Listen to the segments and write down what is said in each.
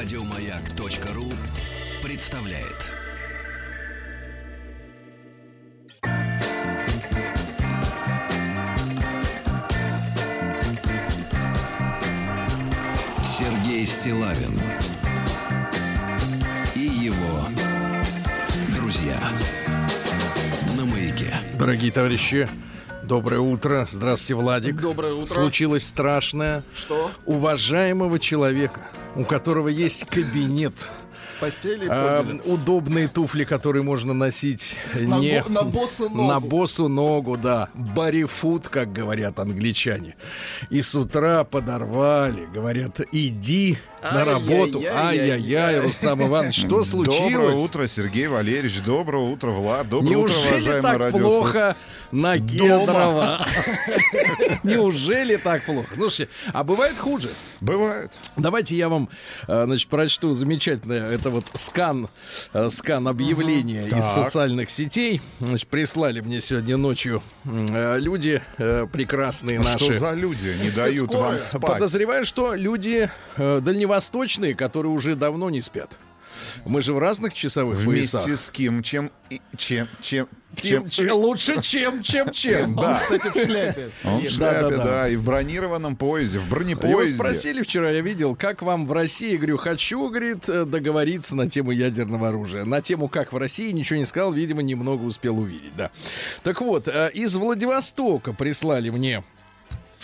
Радиомаяк.ру представляет. Сергей Стилавин и его друзья на маяке. Дорогие товарищи, доброе утро. Здравствуйте, Владик. Доброе утро. Случилось страшное. Что? Уважаемого человека, у которого есть кабинет, С постели а, подняли? удобные туфли, которые можно носить На не бо- на босу ногу. на босу ногу, да, барифут, как говорят англичане. И с утра подорвали, говорят, иди на работу. Ай-яй-яй, Рустам Иванович, что случилось? Доброе утро, Сергей Валерьевич. Доброе утро, Влад. Доброе утро, Неужели уважаемые так радиослушатели. плохо на Гедрова? Неужели так плохо? Ну, слушайте, а бывает хуже. Бывает. Давайте я вам, э, значит, прочту замечательное, это вот скан, э, скан объявления из Так. социальных сетей. Значит, прислали мне сегодня ночью э, люди прекрасные наши. Что за люди не дают вам спать? Подозреваю, что люди э, дальневосточные, которые уже давно не спят. Мы же в разных часовых Вместе поясах. с кем? Чем? и- Чем? Чем? Чем, чем- лучше, чем, чем, чем. Он, кстати, в шляпе. Он в Да, шляпе, да, да, да. и в бронированном поезде, в Его бронепоезде. спросили вчера, я видел, как вам в России, говорю, хочу, говорит, э, договориться на тему ядерного оружия. На тему, как в России, ничего не сказал, видимо, немного успел увидеть, да. Так вот, э, из Владивостока прислали мне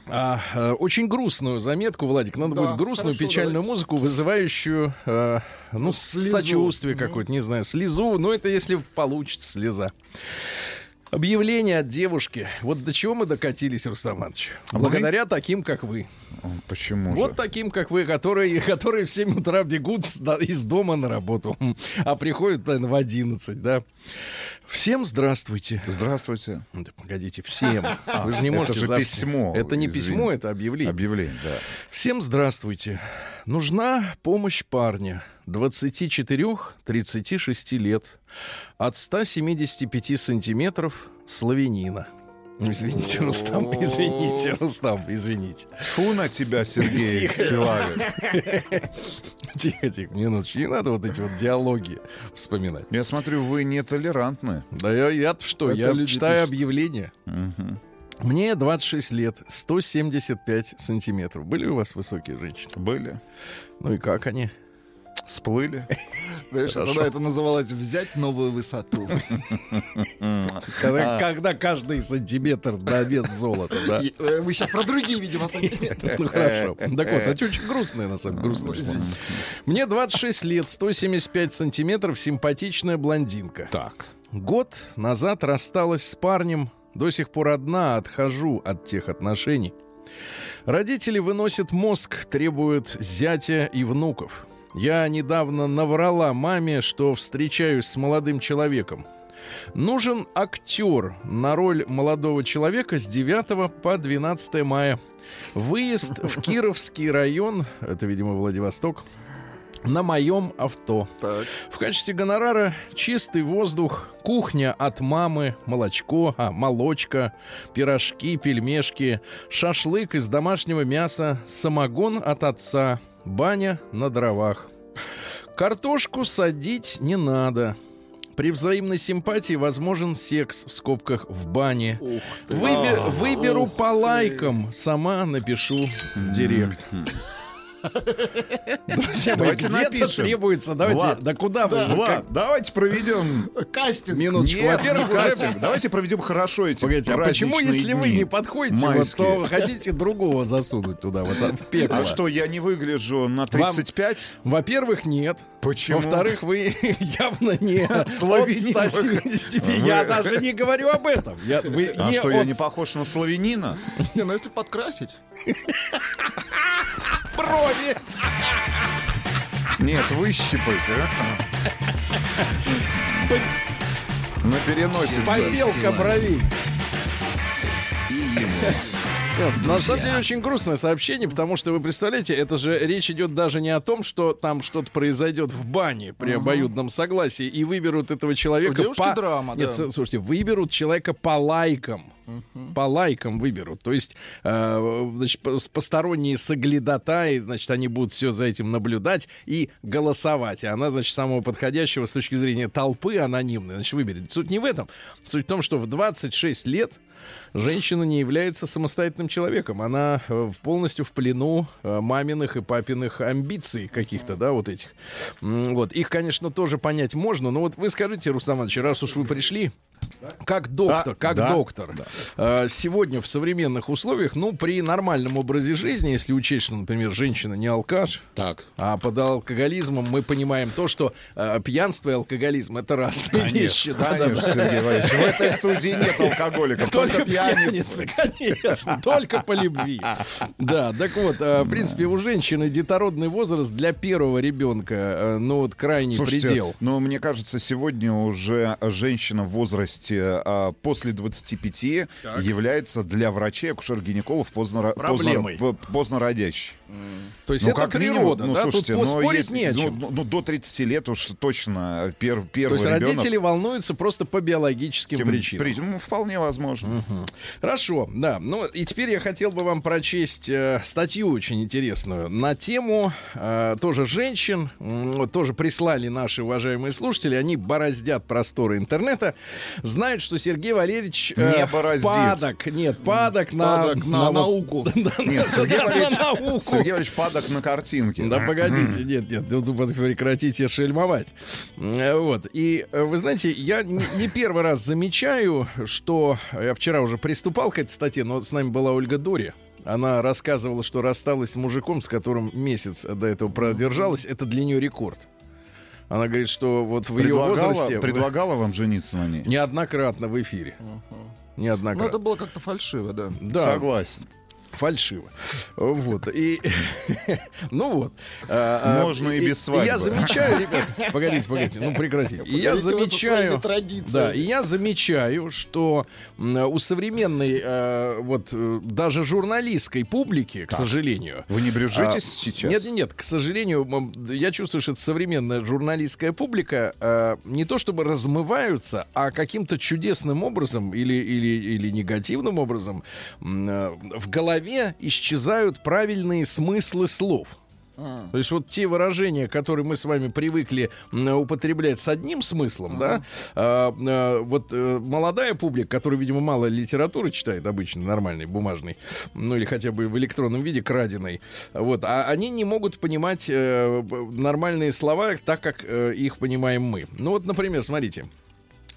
а, э, очень грустную заметку, Владик. Надо Да, будет грустную, хорошо, печальную давайте. музыку, вызывающую, э, ну, Слезу. сочувствие какое-то, не знаю, слезу. Но это если получится слеза. Объявление от девушки. Вот до чего мы докатились, Рустам Иванович? А? Благодаря таким, как вы. Почему Вот же? таким, как вы, которые, которые в 7 утра бегут из дома на работу, а приходят, наверное, в 11, да. Всем здравствуйте. Здравствуйте. Да, погодите, всем. Вы же не это можете же за- письмо, Это не извини. письмо, это объявление. Объявление, да. Всем здравствуйте. Нужна помощь парня 24-36 лет от 175 сантиметров славянина. Ну, извините, Рустам, извините, Рустам, извините. Тьфу на тебя, Сергей Стилавин. Тихо, тихо, минуточку. Не надо вот эти вот диалоги вспоминать. Я смотрю, вы нетолерантны. Да я, я что, Это я читаю пишут. объявление. Мгм. Мне 26 лет, 175 сантиметров. Были у вас высокие женщины? Были? Ну и как они? Сплыли? Знаешь, тогда это называлось «взять новую высоту». Когда, когда каждый сантиметр на вес золота, да? Э, Вы сейчас про другие, видимо, сантиметры. Ну хорошо. Так вот, это очень грустное, на самом деле, грустное. Мне 26 лет, 175 сантиметров, симпатичная блондинка. Так. Год назад рассталась с парнем, до сих пор одна, отхожу от тех отношений. Родители выносят мозг, требуют зятя и внуков. Я недавно наврала маме, что встречаюсь с молодым человеком. Нужен актер на роль молодого человека с 9 по 12 мая. Выезд в Кировский район, это, видимо, Владивосток, на моем авто. Так. В качестве гонорара чистый воздух, кухня от мамы, молочко, а, молочка, пирожки, пельмешки, шашлык из домашнего мяса, самогон от отца, баня на дровах. Картошку садить не надо. При взаимной симпатии возможен секс в скобках в бане. Ух ты. Выбе- А, выберу ух по ты. лайкам, сама напишу в директ. Друзья мои, Давайте где-то напишем. требуется. Давайте, Влад, да куда вы? Влад, давайте проведем... Кастинг. Минуточку. Нет, Во-первых, кастинг. Давайте проведем хорошо эти Погодите, а почему, если вы дни? не подходите, вот, майские? то хотите другого засунуть туда, вот в пекло? А что, я не выгляжу на 35? Во-первых, нет. Почему? Во-вторых, вы явно не от Славянин. 175. Вы- Я даже не говорю об этом. Я, вы А не что, я от- не похож на славянина? Не, ну если подкрасить. брови. Нет, выщипать, а? На переносице. Побелка бровей. Нет, На самом деле очень грустное сообщение, потому что вы представляете, это же речь идет даже не о том, что там что-то произойдет в бане при обоюдном согласии и выберут этого человека по... драма, Нет, да. слушайте, выберут человека по лайкам. По лайкам выберут. То есть, э, значит, по- посторонние соглядатаи, значит, они будут все за этим наблюдать и голосовать. И она, значит, самого подходящего с точки зрения толпы анонимной, значит, выберет. Суть не в этом. Суть в том, что в 26 лет женщина не является самостоятельным человеком. Она э, полностью в плену э, маминых и папиных амбиций каких-то, да, вот этих. Вот. Их, конечно, тоже понять можно, но вот вы скажите, Рустам Иванович, раз уж вы пришли, как доктор, Да, как да, доктор, э, сегодня в современных условиях, ну, при нормальном образе жизни, если учесть, что, например, женщина не алкаш, Так. а под алкоголизмом мы понимаем то, что э, пьянство и алкоголизм это разные вещи. да, да, да. Конечно, Сергей Валерьевич. В этой студии нет алкоголиков, только пьяницы. конечно, только по любви. Да, так вот, э, в принципе, у женщины детородный возраст для первого ребенка, ну вот крайний Слушайте, предел. ну, мне кажется, сегодня уже женщина в возрасте а, после 25 является для врачей, акушер-гинекологов поздно, поздно, поздно родящей. То есть Ну, это как природа, минимум, ну, да? слушайте, Тут но поспорить если- не о ну, чем. ну, ну, до 30 лет уж точно пер, То первый есть ребенок. родители волнуются просто по биологическим Кем- причинам. при- ну, вполне возможно. Хорошо, да. Ну и теперь я хотел бы вам прочесть э, статью очень интересную на тему э, тоже женщин. Вот тоже прислали наши уважаемые слушатели. Они бороздят просторы интернета. Знают, что Сергей Валерьевич э, Не бороздит. падок. Нет, падок на, Падок на вот- науку. Нет, Сергей на Валерьевич, науку. Сергей Валерьевич падок на картинке. Да погодите, нет, нет, ну, ну, прекратите шельмовать. Э, Вот. И э, вы знаете, я не первый раз замечаю, что я вчера уже приступал к этой статье, но с нами была Ольга Дори. Она рассказывала, что рассталась с мужиком, с которым месяц до этого продержалась. Это для нее рекорд. Она говорит, что вот в ее Предлагала, возрасте... предлагала вам жениться на ней? Неоднократно в эфире. Ну, Неоднократно. это было как-то фальшиво, да. Да, Согласен. Фальшиво. Вот. И, ну вот. А, а, Можно и без свадьбы. Я замечаю, ребят, погодите, погодите, ну прекратите. Я замечаю, да, и я замечаю, что у современной, э, вот э, даже журналистской публики, к сожалению, Вы не брюжитесь а, сейчас? Нет, нет, нет. К сожалению, я чувствую, что это современная журналистская публика э, не то чтобы размываются, а каким-то чудесным образом или, или, или негативным образом в голове исчезают правильные смыслы слов. А. То есть вот те выражения, которые мы с вами привыкли употреблять с одним смыслом, да, а, а, вот э, молодая публика, которая, видимо, мало литературы читает обычно, нормальной, бумажной, ну или хотя бы в электронном виде, краденой, вот, а они не могут понимать б- нормальные слова так, как э, их понимаем мы. Ну вот, например, смотрите.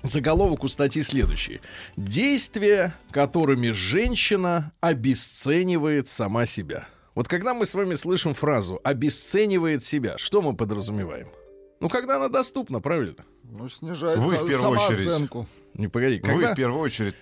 Заголовок у статьи следующий. Действия, которыми женщина обесценивает сама себя. Вот когда мы с вами слышим фразу «обесценивает себя», что мы подразумеваем? Ну, когда она доступна, правильно? Ну, снижает Вы в первую очередь. самооценку. Не погоди, Вы когда... в первую очередь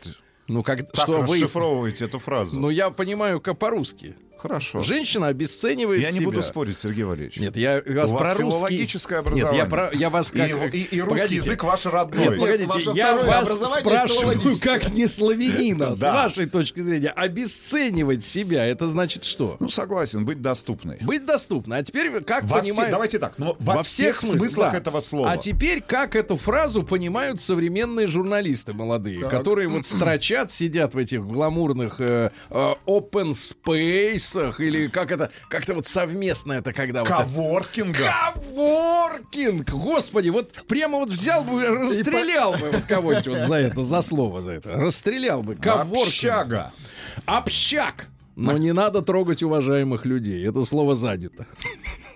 Ну, как... так что вы... расшифровываете эту фразу. Ну, я понимаю, как по-русски. Хорошо. Женщина обесценивает Я не себя. буду спорить, Сергей Валерьевич. Нет, я вас У про вас русский... филологическое Нет, образование. я, про... я вас И, как... и- и русский Погодите. язык ваш родной. Нет, погодите, ваше я вас спрашиваю, как не славянина, с вашей точки зрения, обесценивать себя, это значит что? Ну, согласен, быть доступной. Быть доступно. А теперь как Во все- давайте так, но во, всех, смыслах, смыслах да. этого слова. А теперь как эту фразу понимают современные журналисты молодые, Так. которые вот строчат, сидят в этих гламурных э, э, open space или как это, как-то вот совместно это когда вот это- Коворкинга. Коворкинг! Господи, вот прямо вот взял бы, расстрелял бы вот кого-нибудь вот за это, за слово за это. Расстрелял бы. Коворкинг. Общага. Общак! Но не надо трогать уважаемых людей. Это слово задето.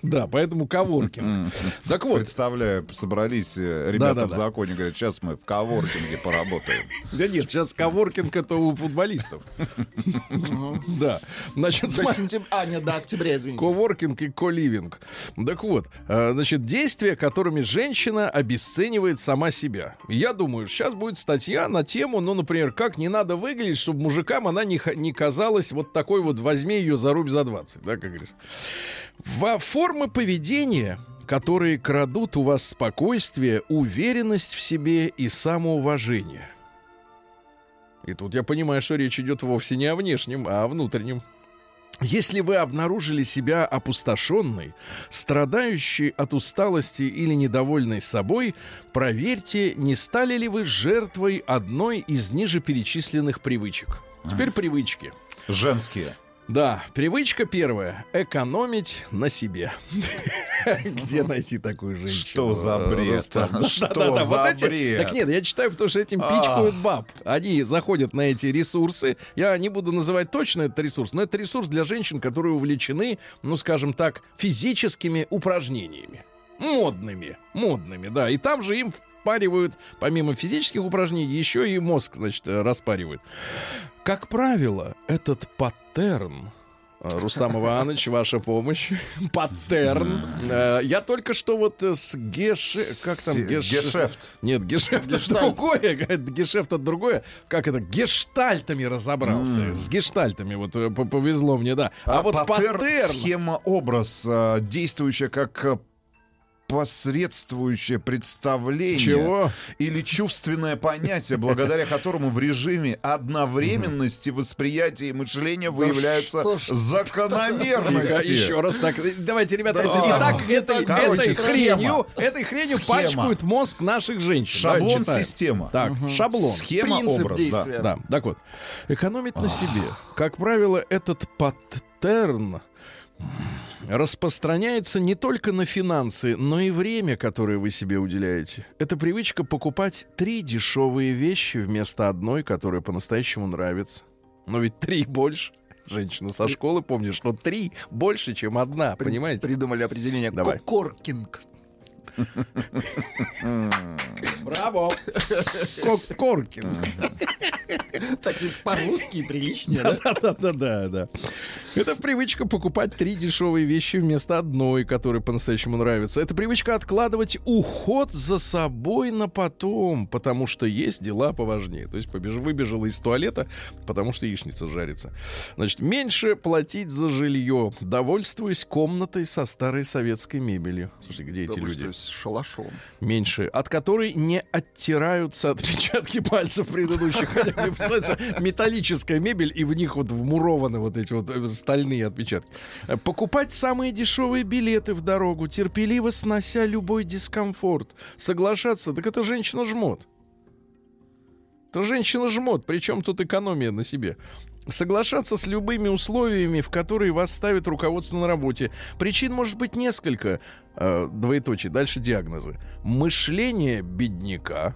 Да, поэтому коворкинг. Так вот, Представляю, собрались э, ребята в законе, говорят, сейчас мы в коворкинге поработаем. да нет, сейчас коворкинг это у футболистов. Да. Значит, До сентября... А, нет, до октября, извините. Коворкинг и коливинг. Так вот, э, значит, действия, которыми женщина обесценивает сама себя. Я думаю, сейчас будет статья на тему, ну, например, как не надо выглядеть, чтобы мужикам она не, не казалась вот такой вот «возьми ее за рубь за 20», да, как говорится. Во формы поведения, которые крадут у вас спокойствие, уверенность в себе и самоуважение. И тут я понимаю, что речь идет вовсе не о внешнем, а о внутреннем. Если вы обнаружили себя опустошенной, страдающей от усталости или недовольной собой, проверьте, не стали ли вы жертвой одной из ниже перечисленных привычек. Теперь привычки. Женские. Да, привычка первая — экономить на себе. Где найти такую женщину? Что за бред? Что за бред? Так нет, я читаю, потому что этим А. пичкают баб. Они заходят на эти ресурсы. Я не буду называть точно этот ресурс, но это ресурс для женщин, которые увлечены, ну, скажем так, физическими упражнениями. Модными. Модными, да. И там же им впаривают, помимо физических упражнений, еще и мозг, значит, распаривают. Как правило, этот паттерн э, Рустам Иванович, ваша помощь. Паттерн. Э, Я только что вот э, с Геш... Как там? Геш... Гешефт. Нет, гешефт это Гештальт. другое. Гешефт это другое. Как это? Гештальтами разобрался. С гештальтами. Вот повезло мне, да. А, вот паттерн, паттерн... схема, образ, а, действующая как а, посредствующее представление Чего? или чувственное понятие, благодаря которому в режиме одновременности восприятия и мышления выявляются закономерности. еще раз так. Давайте, ребята. Итак, этой, хренью, этой хренью пачкают мозг наших женщин. Давайте Шаблон система. Так, шаблон. Схема Принцип образ, действия. Да, так вот. Экономить на себе. Как правило, этот паттерн распространяется не только на финансы, но и время, которое вы себе уделяете. Это привычка покупать три дешевые вещи вместо одной, которая по-настоящему нравится. Но ведь три больше. Женщина со школы помнит, что три больше, чем одна, При- понимаете? Придумали определение Давай. кокоркинг. Браво! Коркин. Так и по-русски приличнее, да? Да-да-да, да. Это привычка покупать три дешевые вещи вместо одной, которая по-настоящему нравится. Это привычка откладывать уход за собой на потом, потому что есть дела поважнее. То есть побеж... выбежала из туалета, потому что яичница жарится. Значит, меньше платить за жилье, довольствуясь комнатой со старой советской мебелью. Слушай, где эти люди? Шалашом. меньше, от которой не оттираются отпечатки пальцев предыдущих. Хотя металлическая мебель, и в них вот вмурованы вот эти вот э, стальные отпечатки. Э, Покупать самые дешевые билеты в дорогу, терпеливо снося любой дискомфорт. Соглашаться, так это женщина жмот. Это женщина жмот, причем тут экономия на себе. Соглашаться с любыми условиями, в которые вас ставит руководство на работе. Причин может быть несколько. Э, двоеточие. Дальше диагнозы. Мышление бедняка.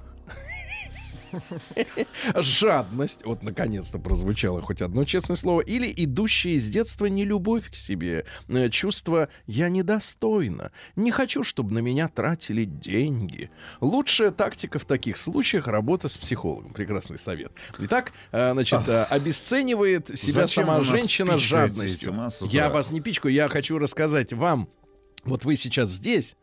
Жадность, вот наконец-то прозвучало хоть одно честное слово, или идущая из детства нелюбовь к себе, э, чувство «я недостойна», «не хочу, чтобы на меня тратили деньги». Лучшая тактика в таких случаях — работа с психологом. Прекрасный совет. Итак, э, значит, э, обесценивает себя Зачем сама женщина жадностью. а, Я вас не пичкаю, я хочу рассказать вам, вот вы сейчас здесь,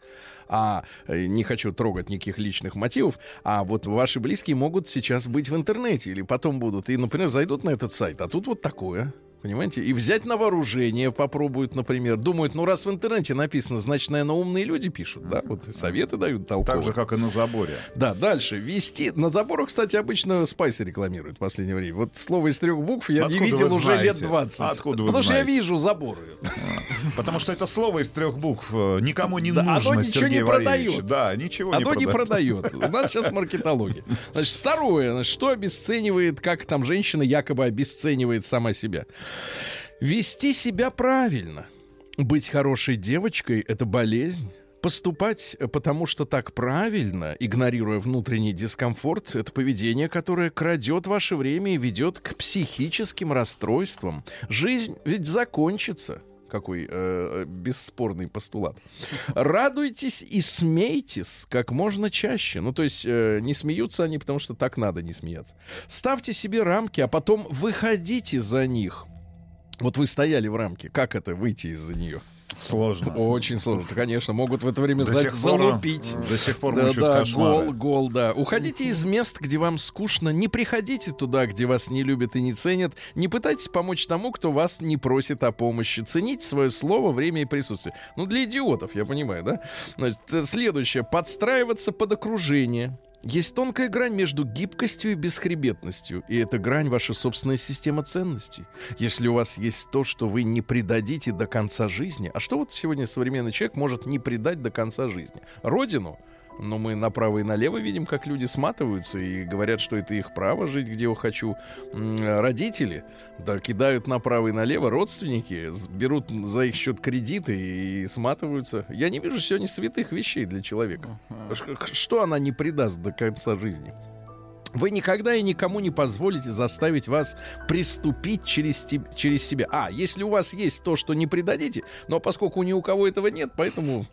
а э, не хочу трогать никаких личных мотивов, а вот ваши близкие могут сейчас быть в интернете или потом будут, и, например, зайдут на этот сайт, а тут вот такое. Понимаете? И взять на вооружение попробуют, например. Думают, ну раз в интернете написано, значит, наверное, умные люди пишут, да? Вот советы дают Так толковые. же, как и на заборе. Да, дальше. Вести. На заборах, кстати, обычно спайсы рекламируют в последнее время. Вот слово из трех букв я не Откуда видел вы уже знаете? лет 20. Откуда вы Потому что я знаете? вижу заборы. Потому что это слово из трех букв э, никому не Да, оно нужно, ничего Сергей не Валерьевич. продает. Да, ничего Оно не продает. продает. У нас сейчас маркетология. Значит, второе. Что обесценивает, как там женщина якобы обесценивает сама себя? Вести себя правильно. Быть хорошей девочкой — это болезнь. Поступать, э, потому что так правильно, игнорируя внутренний дискомфорт, это поведение, которое крадет ваше время и ведет к психическим расстройствам. Жизнь ведь закончится. Какой э, бесспорный постулат. Радуйтесь и смейтесь как можно чаще. Ну, то есть э, не смеются они, потому что так надо не смеяться. Ставьте себе рамки, а потом выходите за них. Вот вы стояли в рамке. Как это выйти из-за нее? Сложно. Очень сложно. Конечно, могут в это время До за- сих пор, залупить. До сих пор Да, мучают да, кошмары. гол, гол, да. Уходите из мест, где вам скучно. Не приходите туда, где вас не любят и не ценят. Не пытайтесь помочь тому, кто вас не просит о помощи. Цените свое слово, время и присутствие. Ну, для идиотов, я понимаю, да? Значит, следующее. Подстраиваться под окружение. Есть тонкая грань между гибкостью и бесхребетностью, и эта грань ваша собственная система ценностей. Если у вас есть то, что вы не предадите до конца жизни, а что вот сегодня современный человек может не предать до конца жизни? Родину? Но мы направо и налево видим, как люди сматываются и говорят, что это их право жить, где я хочу. Родители, да, кидают направо и налево, родственники берут за их счет кредиты и сматываются. Я не вижу сегодня святых вещей для человека. Что она не предаст до конца жизни? Вы никогда и никому не позволите заставить вас приступить через, те- через себя. А, если у вас есть то, что не предадите, но поскольку ни у кого этого нет, поэтому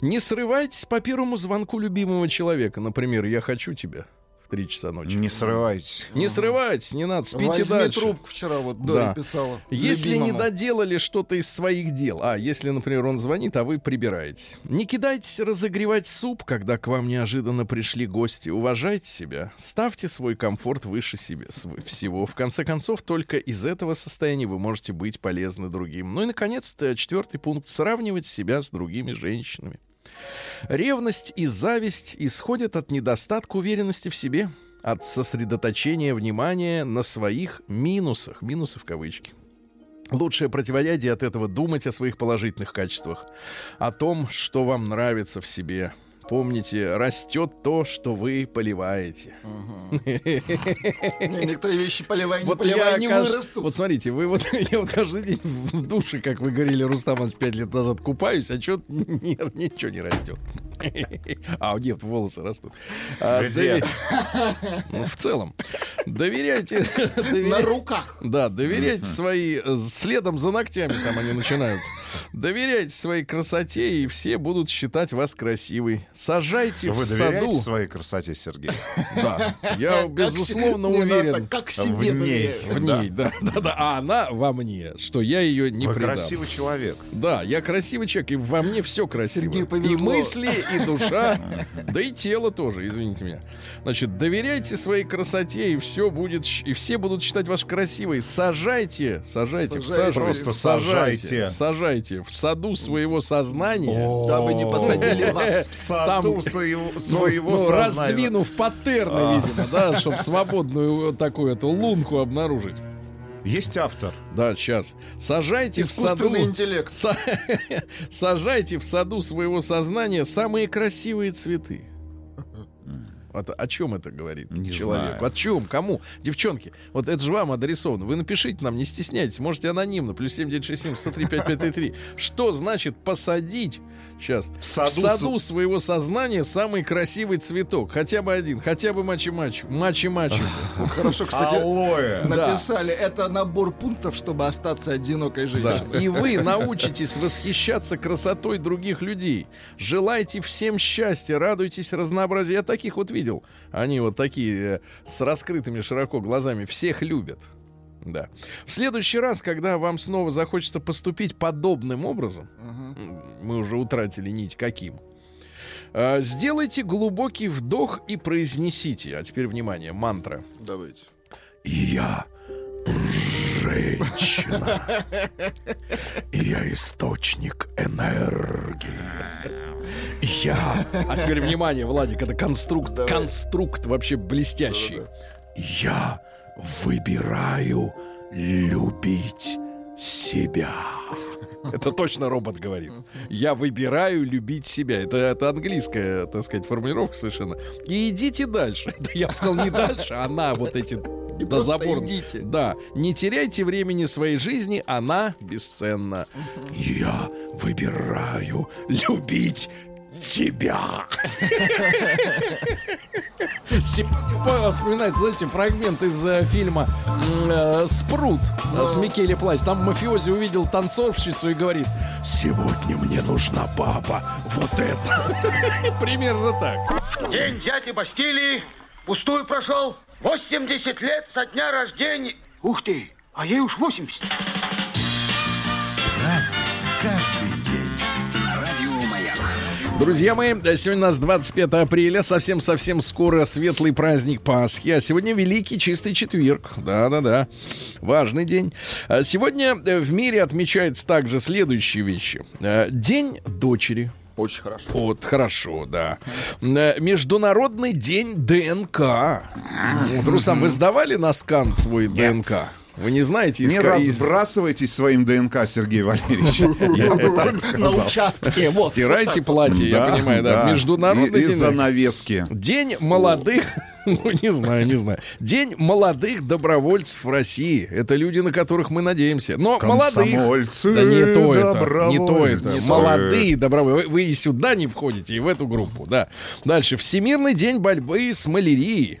не срывайтесь по первому звонку любимого человека. Например, «Я хочу тебя» в 3 часа ночи. Не срывайтесь. Не срывайтесь, не надо, спите Возьми дальше. трубку вчера вот Да. Дора писала. Если не любимому. доделали что-то из своих дел, а если, например, он звонит, а вы прибираете, не кидайтесь разогревать суп, когда к вам неожиданно пришли гости. Уважайте себя, ставьте свой комфорт выше себе всего. В конце концов, только из этого состояния вы можете быть полезны другим. Ну и, наконец-то, четвертый пункт — сравнивать себя с другими женщинами. Ревность и зависть исходят от недостатка уверенности в себе, от сосредоточения внимания на своих минусах, минусы в кавычки. Лучшее противоядие от этого думать о своих положительных качествах, о том, что вам нравится в себе. Помните, растет то, что вы поливаете. Не, Некоторые вещи поливай, не поливай, не вырастут. Вот смотрите, вы вот я вот каждый день в душе, как вы говорили, Рустам Иванович, пять лет назад купаюсь, а что ничего не растет. А, нет, волосы растут. А, Где? Ну, в целом. Доверяйте. На руках. Да, доверяйте свои... э, Следом за ногтями там они начинаются. Доверяйте своей красоте, и все будут считать вас красивой. Сажайте Вы в доверяете саду. своей красоте, Сергей? Да, я безусловно надо, уверен Как в себе ней. доверяю. в ней, да, а она во мне, что я ее не Вы предам. красивый человек. Да, я красивый человек, и во мне все красиво. Сергею и повезло. мысли, и душа, да и тело тоже, извините меня. Значит, доверяйте своей красоте, и все будет, и все будут считать вас красивой. Сажайте, сажайте, Сажайте. Просто сажайте, сажайте. в саду своего сознания. Дабы не посадили вас. В саду своего, Ну, своего ну, сознания. раздвинув паттерны, А. видимо, да, чтобы свободную такую эту лунку обнаружить. Есть автор. Да, сейчас. Сажайте в саду... Интеллект. Са- Сажайте в саду своего сознания самые красивые цветы. Вот о чем это говорит Не человек? знаю. О чем? Кому? Девчонки, вот это же вам адресовано. Вы напишите нам, не стесняйтесь. Можете анонимно. Плюс 7967 103 5533. Что значит посадить сейчас В саду в саду своего сознания самый красивый цветок? Хотя бы один. Хотя бы мачи-мачи. Мачи-мачи. Вот Хорошо, кстати, Алоэ. написали. Это набор пунктов, чтобы остаться одинокой Да. женщиной. И вы научитесь восхищаться красотой других людей. Желайте всем счастья, радуйтесь разнообразию. Я таких вот видел. Они вот такие э, с раскрытыми широко глазами. Всех любят. Да. В следующий раз, когда вам снова захочется поступить подобным образом, м, мы уже утратили нить каким, э, сделайте глубокий вдох и произнесите. А теперь внимание, мантра. Давайте. Я женщина. Я источник энергии. Я... А теперь внимание, Владик, это конструкт, Давай. конструкт вообще блестящий. Я выбираю любить себя. Это точно робот говорит. Я выбираю любить себя. Это, это английская, так сказать, формулировка совершенно. И идите дальше. Да я бы сказал, не дальше, а на вот эти до просто забора. идите. Да, не теряйте времени своей жизни, она бесценна. Я выбираю любить тебя. Сегодня по- вспоминается, знаете, фрагмент из э, фильма э, «Спрут» э, с Микеле Плач. Там мафиози увидел танцовщицу и говорит, сегодня мне нужна баба, вот это. Примерно так. День дяди Бастилии пустую прошел. 80 лет со дня рождения. Ух ты, а ей уж 80. Разный, каждый Друзья мои, сегодня у нас 25 апреля, совсем-совсем скоро светлый праздник Пасхи, а сегодня Великий Чистый Четверг. Да-да-да, важный день. А Сегодня э, в мире отмечаются также следующие вещи. Э, День дочери. Очень хорошо. Вот, хорошо, да. Э, Международный день ДНК. Вот, Рустам, вы сдавали на скан свой ДНК? Вы не знаете? Не иска- из- разбрасывайтесь своим ДНК, Сергей Валерьевич. Я бы так На сказал. участке, вот. Стирайте платье, я понимаю, да. Международный И- день. Из-за навески. День молодых, ну не знаю, не знаю. День молодых добровольцев в России. Это люди, на которых мы надеемся. Но молодых. Комсомольцы, Да не то это, не то это. Молодые добровольцы. Вы, вы и сюда не входите, и в эту группу, да. Дальше. Всемирный день борьбы с малярией.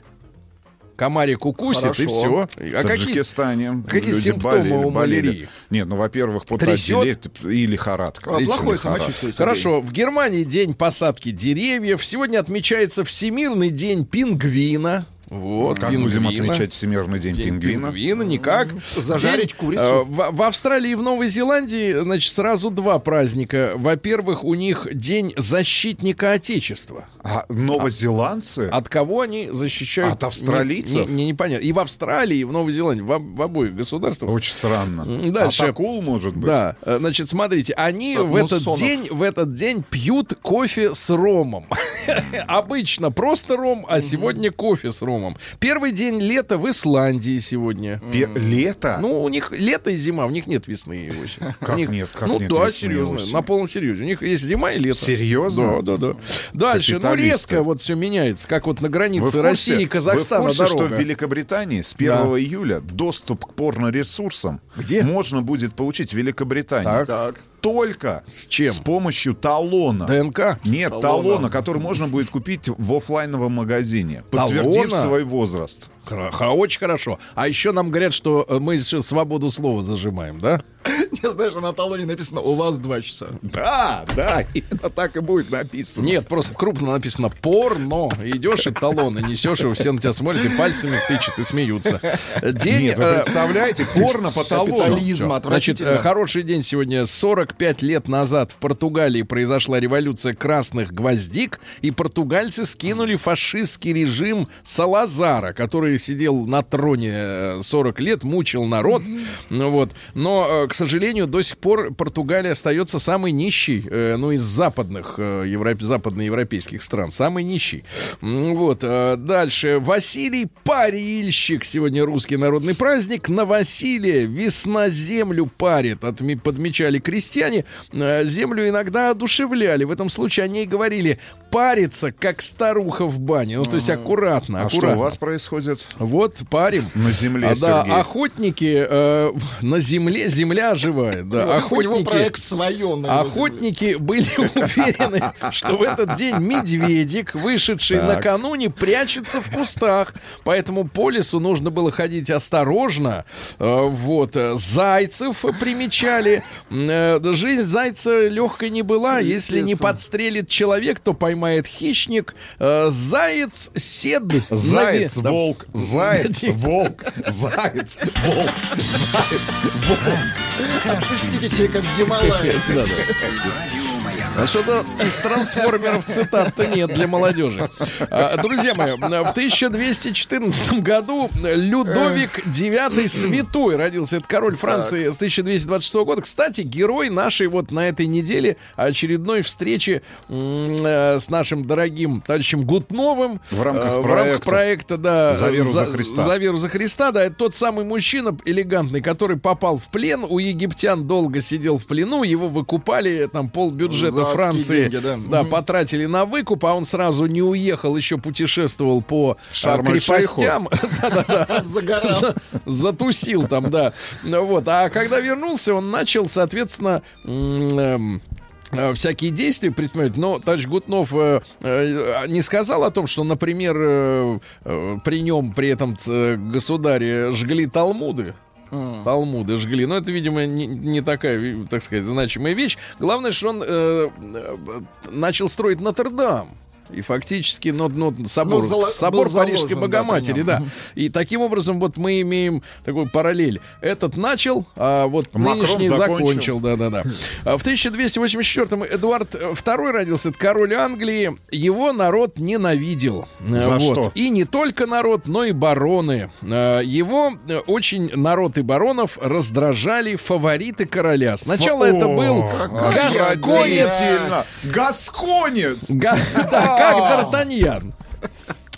Комарик укусит, и все. Хорошо. А В какие, Таджикистане какие люди симптомы болели, у болели. малярии? Нет, ну, во-первых, потоотделение и лихорадка. А, Или Плохое лихорадка. самочувствие. Сергей. Хорошо, в Германии день посадки деревьев. Сегодня отмечается Всемирный день пингвина. Вот, Как будем пингвина. отмечать Всемирный день, День пингвина? пингвина никак. Зажарить День, курицу. э, в, в Австралии и в Новой Зеландии, значит, сразу два праздника. Во-первых, у них День защитника Отечества. А новозеландцы? От кого они защищают? От австралийцев? Не, не- непонятно. И в Австралии, и в Новой Зеландии, в, в обоих государствах. Очень странно. Дальше. От акул, может быть? Да, э, значит, смотрите, они От в этот день, в этот день пьют кофе с ромом. Обычно просто ром, а сегодня кофе с ромом. Первый день лета в Исландии сегодня. Пе- Лето? Ну, у них лето и зима, у них нет весны очень. Как У них- нет, как ну нет да, весны и серьезно, осени? на полном серьезе. У них есть зима и лето. Серьезно? Да, да, да. Дальше, ну резко вот все меняется, как вот на Вы границе России и Вы Казахстана в курсе, что дорога. в Великобритании с 1 Да. июля доступ к порноресурсам Где? можно будет получить в Великобритании Так. Так. Только С чем? с помощью талона. ДНК? Нет, Талона. талона, который можно будет купить в оффлайновом магазине, подтвердив Талона? свой возраст. Очень хорошо. А еще нам говорят, что э, мы еще свободу слова зажимаем, да? Не знаешь, на талоне написано «У вас два часа». Да, да, именно так и будет написано. Нет, просто крупно написано порно. Идешь и талоны несешь, его все на тебя смотрят и пальцами тычут и смеются. День, Нет, вы э, представляете, порно по талону. Значит, э, хороший день сегодня. 45 лет назад в Португалии произошла революция красных гвоздик, и португальцы скинули фашистский режим Салазара, который сидел на троне э, 40 лет, мучил народ. Ну вот. Но, э, к сожалению, до сих пор Португалия остается самой нищей, э, ну, из западных, э, европ- западноевропейских стран. Самый нищий. Вот. э, Дальше. Василий Парильщик. Сегодня русский народный праздник. На Василия весна землю парит. Отме- Подмечали крестьяне. Э, Землю иногда одушевляли. В этом случае они и говорили париться, как старуха в бане. Ну, то есть аккуратно, А что аккуратно. у вас происходит Вот парим. на земле, А, да, Сергей? охотники э, на земле, земля оживает. Да, У него охотники, проект свое. на охотники были уверены, что в этот день медведик, вышедший Так. накануне, прячется в кустах. Поэтому по лесу нужно было ходить осторожно. Э, Вот. э, Зайцев примечали. Э, Жизнь зайца легкой не была. Если не подстрелит человек, то поймает хищник. Э, Заяц сед. Заяц, наве- волк, заяц, волк, заяц, волк, заяц, волк. Отпустите человека в Гималае. А что-то из трансформеров цитат-то нет для молодежи. А, Друзья мои, в 1214 году Людовик IX Святой родился. Это король Франции с 1226 года. Кстати, герой нашей вот на этой неделе очередной встречи э, с нашим дорогим товарищем Гутновым. В рамках Э, проекта проекта, да. «За веру за Христа». За веру за Христа, да. Это тот самый мужчина элегантный, который попал в плен. У египтян долго сидел в плену. Его выкупали, там полбюджета За адские Франции деньги, да. да, Мгм. потратили на выкуп, а он сразу не уехал, еще путешествовал по а, Шарм-эль-Шейху. крепостям. Загорал. За- Затусил там, да. Вот. А когда вернулся, он начал, соответственно, эм, э, всякие действия предпринимать. Но товарищ Гутнов э, э, не сказал о том, что, например, э, э, при нем, при этом э, государе жгли талмуды. Талмуды жгли. Но это, видимо, не, не такая, так сказать, значимая вещь. Главное, что он э, э, начал строить Нотр-Дам. И фактически ну, ну, собор, Ну, зало- собор заложен, Парижской да, Богоматери, да. нем. И таким образом вот мы имеем такую параллель. Этот начал, а вот Макрон нынешний закончил. закончил. Да, да, да. В 1284-м Эдуард II родился, это король Англии. Его народ ненавидел. За вот. что? И не только народ, но и бароны. А, Его э, очень народ и баронов раздражали фавориты короля. Сначала это был гасконец. Гасконец! Га- Да, как Д'Артаньян.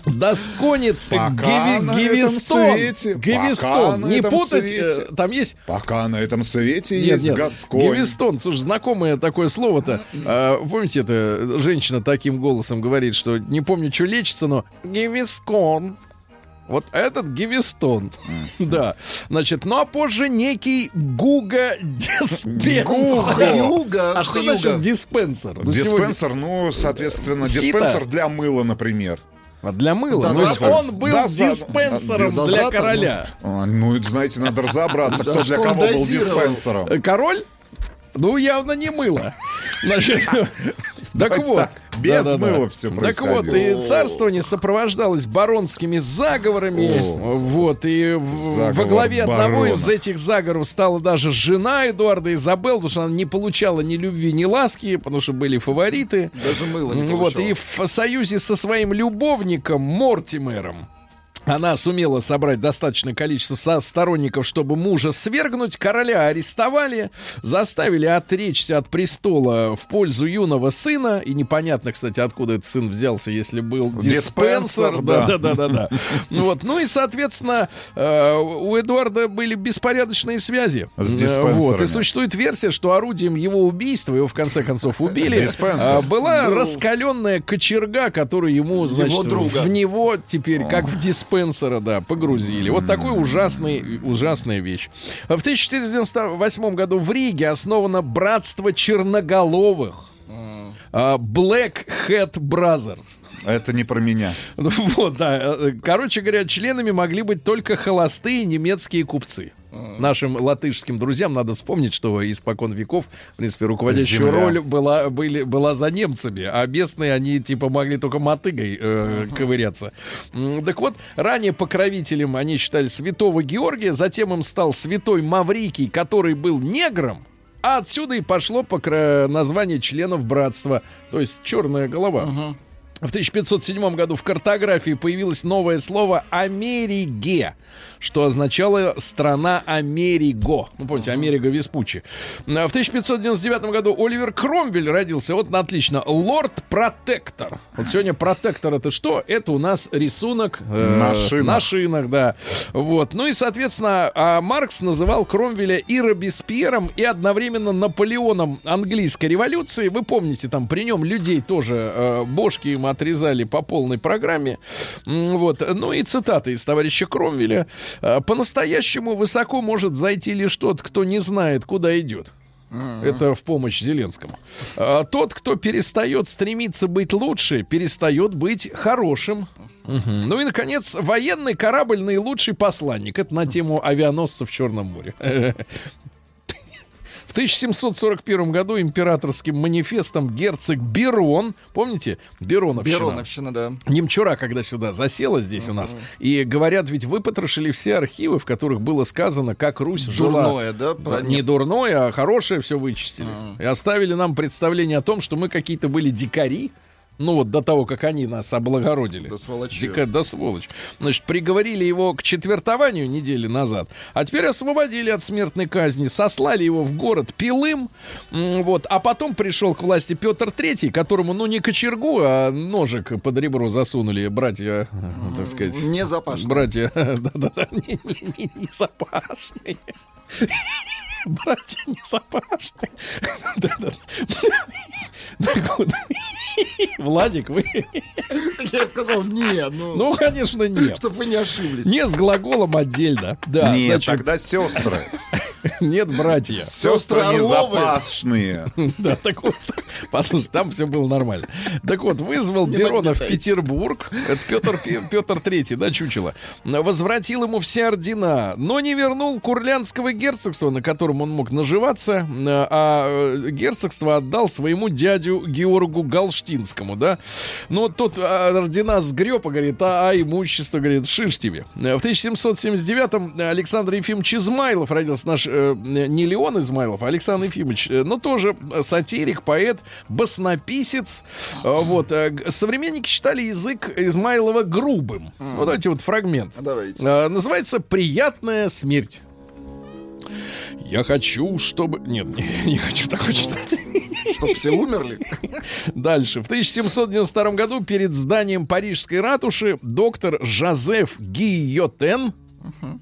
Досконец Геви- Гевистон. свете, Гевистон. Не путать, свете. э, там есть Пока на этом свете нет, есть нет, Гасконь. Гевистон, слушай, знакомое такое слово-то. А, помните, это женщина таким голосом говорит, что не помню, что лечится, но Гевискон. Вот этот Гевистон. Да. Значит, ну а позже некий Гуга Диспенсер. Юга. А что Юга. значит диспенсер? Ну, сегодня- Диспенсер, ну, соответственно, диспенсер для мыла, например. А Для мыла. Да, Ну, запах. он был Да, за- диспенсером да, для короля. А, Ну, это, знаете, надо разобраться, кто для что кого был диспенсером. Король? Ну, явно не мыло. Значит, так вот. так, без Да-да-да. мыла всё Так вот, происходило. и царствование сопровождалось баронскими заговорами. Вот, и Заговор во главе одного из этих заговоров стала даже жена Эдуарда Изабелл, потому что она не получала ни любви, ни ласки, потому что были фавориты. Даже мыло не Вот, получала. и в союзе со своим любовником Мортимером она сумела собрать достаточное количество со- сторонников, чтобы мужа свергнуть. Короля арестовали, заставили отречься от престола в пользу юного сына. И непонятно, кстати, откуда этот сын взялся, если был диспенсер. Диспенсер, Да, да. да, да. Ну Вот. Ну и, соответственно, э, у Эдуарда были беспорядочные связи. С Э, диспенсерами. Вот. И существует версия, что орудием его убийства, его в конце концов убили, Диспенсер. а, была Ну. раскаленная кочерга, которую ему, значит, друга. в него теперь, как в диспенсера, да, погрузили. Вот такой ужасный, ужасная вещь. В 1498 году в Риге основано братство черноголовых. а, Black Hat Brothers. Это не про меня. Вот, да. Короче говоря, членами могли быть только холостые немецкие купцы. Нашим латышским друзьям надо вспомнить, что испокон веков, в принципе, руководящая Земля. роль была, были, была за немцами, а местные, они, типа, могли только мотыгой э, ковыряться. М, Так вот, ранее покровителем они считали святого Георгия, затем им стал святой Маврикий, который был негром, а отсюда и пошло покра- название членов братства, то есть черная голова. В 1507 году в картографии появилось новое слово «Америге», что означало «страна Америго». Ну, помните, Америго Веспуччи. А В 1599 году Оливер Кромвель родился. Вот отлично. Лорд-протектор. Вот сегодня протектор это что? Это у нас рисунок э, На шинах. на шинах, да. Вот. Ну и, соответственно, а Маркс называл Кромвеля и Робеспьером, и одновременно Наполеоном английской революции. Вы помните, там при нем людей тоже э, бошки им отрезали по полной программе. Вот. Ну и цитаты из товарища Кромвеля. Э, По-настоящему высоко может зайти лишь тот, кто не знает, куда идет. Это в помощь Зеленскому. А, Тот, кто перестает стремиться быть лучше, перестает быть хорошим. Мгм. Ну и, наконец, военный корабль наилучший посланник. Это на тему авианосцев в Черном море. В 1741 году императорским манифестом герцог Берон, помните, Бероновщина, Бероновщина, да. Немчура, когда сюда засела здесь у нас, и говорят, ведь выпотрошили все архивы, в которых было сказано, как Русь жила. Дурное, да? Про- не дурное, а хорошее все вычистили. И оставили нам представление о том, что мы какие-то были дикари. Ну вот до того, как они нас облагородили. Да сволочи. Дика, да сволочь. Значит, приговорили его к четвертованию недели назад, а теперь освободили от смертной казни, сослали его в город Пилым, вот, а потом пришел к власти Петр Третий, которому, ну, не кочергу, а ножик под ребро засунули братья, э, так сказать. Не запашно. Братья, да-да-да, не, не, не, не запашные. Братья не запашные. Да-да. Вот. Владик, вы... Я сказал, не, ну, Ну, конечно, нет. чтобы вы не ошиблись. Не с глаголом отдельно. Да, Нет, значит, тогда сестры. Нет, братья. Сестры Орловы. незапашные. Да, так вот. Послушай, там все было нормально. Так вот, вызвал Берона в. Петербург. Это Петр, Петр Третий, да, чучело. Возвратил ему все ордена, но не вернул Курлянского герцогства, на котором он мог наживаться, а э, герцогство отдал своему дядю Георгу Галштинскому, да. Но тот а, ордена сгреб, говорит, а, а имущество, говорит, шиш тебе. В 1779-м Александр Ефимович Измайлов родился наш, э, не Леон Измайлов, а Александр Ефимович, э, но тоже сатирик, поэт, баснописец. Э, Вот. э, Современники считали язык Измайлова грубым. Вот эти вот фрагмент. Давайте. Э, Называется «Приятная смерть». Я хочу, чтобы... Нет, не, не хочу такое читать. Чтоб все умерли. Дальше. В 1792 году перед зданием Парижской ратуши доктор Жозеф Гийотен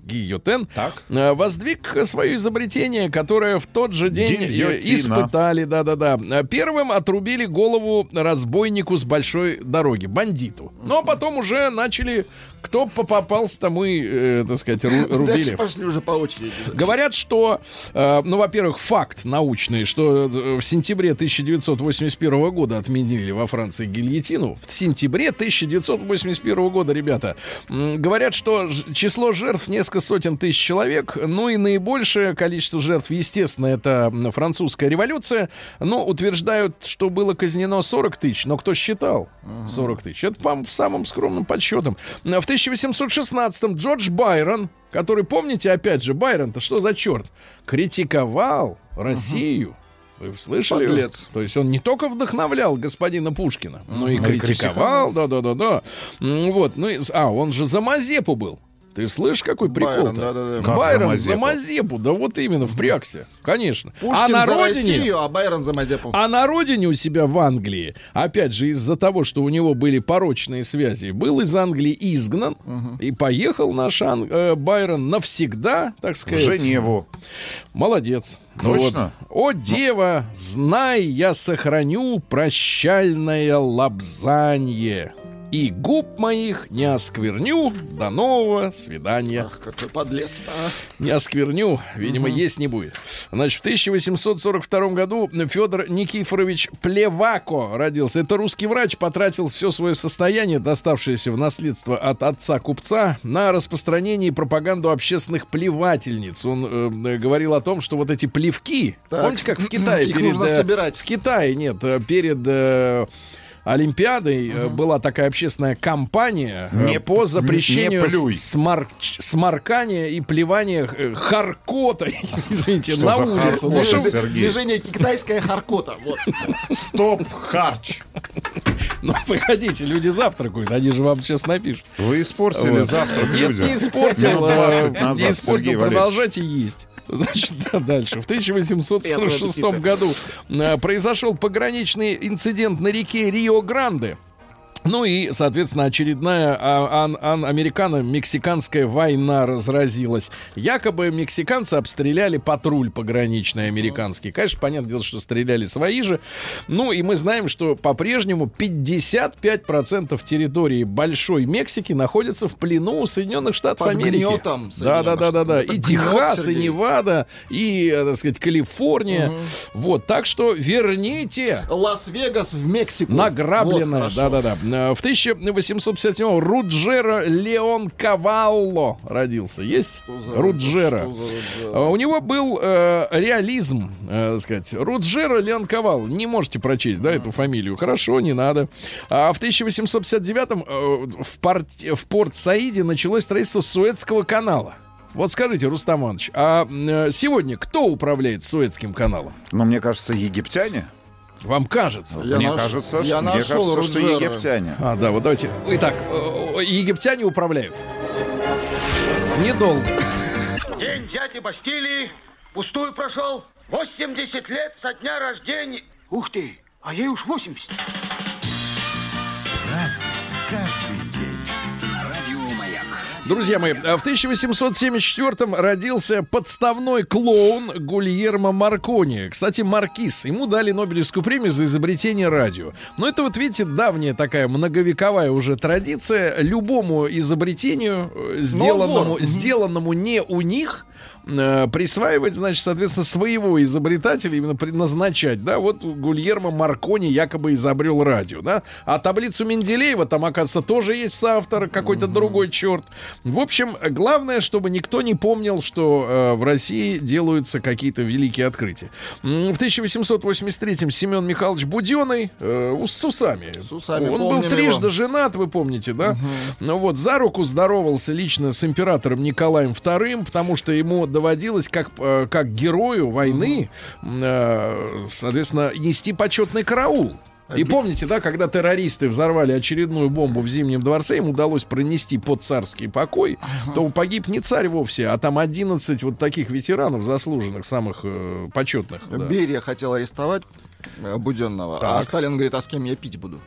Гийотен э, воздвиг свое изобретение, которое в тот же день э, Гильотина. испытали, да-да-да. Э, Первым отрубили голову разбойнику с большой дороги, бандиту. Но потом уже начали, кто по- попался, тому и, э, так сказать, ру- рубили. Пошли уже по очереди. Говорят, что, э, ну, во-первых, факт научный, что э, в сентябре 1981 года отменили во Франции гильотину. В сентябре 1981 года, ребята, говорят, что число жертв несколько сотен тысяч человек, ну и наибольшее количество жертв, естественно, это французская революция, но утверждают, что было казнено 40 тысяч, но кто считал 40 тысяч? Это по самым скромным подсчетам. В 1816-м Джордж Байрон, который, помните, опять же, Байрон-то что за черт? Критиковал Россию. Вы слышали? Подлец. То есть он не только вдохновлял господина Пушкина, но и Ну критиковал. Да-да-да-да. Вот. Ну, и- а, он же за Мазепу был. Ты слышишь, какой прикол Байрон, да-да-да. Как за Байрон Мазепу? за Мазепу. Да вот именно, впрягся. Конечно. Пушкин а на за родине... Россию, а Байрон за Мазепу. А на родине у себя в Англии, опять же, из-за того, что у него были порочные связи, был из Англии изгнан и поехал наш Ан- э, Байрон навсегда, так В сказать. Женеву. Молодец. Точно? Вот. О, дева, знай, я сохраню прощальное лапзанье. И губ моих не оскверню. До нового свидания. Ах, какой подлец-то, а. Не оскверню, видимо, есть не будет. Значит, в 1842 году Федор Никифорович Плевако родился. Это русский врач, потратил все свое состояние, доставшееся в наследство от отца купца, на распространение и пропаганду общественных плевательниц. Он э, говорил о том, что вот эти плевки, Так. помните, как в Китае Их перед, нужно э, собирать. В Китае нет, э, перед э, Олимпиадой э, была такая общественная кампания э, Не- по запрещению не смар- сморкания и плевания э, харкота, извините, Что на улице. чтоб- Сергей. Движение китайская харкота. Вот. Стоп, харч. Ну, погодите, люди завтракают, они же вам сейчас напишут. Вы испортили Вот. завтрак Нет, людям. не испортил, Минут э, 20 не назад, испортил, Сергей продолжайте есть. Значит, да, дальше. В 1846 Приятного аппетита. году э, произошел пограничный инцидент на реке Рио-Гранде. Ну и, соответственно, очередная а, ан- ан- американо-мексиканская война разразилась. Якобы мексиканцы обстреляли патруль пограничный американский. Конечно, понятное дело, что стреляли свои же. Ну и мы знаем, что по-прежнему 55% территории Большой Мексики находятся в плену у Соединенных Штатов Под Америки. гнетом Да, да, да, да, да. Это И гнет, Техас, и Сергей. Невада, и, э, так сказать, Калифорния. Вот, так что верните Лас-Вегас в Мексику. Награбленное, Вот, хорошо. да-да-да. Э, В 1857 Руджеро Леонкавалло родился. Есть? За за Руджеро? А У него был э, веризм, э, так сказать. Руджеро Леонкавалло. Не можете прочесть, да, эту фамилию? Хорошо, не надо. А в 1859-м э, в, порт- в Порт-Саиде началось строительство Суэцкого канала. Вот скажите, Рустам Иванович, а э, сегодня кто управляет Суэцким каналом? Но мне кажется, египтяне. Вам кажется? Я мне наш- кажется, я что, мне кажется, что египтяне. А, да, вот давайте. Итак, э, э, египтяне управляют. Недолго. День дяди Бастилии пустую прошел. 80 лет со дня рождения. Ух ты, а ей уж 80. Разный, Друзья мои, в 1874-м родился подставной клоун Гульермо Маркони. Кстати, Маркиз. Ему дали Нобелевскую премию за изобретение радио. Но это вот, видите, давняя такая многовековая уже традиция. Любому изобретению, э, сделанному, сделанному не у них, э, присваивать, значит, соответственно, своего изобретателя именно предназначать, да, вот Гульермо Маркони якобы изобрел радио, да, а таблицу Менделеева там, оказывается, тоже есть соавтор, какой-то другой черт. В общем, главное, чтобы никто не помнил, что э, в России делаются какие-то великие открытия. В 1883-м Семен Михайлович Буденный э, с усами. С усами, Он был трижды его. женат, вы помните, да? Ну вот, за руку здоровался лично с императором Николаем II, потому что ему доводилось, как, э, как герою войны, э, соответственно, нести почетный караул. И помните, да, когда террористы взорвали очередную бомбу в Зимнем дворце, им удалось пронести под царский покой, то погиб не царь вовсе, а там 11 вот таких ветеранов заслуженных, самых э, почетных. да. Берия хотел арестовать э, Буденного, а Так. Сталин говорит, а с кем я пить буду?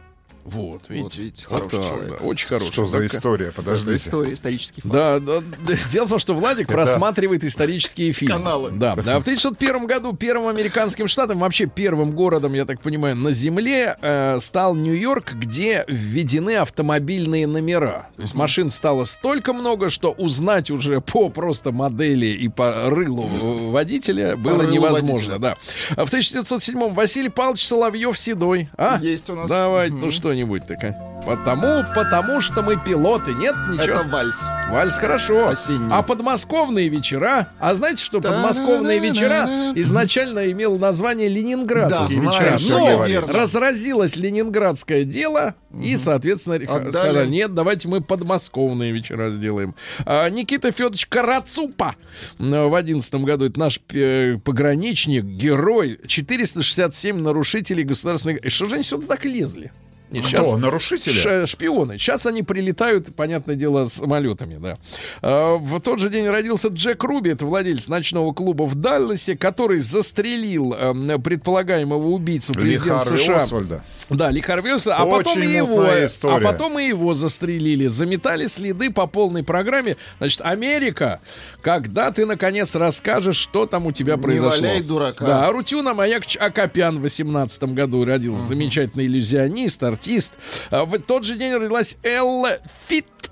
Вот, видите, Вот видите, Вот хороший так, человек. да, очень хороший. Что за история? Это Подождите. история, исторический факт. Да, да, да. Дело в том, что Владик просматривает исторические фильмы. Каналы. Да, да. В 1901 году первым американским штатом, вообще первым городом, я так понимаю, на Земле э, стал Нью-Йорк, где введены автомобильные номера. То есть машин стало столько много, что узнать уже по просто модели и по рылу водителя было рылу невозможно. водителя. Да. А в 1907 Василий Павлович Соловьев седой. А? Есть у нас. Давай, ну что-нибудь такое. Потому, потому что мы пилоты. Нет, ничего. Это вальс. Вальс хорошо. Осенний. А подмосковные вечера? А знаете, что подмосковные вечера изначально имел название Ленинградские Да, вечера. знаем, Но разразилось ленинградское дело, и, соответственно, Отдали. сказали, нет, давайте мы подмосковные вечера сделаем. А, Никита Федорович Карацупа м, в одиннадцатом году, это наш э, пограничник, герой, 467 нарушителей государственной... И Что же они сюда так лезли? Не, Кто? Нарушители? Ш- шпионы. Сейчас они прилетают, понятное дело, самолетами, да. А, В тот же день родился Джек Руби, это владелец ночного клуба в Далласе, который застрелил эм, предполагаемого убийцу Ли президента Харви США. Освальда. Да, Ли Харви Освальд, а потом и Очень его, а история. потом и его застрелили, заметали следы по полной программе. Значит, Америка, когда ты наконец расскажешь, что там у тебя Не произошло? валяй дурака. Да, Арутюна Маякович Акопян в 18 году родился, замечательный иллюзионист, артист. А В тот же день родилась Элла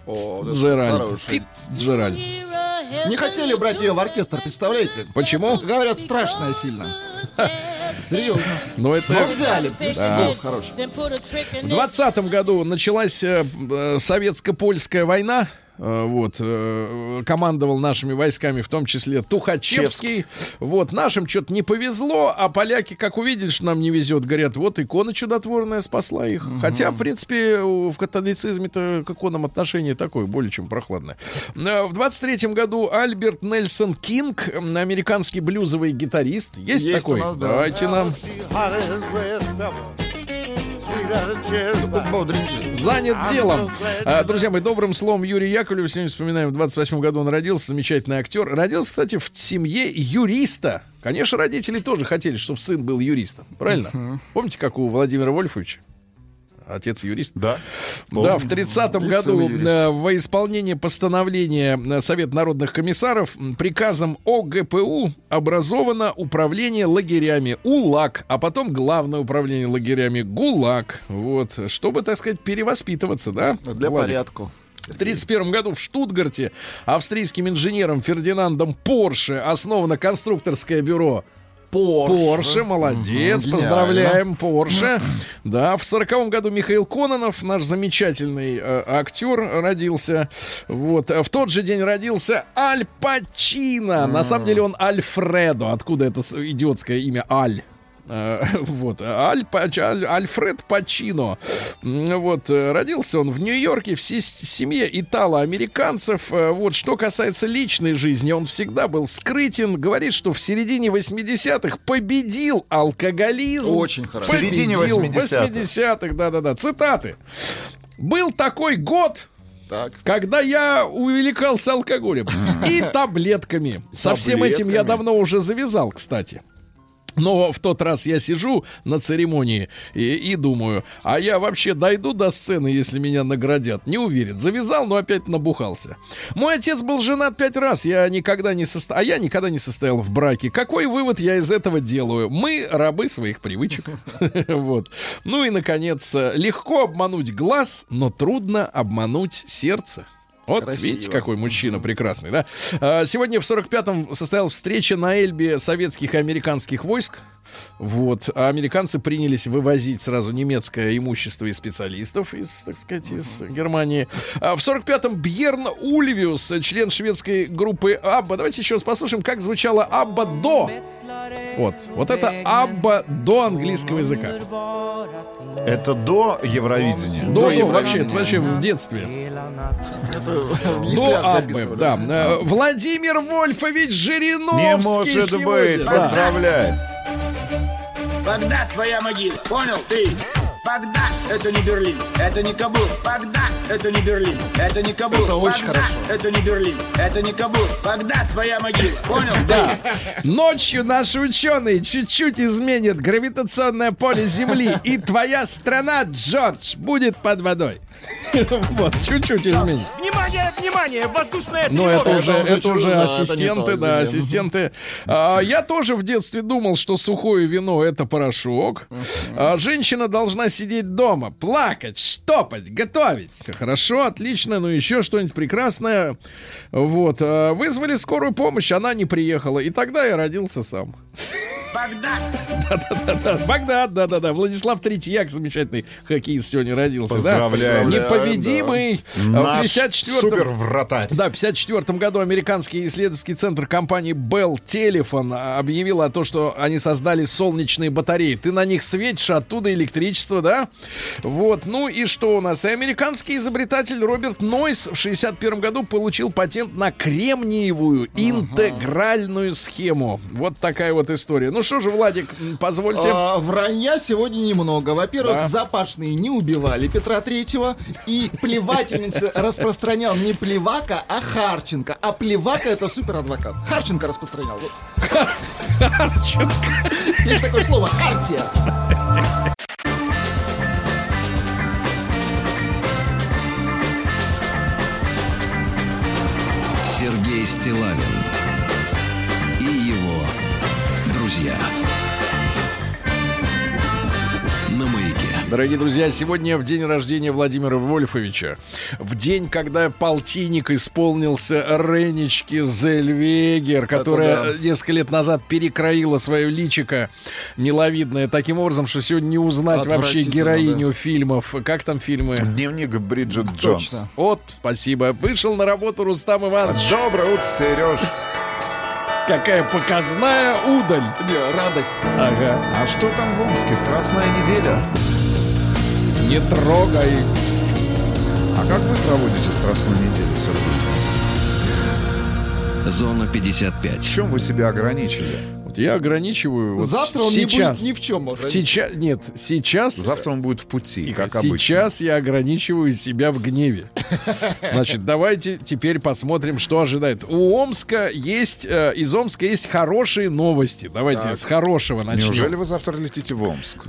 да, хороший. Фитджеральд. Не хотели брать ее в оркестр, представляете? Почему? Говорят, страшная сильно. Серьезно. Ну, это... Но взяли, потому что голос хороший. В 20 году началась э, э, советско-польская война. Э, Вот, э, командовал нашими войсками, в том числе Тухачевский. Вот, нашим что-то не повезло, а поляки, как увидели, что нам не везет, говорят, вот икона чудотворная спасла их. Хотя, в принципе, в католицизме-то к иконам отношение такое, более чем прохладное. Э, В 23 году Альберт Нельсон Кинг, американский блюзовый гитарист. Есть, Есть такой? у нас, да. Давайте нам. Бодренький. занят делом. А, друзья мои, добрым словом Юрий Яковлев. Сегодня вспоминаем, в 28 году он родился, замечательный актер. Родился, кстати, в семье юриста. Конечно, родители тоже хотели, чтобы сын был юристом. Правильно? Помните, как у Владимира Вольфовича? Отец юрист. Да. Да, в 30-м И году э, во исполнение постановления э, Совет народных комиссаров приказом ОГПУ образовано управление лагерями УЛАГ, а потом главное управление лагерями ГУЛАГ. Вот, чтобы, так сказать, перевоспитываться, да? Для Владик? порядку. В 1931 году в Штутгарте австрийским инженером Фердинандом Порше основано конструкторское бюро Порше, молодец, Мгм, поздравляем, Порше. Да, в сороковом году Михаил Кононов, наш замечательный э, актер, родился. Вот, А в тот же день родился Аль Пачино. На самом деле он Альфредо. Откуда это идиотское имя Аль? Э, Вот, Аль, Аль- Альфред Пачино. Вот, родился он в Нью-Йорке в, се- в семье итало-американцев. Э, Вот, что касается личной жизни, он всегда был скрытен. Говорит, что в середине 80-х победил алкоголизм. Очень хорошо. В середине Победил 80-х. 80-х, да-да-да. Цитаты. Был такой год, Так. когда я увлекался алкоголем и таблетками. Со всем этим я давно уже завязал, кстати. Но в тот раз я сижу на церемонии и, и думаю, а я вообще дойду до сцены, если меня наградят? Не уверен. Завязал, но опять набухался. Мой отец был женат пять раз, я никогда не состо... а я никогда не состоял в браке. Какой вывод я из этого делаю? Мы рабы своих привычек. Вот. Ну и, наконец, легко обмануть глаз, но трудно обмануть сердце. Вот Красиво. видите, какой мужчина прекрасный, да? А, Сегодня в 45-м состоялась встреча на Эльбе советских и американских войск. Вот. А американцы принялись вывозить сразу немецкое имущество и специалистов из, так сказать, из Германии. А в 45-м Бьерн Ульвиус, член шведской группы Абба. Давайте еще раз послушаем, как звучало Абба до. Вот. Вот это Абба до английского языка. Это до Евровидения. До, до, Евровидения. вообще, это вообще в детстве. До Аббы, да. Э, Владимир Вольфович Жириновский Не может сегодня. быть. Поздравляю. Багдад твоя могила, понял ты? Багдад – это не Берлин, это не Кабул. Багдад – это не Берлин, это не Кабул. Это очень Багдад хорошо. – это не Берлин, это не Кабул. Багдад твоя могила, понял ты? Ночью наши ученые чуть-чуть изменят гравитационное поле Земли, и твоя страна, Джордж, будет под водой. Вот, чуть-чуть изменит. Внимание, внимание! Воздушная Ну, это тревога! уже, Это уже это уже ассистенты, да, ассистенты. А, я тоже в детстве думал, что сухое вино это порошок. А, женщина должна сидеть дома, плакать, штопать, готовить. Хорошо, отлично, ну еще что-нибудь прекрасное. Вот. а, вызвали скорую помощь, она не приехала. И тогда я родился сам. Багдад Да, Багдад, да-да-да. Владислав Третьяк, замечательный хоккеист, сегодня родился. да? Поздравляем. Непобедимый. А, В Наш 54-м супер вратарь. Да, в 1954 году американский исследовательский центр компании Bell Telephone объявил о том, что они создали солнечные батареи. Ты на них светишь, оттуда электричество, да? Вот. Ну и что у нас? И американский изобретатель Роберт Нойс в 61 году получил патент на кремниевую интегральную схему. Вот такая вот история. Ну что же, Владик, позвольте. А, вранья сегодня немного. Во-первых, Да. запашные не убивали Петра Третьего, и плевательница распространял не Плевака, а Харченко. А Плевака это суперадвокат. Харченко распространял. Вот. Есть такое слово хартия. Сергей Стилавин и его друзья. На маяке. Дорогие друзья, сегодня в день рождения Владимира Вольфовича. В день, когда полтинник исполнился Ренечки Зельвегер, которая да. несколько лет назад перекроила свое личико миловидное таким образом, что сегодня не узнать вообще героиню фильмов. Как там фильмы? Дневник Бриджит Джонс. Точно. Вот, спасибо. Вышел на работу Рустам Иванович. Доброе утро, Сереж. Какая показная удаль. Не, радость. Ага. А что там в Омске? Страстная неделя. Не трогай. А как вы проводите страстную неделю, Сергей? Зона В 55. чем вы себя ограничили? Я ограничиваю. вот Завтра он не сейчас. будет ни в чем. может. Сейчас, нет, сейчас Завтра он будет в пути, Тихо, как обычно. Сейчас я ограничиваю себя в гневе. Значит, давайте теперь посмотрим, что ожидает. У Омска есть, э, из Омска есть хорошие новости. Давайте с хорошего начнем. Неужели вы завтра летите в Омск?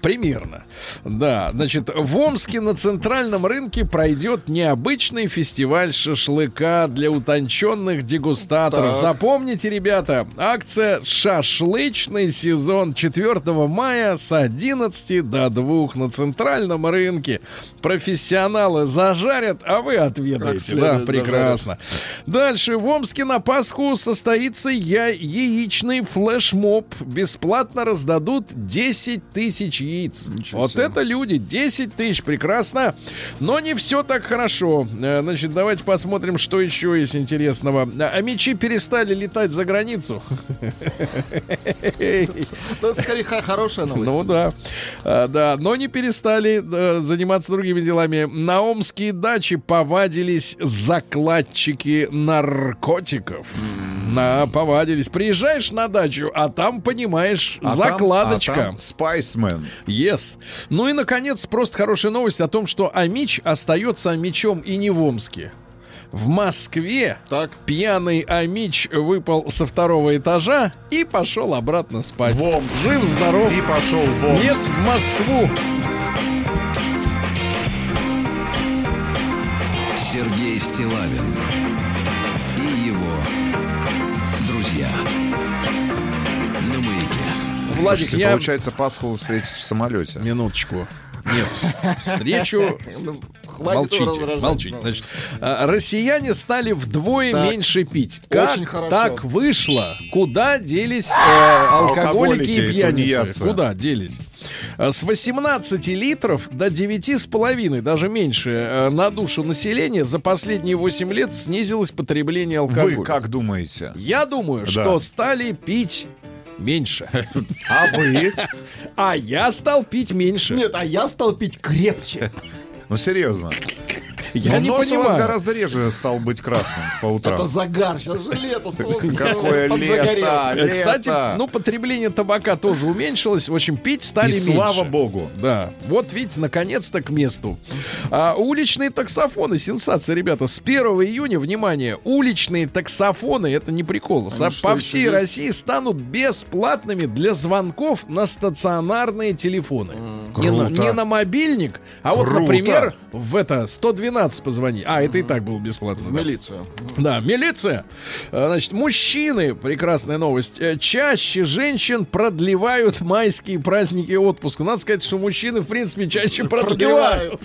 Примерно. Да, значит, в Омске на центральном рынке пройдет необычный фестиваль шашлыка для утонченных дегустаторов. Так. Запомните, ребята, акция «Шашлычный сезон» 4 мая с 11 до 2 на центральном рынке. Профессионалы зажарят, а вы отведаете. Да, прекрасно. Дальше. В Омске на Пасху состоится я яичный флешмоб. Бесплатно раздадут 10 тысяч яиц. Ничего вот себе. это люди. 10 тысяч. Прекрасно. Но не все так хорошо. Э, Значит, давайте посмотрим, что еще есть интересного. А мечи перестали летать за границу. Ну, скорее хорошая новость. Ну да, А, да, но не перестали э, заниматься другими делами. На омские дачи повадились закладчики наркотиков. На, повадились. Приезжаешь на дачу, а там, понимаешь, А закладочка. а Спайсмен. Yes. Ну и, наконец, просто хорошая новость о том, что Амич остается Амичом и не в Омске. В Москве Так. пьяный Амич выпал со второго этажа и пошел обратно спать. В Омск. Жив-здоров. И пошел в Омск. Нет, в Москву. Сергей Стилавин и его друзья. На маяке. Владик, Слушайте, я... получается, Пасху вы встретите в самолете. Минуточку. Нет, встречу... Ну, молчите, молчите. Значит, а, россияне стали вдвое Так. меньше пить. Как Очень хорошо. так вышло? Куда делись э, алкоголики и Алкоголики, пьяницы? тунеядцы. Куда делись? А, С 18 литров до 9,5, даже меньше, э, на душу населения за последние 8 лет снизилось потребление алкоголя. Вы как думаете? Я думаю, Да. что стали пить меньше. А вы? А я стал пить меньше. Нет, а я стал пить крепче. Ну, серьезно. Я Но не нос у вас понимаю. гораздо реже стал быть красным по утрам. Это загар, сейчас же лето, солнце. Какое лето! Э, Кстати, лето! ну, потребление табака тоже уменьшилось. В общем, пить стали И меньше. слава богу. Да, вот видите, наконец-то к месту. А, уличные таксофоны, сенсация, ребята. С 1 июня, внимание, уличные таксофоны, это не прикол, что, по всей есть? России станут бесплатными для звонков на стационарные телефоны. Не, на, Круто. не на мобильник, а вот, например, в это 112 позвони. А, это и так было бесплатно. В да. милицию. Да, милиция. А, Значит, мужчины, прекрасная новость, э, чаще женщин продлевают майские праздники отпуска. Надо сказать, что мужчины, в принципе, чаще продлевают.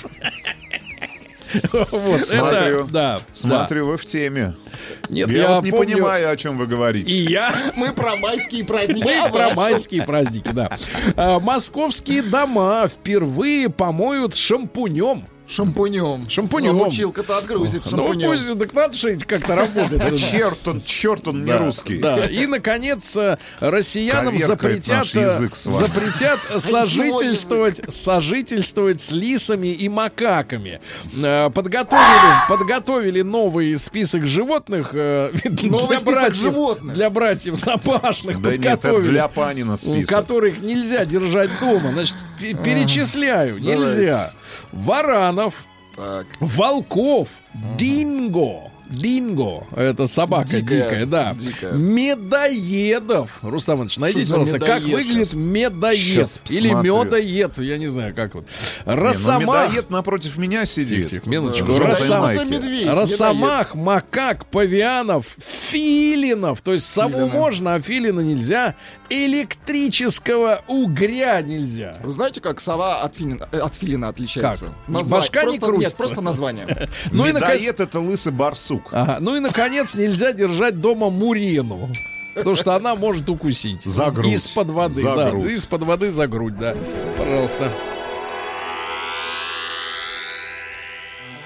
Вот, Смотрю. это, да, Смотрю, вы в теме. да. Нет, я, я вот не помню, понимаю, о чем вы говорите. И я Мы про майские праздники. мы про майские праздники, да. А, Московские дома впервые помоют шампунем. Шампунем. Шампунем. Ну, Училка-то отгрузит Ну, шампунем. пусть, так надо же как-то работать. Да черт он, черт он не русский. Да. И, наконец, э, россиянам запретят, э, запретят сожительствовать, сожительствовать с лисами и макаками. Э, Подготовили, подготовили новый список животных Новый для список братьев, животных. для братьев запашных. Да нет, это для Панина список. которых нельзя держать дома. Значит, пе- перечисляю. Нельзя. Варанов, Так. волков, динго. Динго, это собака Дикая, дикая, да. дикая. Медоедов. Рустам Иванович, найдите, пожалуйста, как медоед выглядит щас? медоед. Щас Или посмотрю. медоед, я не знаю, как вот. Не, ну, Росомах. медоед напротив меня сидит. Тихо, минуточку. Желтой Росом- медведь. Росомах, макак, павианов, филинов. То есть сову можно, а филина нельзя. Электрического угря нельзя. Вы знаете, как сова от филина, э, от филина отличается? Как? Назва- Башка не просто, крутится? Нет, просто название. Ну и, наконец, это лысый барсук. Ага. Ну и, наконец, нельзя держать дома мурену. Потому что она может укусить. За грудь. Из-под воды. За да, грудь. из-под воды за грудь, да. Пожалуйста.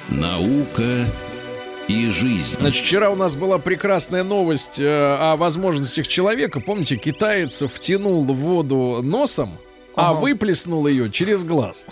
Наука и жизнь. Значит, вчера у нас была прекрасная новость э, о возможностях человека. Помните, китаец втянул в воду носом, а Ага. выплеснул ее через глаз.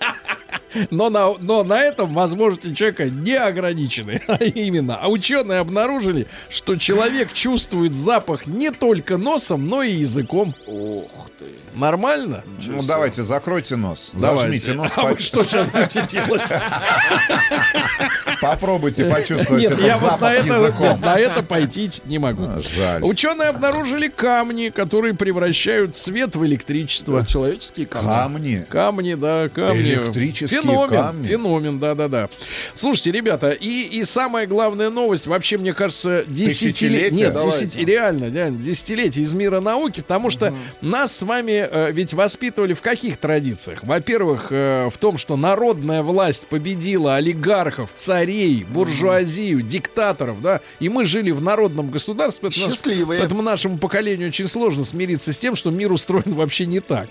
Но на, но на этом возможности человека не ограничены. А именно, а ученые обнаружили, что человек чувствует запах не только носом, но и языком. Ох ты. Нормально? Ну, давайте, закройте нос. Давайте. Зажмите нос. А вы по- что сейчас будете делать? Попробуйте почувствовать Нет, этот я вот на запах это, языком. на это пойти не могу. А, Жаль. Ученые обнаружили камни, которые превращают свет в электричество. Человеческие камни. Камни. Камни, да, камни. Электрические феномен, камни. Феномен, да-да-да. Слушайте, ребята, и, и самая главная новость, вообще, мне кажется, десятилетие. Нет, десяти- реально, реально, десятилетие из мира науки, потому что нас с вами э, ведь воспитывали в каких традициях? Во-первых, э, в том, что народная власть победила олигархов, царей, буржуазию, диктаторов, да, и мы жили в народном государстве. Счастливые. Поэтому нашему поколению очень сложно смириться с тем, что мир устроен вообще не так.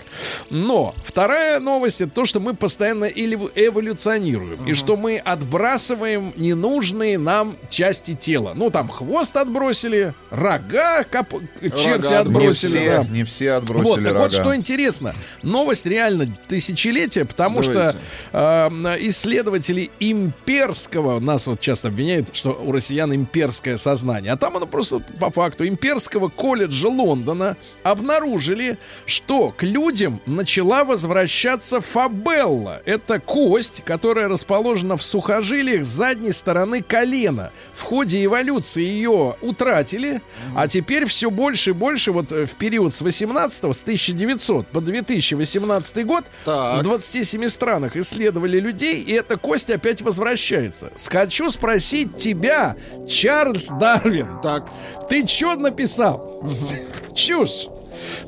Но вторая новость это то, что мы постоянно элев- эволюционируем. И что мы отбрасываем ненужные нам части тела. Ну, там хвост отбросили, рога черти Рога Не отбросили. все, да. не все Вот, отбросили так рога. вот что интересно. Новость реально тысячелетия, потому Давайте. что э, исследователи имперского, нас вот часто обвиняют, что у россиян имперское сознание, а там оно просто по факту имперского колледжа Лондона обнаружили, что к людям начала возвращаться фабелла. Это кость, которая расположена в сухожилиях задней стороны колена. В ходе эволюции ее утратили, а теперь все больше и больше вот э, в период с 18 с 1900 по 2018 год Так. в 27 странах исследовали людей, и эта кость опять возвращается. Хочу спросить тебя, Чарльз Дарвин, Так. ты что написал? Чушь.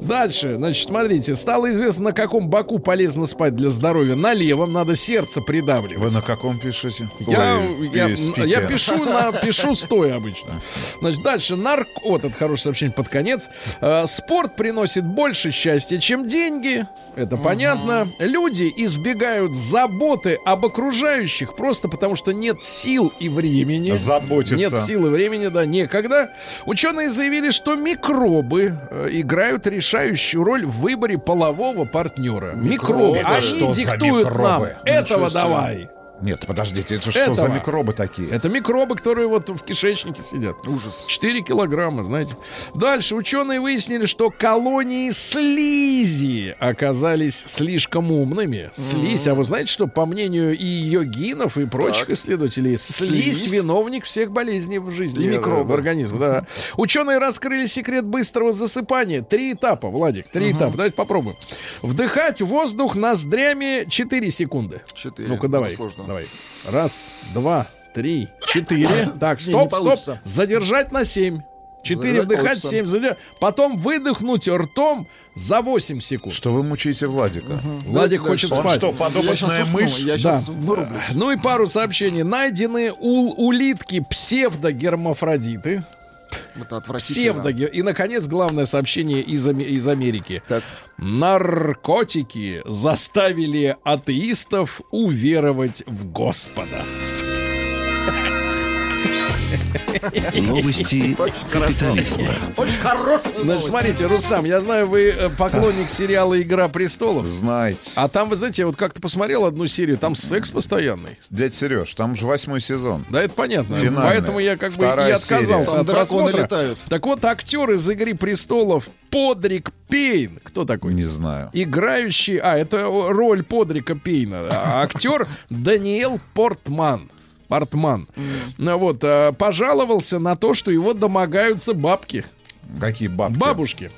Дальше, значит, смотрите, стало известно, на каком боку полезно спать для здоровья. На левом надо сердце придавливать. Вы на каком пишете? Я, Ой, я, я пишу, на, пишу стоя обычно. Значит, дальше. Нарк... Вот это хорошее сообщение под конец. Э, спорт приносит больше счастья, чем деньги. Это понятно. Люди избегают заботы об окружающих просто потому, что нет сил и времени. Заботиться. Нет сил и времени, да, некогда. Ученые заявили, что микробы э, играют решающую роль в выборе полового партнера. Микробы. Это Они диктуют нам. микробы? Этого Ничего давай. Нет, подождите, это что за микробы такие? Это микробы, которые вот в кишечнике сидят. Ужас. 4 килограмма, знаете. Дальше ученые выяснили, что колонии слизи оказались слишком умными. Слизь, а вы знаете, что по мнению и йогинов, и прочих исследователей, слизь, Слизь? виновник всех болезней в жизни. И э, микробы. В организме, да. Ученые раскрыли секрет быстрого засыпания. Три этапа, Владик, три этапа. Давайте попробуем. Вдыхать воздух ноздрями 4 секунды. Четыре. Ну-ка, давай. Сложно. Давай. Раз, два, три, четыре. Так, стоп, стоп. Задержать на семь. Четыре вдыхать, семь задержать. Потом выдохнуть ртом за 8 секунд. Что вы мучаете Владика? Владик Давайте хочет дальше. Он спать. что, Я подопытная мышь? Я Да. Ну и пару сообщений. Найдены у улитки псевдогермафродиты. Это отвратительно. Псевдоге... И, наконец, главное сообщение из, из Америки. Так. Наркотики заставили атеистов уверовать в Господа. Новости капитализма. Очень хорошая новость. смотрите, Рустам, я знаю, вы э, поклонник сериала «Игра престолов». Знаете. А там, вы знаете, я вот как-то посмотрел одну серию, там секс постоянный. Дядь Сереж, там же восьмой сезон. Да, это понятно. Финальная. Поэтому я как бы Вторая и отказался серия. от Там драконы просмотра. летают. Так вот, актер из «Игры престолов» Подрик Пейн. Кто такой? Не знаю. Играющий... А, это роль Подрика Пейна. А актер Даниэл Портман. Портман. Ну вот, а, пожаловался на то, что его домогаются бабки. Какие бабки? Бабушки.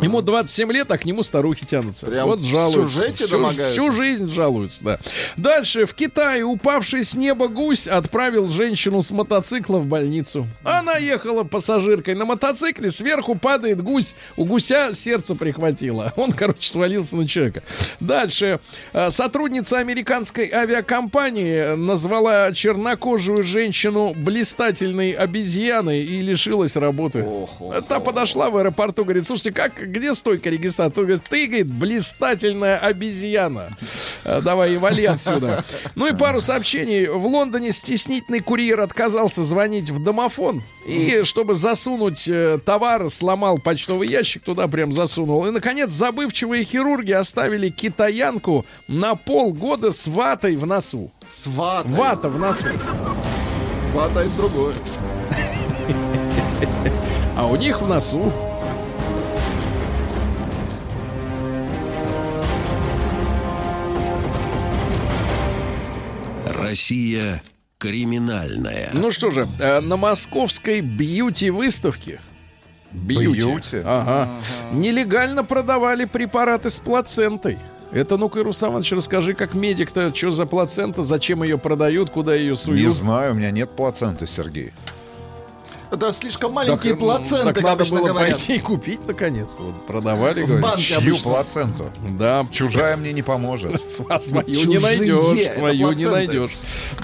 Ему 27 лет, а к нему старухи тянутся. Прям вот в жалуются. сюжете всю, домогаются? всю жизнь жалуются, да. Дальше. В Китае упавший с неба гусь отправил женщину с мотоцикла в больницу. Она ехала пассажиркой на мотоцикле, сверху падает гусь. У гуся сердце прихватило. Он, короче, свалился на человека. Дальше. Э, Сотрудница американской авиакомпании назвала чернокожую женщину блистательной обезьяной и лишилась работы. Та подошла в аэропорту, говорит, слушайте, как, где стойка регистрации? Он говорит, ты, говорит, блистательная обезьяна. Э, Давай, и вали отсюда. Ну и пару сообщений. В Лондоне стеснительный курьер отказался звонить в домофон. И чтобы засунуть э, товар, сломал почтовый ящик, туда прям засунул. И, наконец, забывчивые хирурги оставили китаянку на полгода с ватой в носу. Сватай. Вата в носу. Сватай другое. А у них в носу. Россия криминальная. Ну что же, э, на московской бьюти-выставке Бьюти. Бьюти? Ага. Нелегально продавали препараты с плацентой. Это, ну-ка, Рустам Иванович, расскажи, как медик-то, что за плацента, зачем ее продают, куда ее Не суют? знаю, у меня нет плаценты, Сергей. Это слишком маленькие Так, плаценты, так надо было говорят. пойти и купить, наконец. Вот, продавали, В говорят. Чью обычно. плаценту? Да. Чужая мне не поможет. А свою не найдешь, свою не найдешь.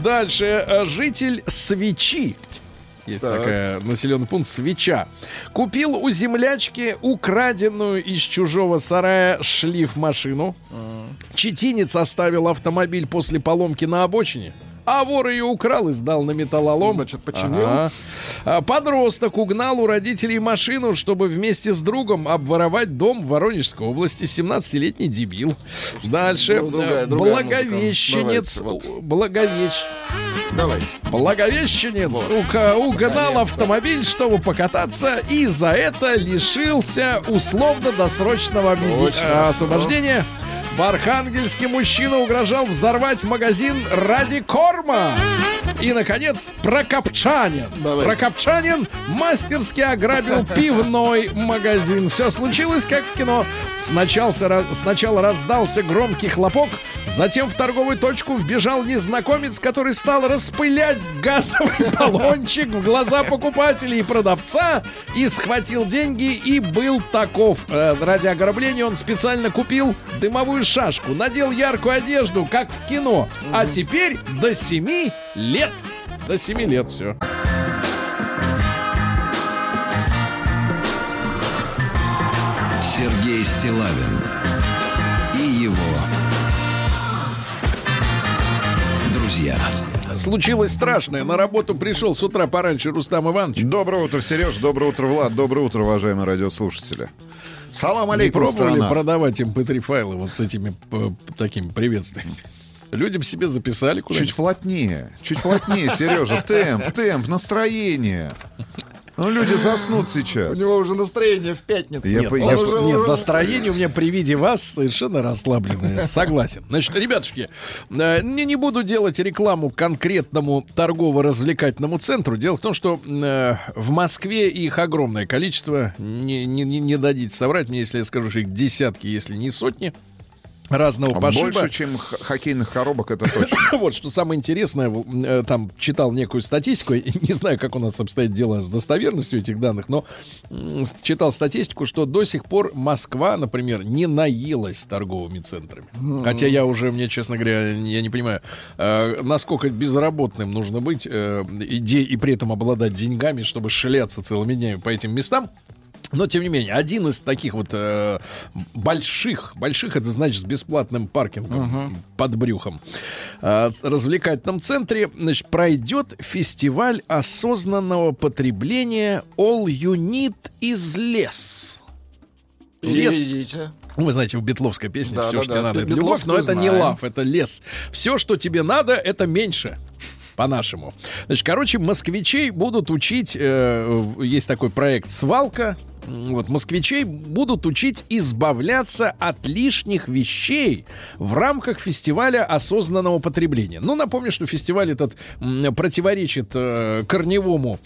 Дальше. э, Житель Свечи. Есть Так. такая населенный пункт Свеча. Купил у землячки украденную из чужого сарая шлиф-машину. Четинец оставил автомобиль после поломки на обочине. А вор ее украл и сдал на металлолом. Значит, починил? Ага. А Подросток угнал у родителей машину, чтобы вместе с другом обворовать дом в Воронежской области. 17-летний дебил. Дальше. ну, другая- другая Благовещенец. Давайте, Благовещ... Давайте. Благовещенец ука- угнал автомобиль, чтобы покататься, и за это лишился условно-досрочного меди- э, освобождения. В Архангельске мужчина угрожал взорвать магазин ради корма. И, наконец, Прокопчанин. Давайте. Прокопчанин мастерски ограбил пивной магазин. Все случилось, как в кино. Сначала, сначала раздался громкий хлопок, затем в торговую точку вбежал незнакомец, который стал распылять газовый баллончик в глаза покупателей и продавца и схватил деньги и был таков. Э, Ради ограбления он специально купил дымовую шашку, надел яркую одежду, как в кино. А теперь до 7 лет. До 7 лет все. Сергей Стилавин и его друзья. Случилось страшное. На работу пришел с утра пораньше Рустам Иванович. Доброе утро, Сереж. Доброе утро, Влад. Доброе утро, уважаемые радиослушатели. Салам Не алейкум, пробовали страна. продавать MP3 файлы вот с этими такими приветствиями? Людям себе записали куда Чуть плотнее, чуть плотнее, Сережа. Темп, темп, настроение. Ну, люди заснут У сейчас. него уже настроение в пятницу. Я Нет, я уже- нет, настроение у меня при виде вас совершенно расслабленное. Согласен. Значит, ребятушки, э, не, не буду делать рекламу конкретному торгово-развлекательному центру. Дело в том, что э, в Москве их огромное количество. Не, не, не- не дадите соврать мне, если я скажу, что их десятки, если не сотни разного А пошиба. Больше, чем х- хоккейных коробок, это точно. Вот что самое интересное, э, там читал некую статистику, не знаю, как у нас обстоят дела с достоверностью этих данных, но читал статистику, что до сих пор Москва, например, не наелась торговыми центрами. Хотя я уже, мне, честно говоря, я не понимаю, э, насколько безработным нужно быть э, и при этом обладать деньгами, чтобы шляться целыми днями по этим местам. Но, тем не менее, один из таких вот э, больших, больших, это значит с бесплатным паркингом под брюхом, э, развлекательном центре, значит, пройдет фестиваль осознанного потребления All You Need is Less. Лес, Переведите. ну, вы знаете, в битловской песне Да, все, да, что да. тебе надо, это любовь, но это не знаем. лав, это лес. Все, что тебе надо, это меньше. По-нашему. Значит, короче, москвичей будут учить, э, есть такой проект «Свалка», вот, москвичей будут учить избавляться от лишних вещей в рамках фестиваля осознанного потребления. Ну, напомню, что фестиваль этот противоречит э, корневому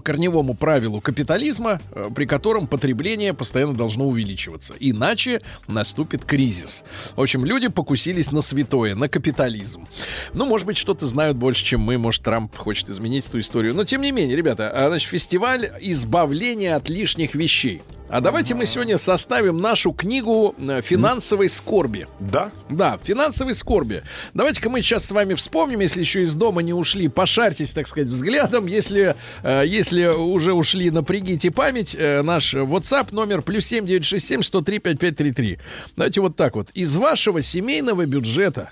корневому правилу капитализма, э, при котором потребление постоянно должно увеличиваться. Иначе наступит кризис. В общем, люди покусились на святое, на капитализм. Ну, может быть, что-то знают больше, чем мы. Может, Трамп хочет изменить эту историю. Но, тем не менее, ребята, а, значит, фестиваль избавления от лишних вещей. А давайте мы сегодня составим нашу книгу э, финансовой скорби. Да? Да, финансовой скорби. Давайте-ка мы сейчас с вами вспомним, если еще из дома не ушли, пошарьтесь, так сказать, взглядом. Если, э, если уже ушли, напрягите память. Э, наш WhatsApp номер плюс 7967 103 5533. Давайте вот так вот. Из вашего семейного бюджета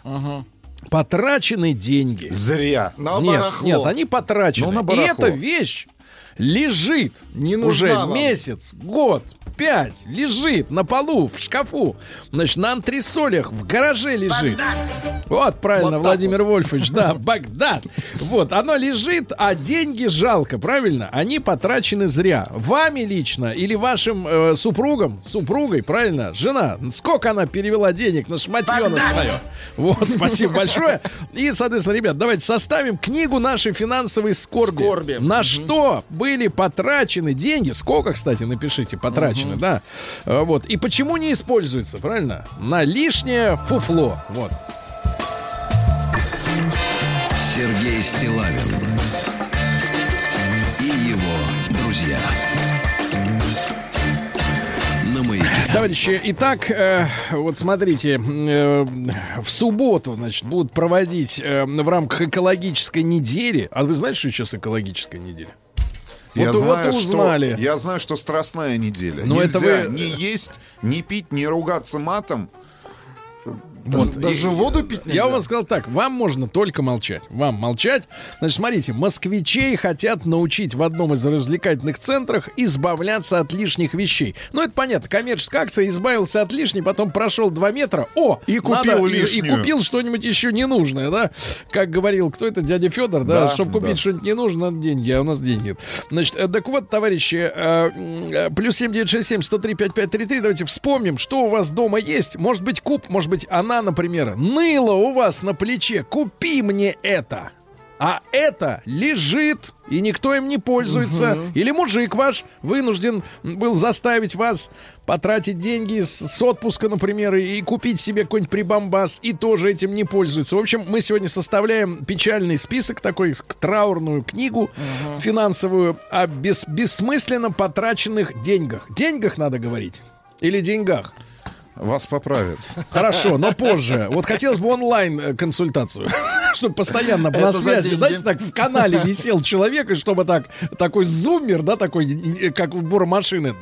потрачены деньги. Зря. На нет, барахло. нет, они потрачены. Ну, на И барахло. эта вещь лежит Не уже вам. месяц, год, пять, лежит на полу, в шкафу, значит, на антресолях, в гараже лежит. Вот, правильно, Вот Владимир Вольфович, да, Багдад. Вот, оно лежит, а деньги жалко, правильно? Они потрачены зря. Вами лично или вашим э, супругом, супругой, правильно? Жена, сколько она перевела денег на шматье на свое? Вот, спасибо большое. И, соответственно, ребят, давайте составим книгу нашей финансовой скорби. Скорби. На что были потрачены деньги? Сколько, кстати, напишите, потрачены, да? Э, Вот. И почему не используется, правильно? На лишнее фуфло. Вот. Сергей Стилавин и его друзья. Товарищи, итак, э, вот смотрите, э, в субботу, значит, будут проводить э, в рамках экологической недели. А вы знаете, что сейчас экологическая неделя? Я вот, знаю, вот узнали. Что, я знаю, что страстная неделя. Ну, Нельзя это вы- не есть, не пить, не ругаться матом. Вот. Даже И- воду пить нельзя? Я вам сказал так, вам можно только молчать. Вам молчать. Значит, смотрите, москвичей хотят научить в одном из развлекательных центров избавляться от лишних вещей. Ну, это понятно, коммерческая акция, избавился от лишней, потом прошел 2 метра, о! И купил и- И, лишнюю. купил что-нибудь еще ненужное, да? Как говорил, кто это, дядя Федор, да? Да, Чтобы купить да. что-нибудь не нужно, надо деньги, а у нас денег нет. Значит, э, так вот, товарищи, э, э, плюс 7967 103 5533, давайте вспомним, что у вас дома есть. Может быть, куб, может быть, она, например, ныла у вас на плече. Купи мне это. а это лежит, и никто им не пользуется. Или мужик ваш вынужден был заставить вас потратить деньги с, с отпуска, например, и купить себе какой-нибудь прибамбас, и тоже этим не пользуется. В общем, мы сегодня составляем печальный список, такой траурную книгу финансовую о бес- бессмысленно потраченных деньгах. Деньгах надо говорить. Или деньгах. Вас поправят. Хорошо, но позже. Вот хотелось бы онлайн э, консультацию, чтобы постоянно на связи, знаете, так в канале висел человек, и чтобы так такой зуммер, да, такой, как у машины.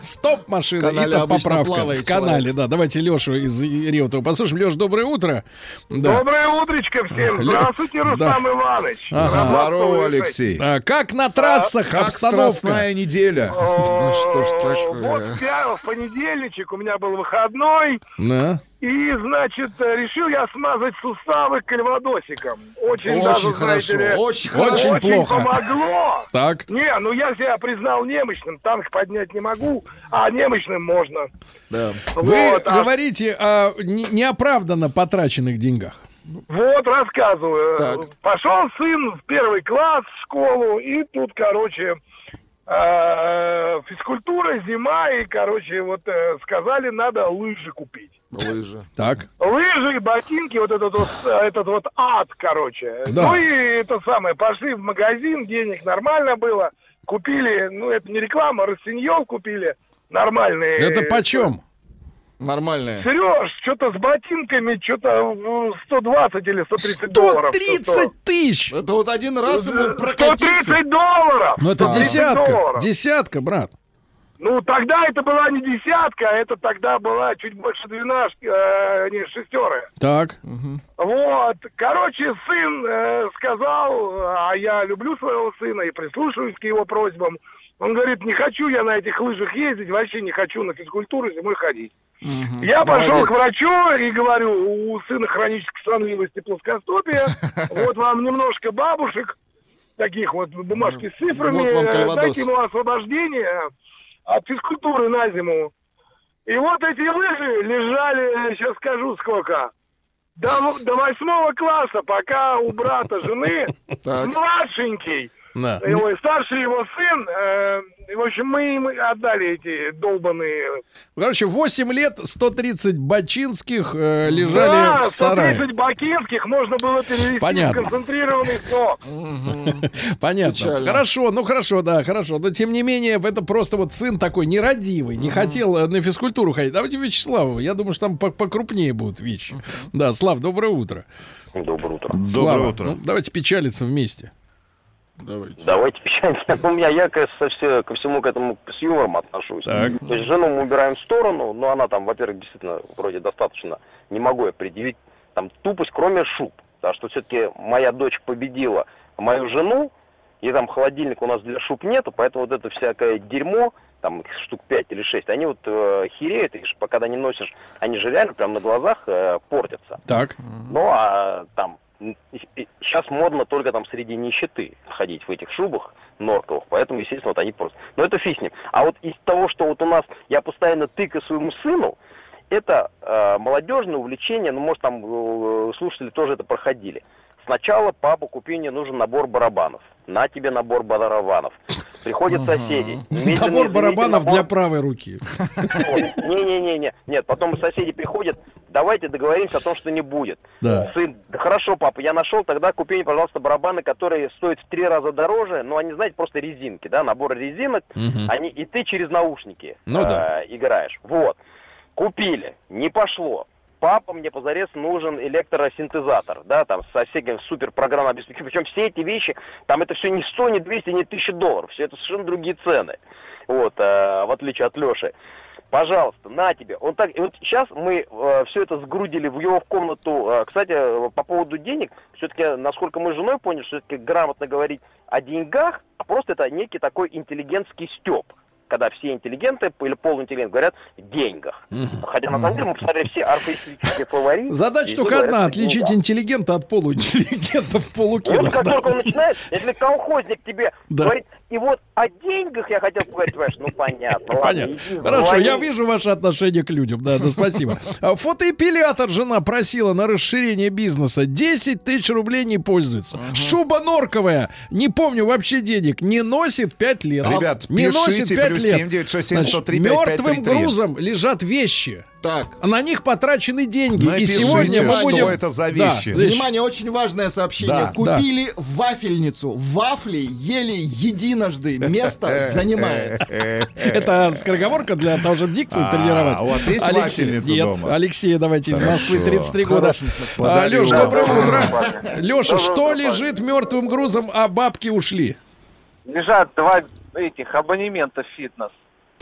Стоп, машина, и там поправка. В канале, да. Давайте Лешу из Реутова послушаем. Леш, доброе утро. Доброе утречко всем. Здравствуйте, Рустам Иванович. Здорово. Алексей. А, как на трассах Как обстановка? страстная неделя. Ну что ж О, такое? Вот я в понедельничек, у меня был выходной, Да. и, значит, решил я смазать суставы кальвадосиком. Очень, даже, Очень хорошо, знаете очень Очень хорошо. плохо. помогло. Так. Не, ну я себя признал немощным, танк поднять не могу, а немощным можно. Да. Вы Вот, а говорите о не- неоправданно потраченных деньгах. Вот, рассказываю. Так. Пошел сын в первый класс в школу, и тут, короче, физкультура, зима, и, короче, вот э, сказали, надо лыжи купить. Лыжи. Так. Лыжи, ботинки, вот этот вот, э, этот вот ад, короче. Да. Ну и это самое, пошли в магазин, денег нормально было, купили, ну это не реклама, Рассиньол купили, нормальные. Это почем? Нормальные. Сереж, что-то с ботинками, что-то э, 120 или 130 долларов. 130 тысяч! Это вот один раз ему прокатиться. 130 долларов! Ну это А. десятка. долларов. Десятка, брат. Ну, тогда это была не десятка, а это тогда была чуть больше двенашки, э, не, шестеры. Так. Вот, короче, сын э, сказал, а я люблю своего сына и прислушиваюсь к его просьбам. Он говорит, не хочу я на этих лыжах ездить, вообще не хочу на физкультуру зимой ходить. Я пошел Молодец. к врачу и говорю, у сына хроническая сонливость и плоскостопие, вот вам немножко бабушек, таких вот бумажки с цифрами, Вот вам э, дайте ему освобождение от физкультуры на зиму. И вот эти лыжи лежали, сейчас скажу сколько, до, до восьмого класса, пока у брата жены Так. младшенький, Да. его старший его сын, э, в общем, мы им отдали эти долбанные... Короче, 8 лет 130 бачинских э, лежали да, в сарае. 130 бакинских можно было перевести Понятно. в концентрированный сок. Понятно. Хорошо, ну хорошо, да, хорошо. Но тем не менее, это просто вот сын такой нерадивый, не хотел э, на физкультуру ходить. Давайте Вячеславу. Я думаю, что там по- покрупнее будут вещи. Да, Слав, доброе утро. Доброе утро. Доброе утро. ну, давайте печалиться вместе. Давайте. Давайте. У меня я ко, все- ко всему к этому с юмором отношусь. Так. То есть жену мы убираем в сторону, но она там, во-первых, действительно вроде достаточно, не могу я предъявить там тупость, кроме шуб. Потому что все-таки моя дочь победила мою жену, и там холодильника у нас для шуб нету, поэтому вот это всякое дерьмо, там их штук 5 или 6, они вот э, хереют, и пока не носишь, они же реально прям на глазах э, портятся. Так. Ну, а там сейчас модно только там среди нищеты ходить в этих шубах норковых, поэтому, естественно, вот они просто... Но это ним. А вот из того, что вот у нас, я постоянно тыкаю своему сыну, это э, молодежное увлечение, ну, может, там э, слушатели тоже это проходили. Сначала папа купи мне нужен набор барабанов. На тебе набор барабанов. Приходят соседи. немедленно Набор барабанов набор- для правой руки. не-не-не, нет, потом соседи приходят, давайте договоримся о том, что не будет. Да. Сын, да хорошо, папа, я нашел, тогда купи мне, пожалуйста, барабаны, которые стоят в три раза дороже, но они, знаете, просто резинки, да, набор резинок, Мгм. они, и ты через наушники Ну э, да. играешь. Вот. Купили, не пошло. Папа, мне позарез нужен электросинтезатор, да, там, со всяким супер программным обеспечением. Причем все эти вещи, там это все не 100, не 200, не 1000 долларов. Все это совершенно другие цены. Вот, э, в отличие от Леши. Пожалуйста, на тебе. Он так, и вот сейчас мы все это сгрудили в его комнату. Э, кстати, э, по поводу денег, все-таки, насколько мы с женой поняли, все-таки грамотно говорить о деньгах, а просто это некий такой интеллигентский степ. Когда все интеллигенты или полуинтеллигенты говорят о деньгах. Хотя на самом деле мы посмотрели все архаистические фавориты. Задача только одна отличить интеллигента от полуинтеллигента в Вот полукинах. как да. только он начинает, если колхозник тебе говорит, И вот о деньгах я хотел поговорить, понимаешь, ну понятно, ладно. Понятно. иди, Хорошо, звони. я вижу ваше отношение к людям. Да, да, спасибо. А, Фотоэпилятор жена просила на расширение бизнеса. 10 тысяч рублей не пользуется. Шуба норковая, не помню вообще денег, не носит 5 лет. Ребят, не носит пишите, 5 плюс лет. 7967 Значит, 103 мертвым 5533. грузом лежат вещи. Так, на них потрачены деньги. И Напишите, сегодня мы что будем... это за Да, вещи. вещи. внимание, очень важное сообщение. Да. Купили вафельницу. Вафли ели единожды. Место занимает. Это скороговорка для того, чтобы дикцию А, тренировать. у вас есть Алексей- вафельница дома? Алексей, давайте из Москвы, Хорошо. 33 В года. Леш, доброе утро. Леша, что лежит мертвым грузом, а бабки ушли? Лежат два этих абонемента в фитнес.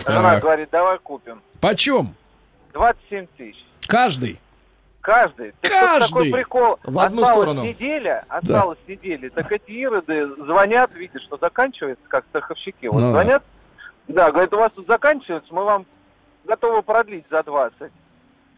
Жена говорит, давай купим. Почем? 27 тысяч. Каждый. Каждый. Так Каждый. такой прикол. В одну осталась сторону. неделя, осталась неделя. Так эти ироды звонят, видят, что заканчивается, как страховщики. Вот Ну да. звонят, да, говорят, у вас тут заканчивается, мы вам готовы продлить за 20.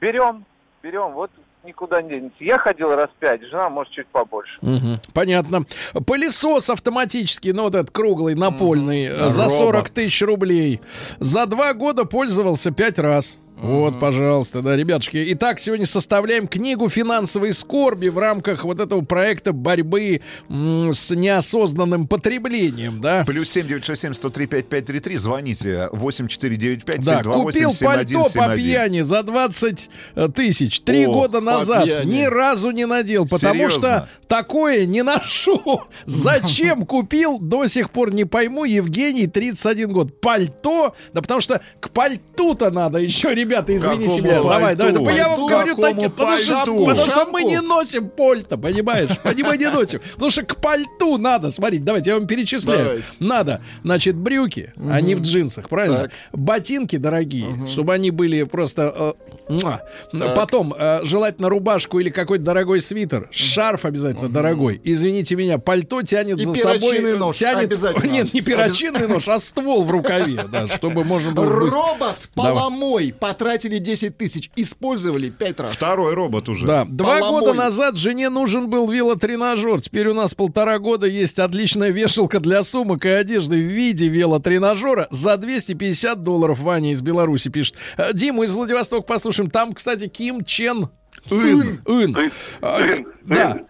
Берем, берем, вот никуда не денется. Я ходил раз пять, жена может чуть побольше. Мгм, Понятно. Пылесос автоматический, ну вот этот круглый, напольный, э, за Робот. 40 тысяч рублей. За два года пользовался пять раз. Вот, пожалуйста, да, ребятушки. Итак, сегодня составляем книгу финансовой скорби в рамках вот этого проекта борьбы с неосознанным потреблением, да. Плюс 7967 103 5533. Звоните 8495 Да, 728 купил пальто по 7171. пьяни за 20 э, тысяч. Три года назад пьяни. ни разу не надел, потому Серьезно? что такое не ношу. Зачем купил, до сих пор не пойму. Евгений, 31 год. Пальто? Да потому что к пальту-то надо еще, ребята, извините Какому меня. Давай, давай. да я вам говорю так, потому что, потому что мы не носим пальто, понимаешь? Мы не носим. Потому что к пальту надо, смотрите, давайте я вам перечисляю. Давайте. Надо, значит, брюки, они в джинсах, правильно? Так. Ботинки дорогие, чтобы они были просто... э. Потом, э, желательно рубашку или какой-то дорогой свитер. Шарф обязательно дорогой. Извините меня, пальто тянет И за собой... нож тянет, обязательно. Нет, не перочинный нож, а ствол в рукаве, да, чтобы можно было... Робот поломой. Потратили 10 тысяч. Использовали 5 раз. Второй робот уже. Да, два Поломой. года назад жене нужен был велотренажер. Теперь у нас полтора года есть отличная вешалка для сумок и одежды в виде велотренажера за 250 долларов. Ваня из Беларуси пишет. Э, Диму из Владивостока послушаем. Там, кстати, Ким Чен Ын. Ын. А, Да.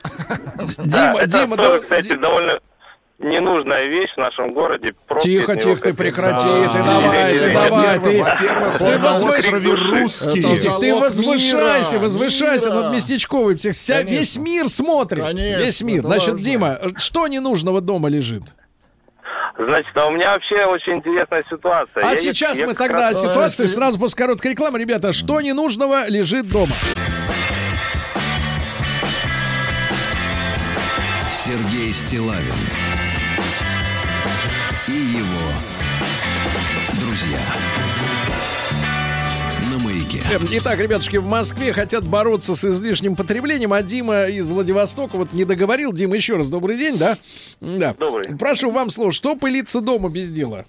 Дима, Дима, да, кстати, довольно ненужная вещь в нашем городе. Тихо, тихо, ты прекрати, Да. ты давай, ты давай, ты... ты он на возвышай- острове Русский. Это Ты возвышайся, мира, возвышайся над местечковой. Вся, Конечно. весь мир смотрит. Конечно, весь мир. Значит, важно. Дима, что ненужного дома лежит? Значит, а у меня вообще очень интересная ситуация. А Я- сейчас я мы тогда о ситуации сразу после короткой рекламы. Ребята, что ненужного лежит дома? Сергей Стилавин Итак, ребятушки, в Москве хотят бороться с излишним потреблением, а Дима из Владивостока вот не договорил. Дима, еще раз добрый день, да? Да. Добрый. Прошу вам слово. Что пылиться дома без дела?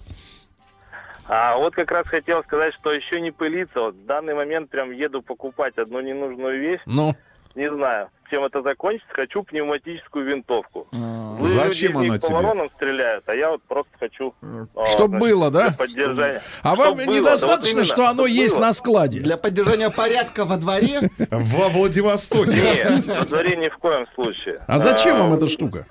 А вот как раз хотел сказать, что еще не пылиться. Вот в данный момент прям еду покупать одну ненужную вещь. Ну, Не знаю, чем это закончится. Хочу пневматическую винтовку. А, Зачем люди она них по тебе? воронам стреляют, а я вот просто хочу... а, Чтоб значит, было, да? для Поддержания. а Чтоб вам было, да вот недостаточно, именно, что оно есть было. на складе? Для поддержания порядка во дворе Во Владивостоке. Нет, на дворе ни в коем случае. А зачем вам эта штука?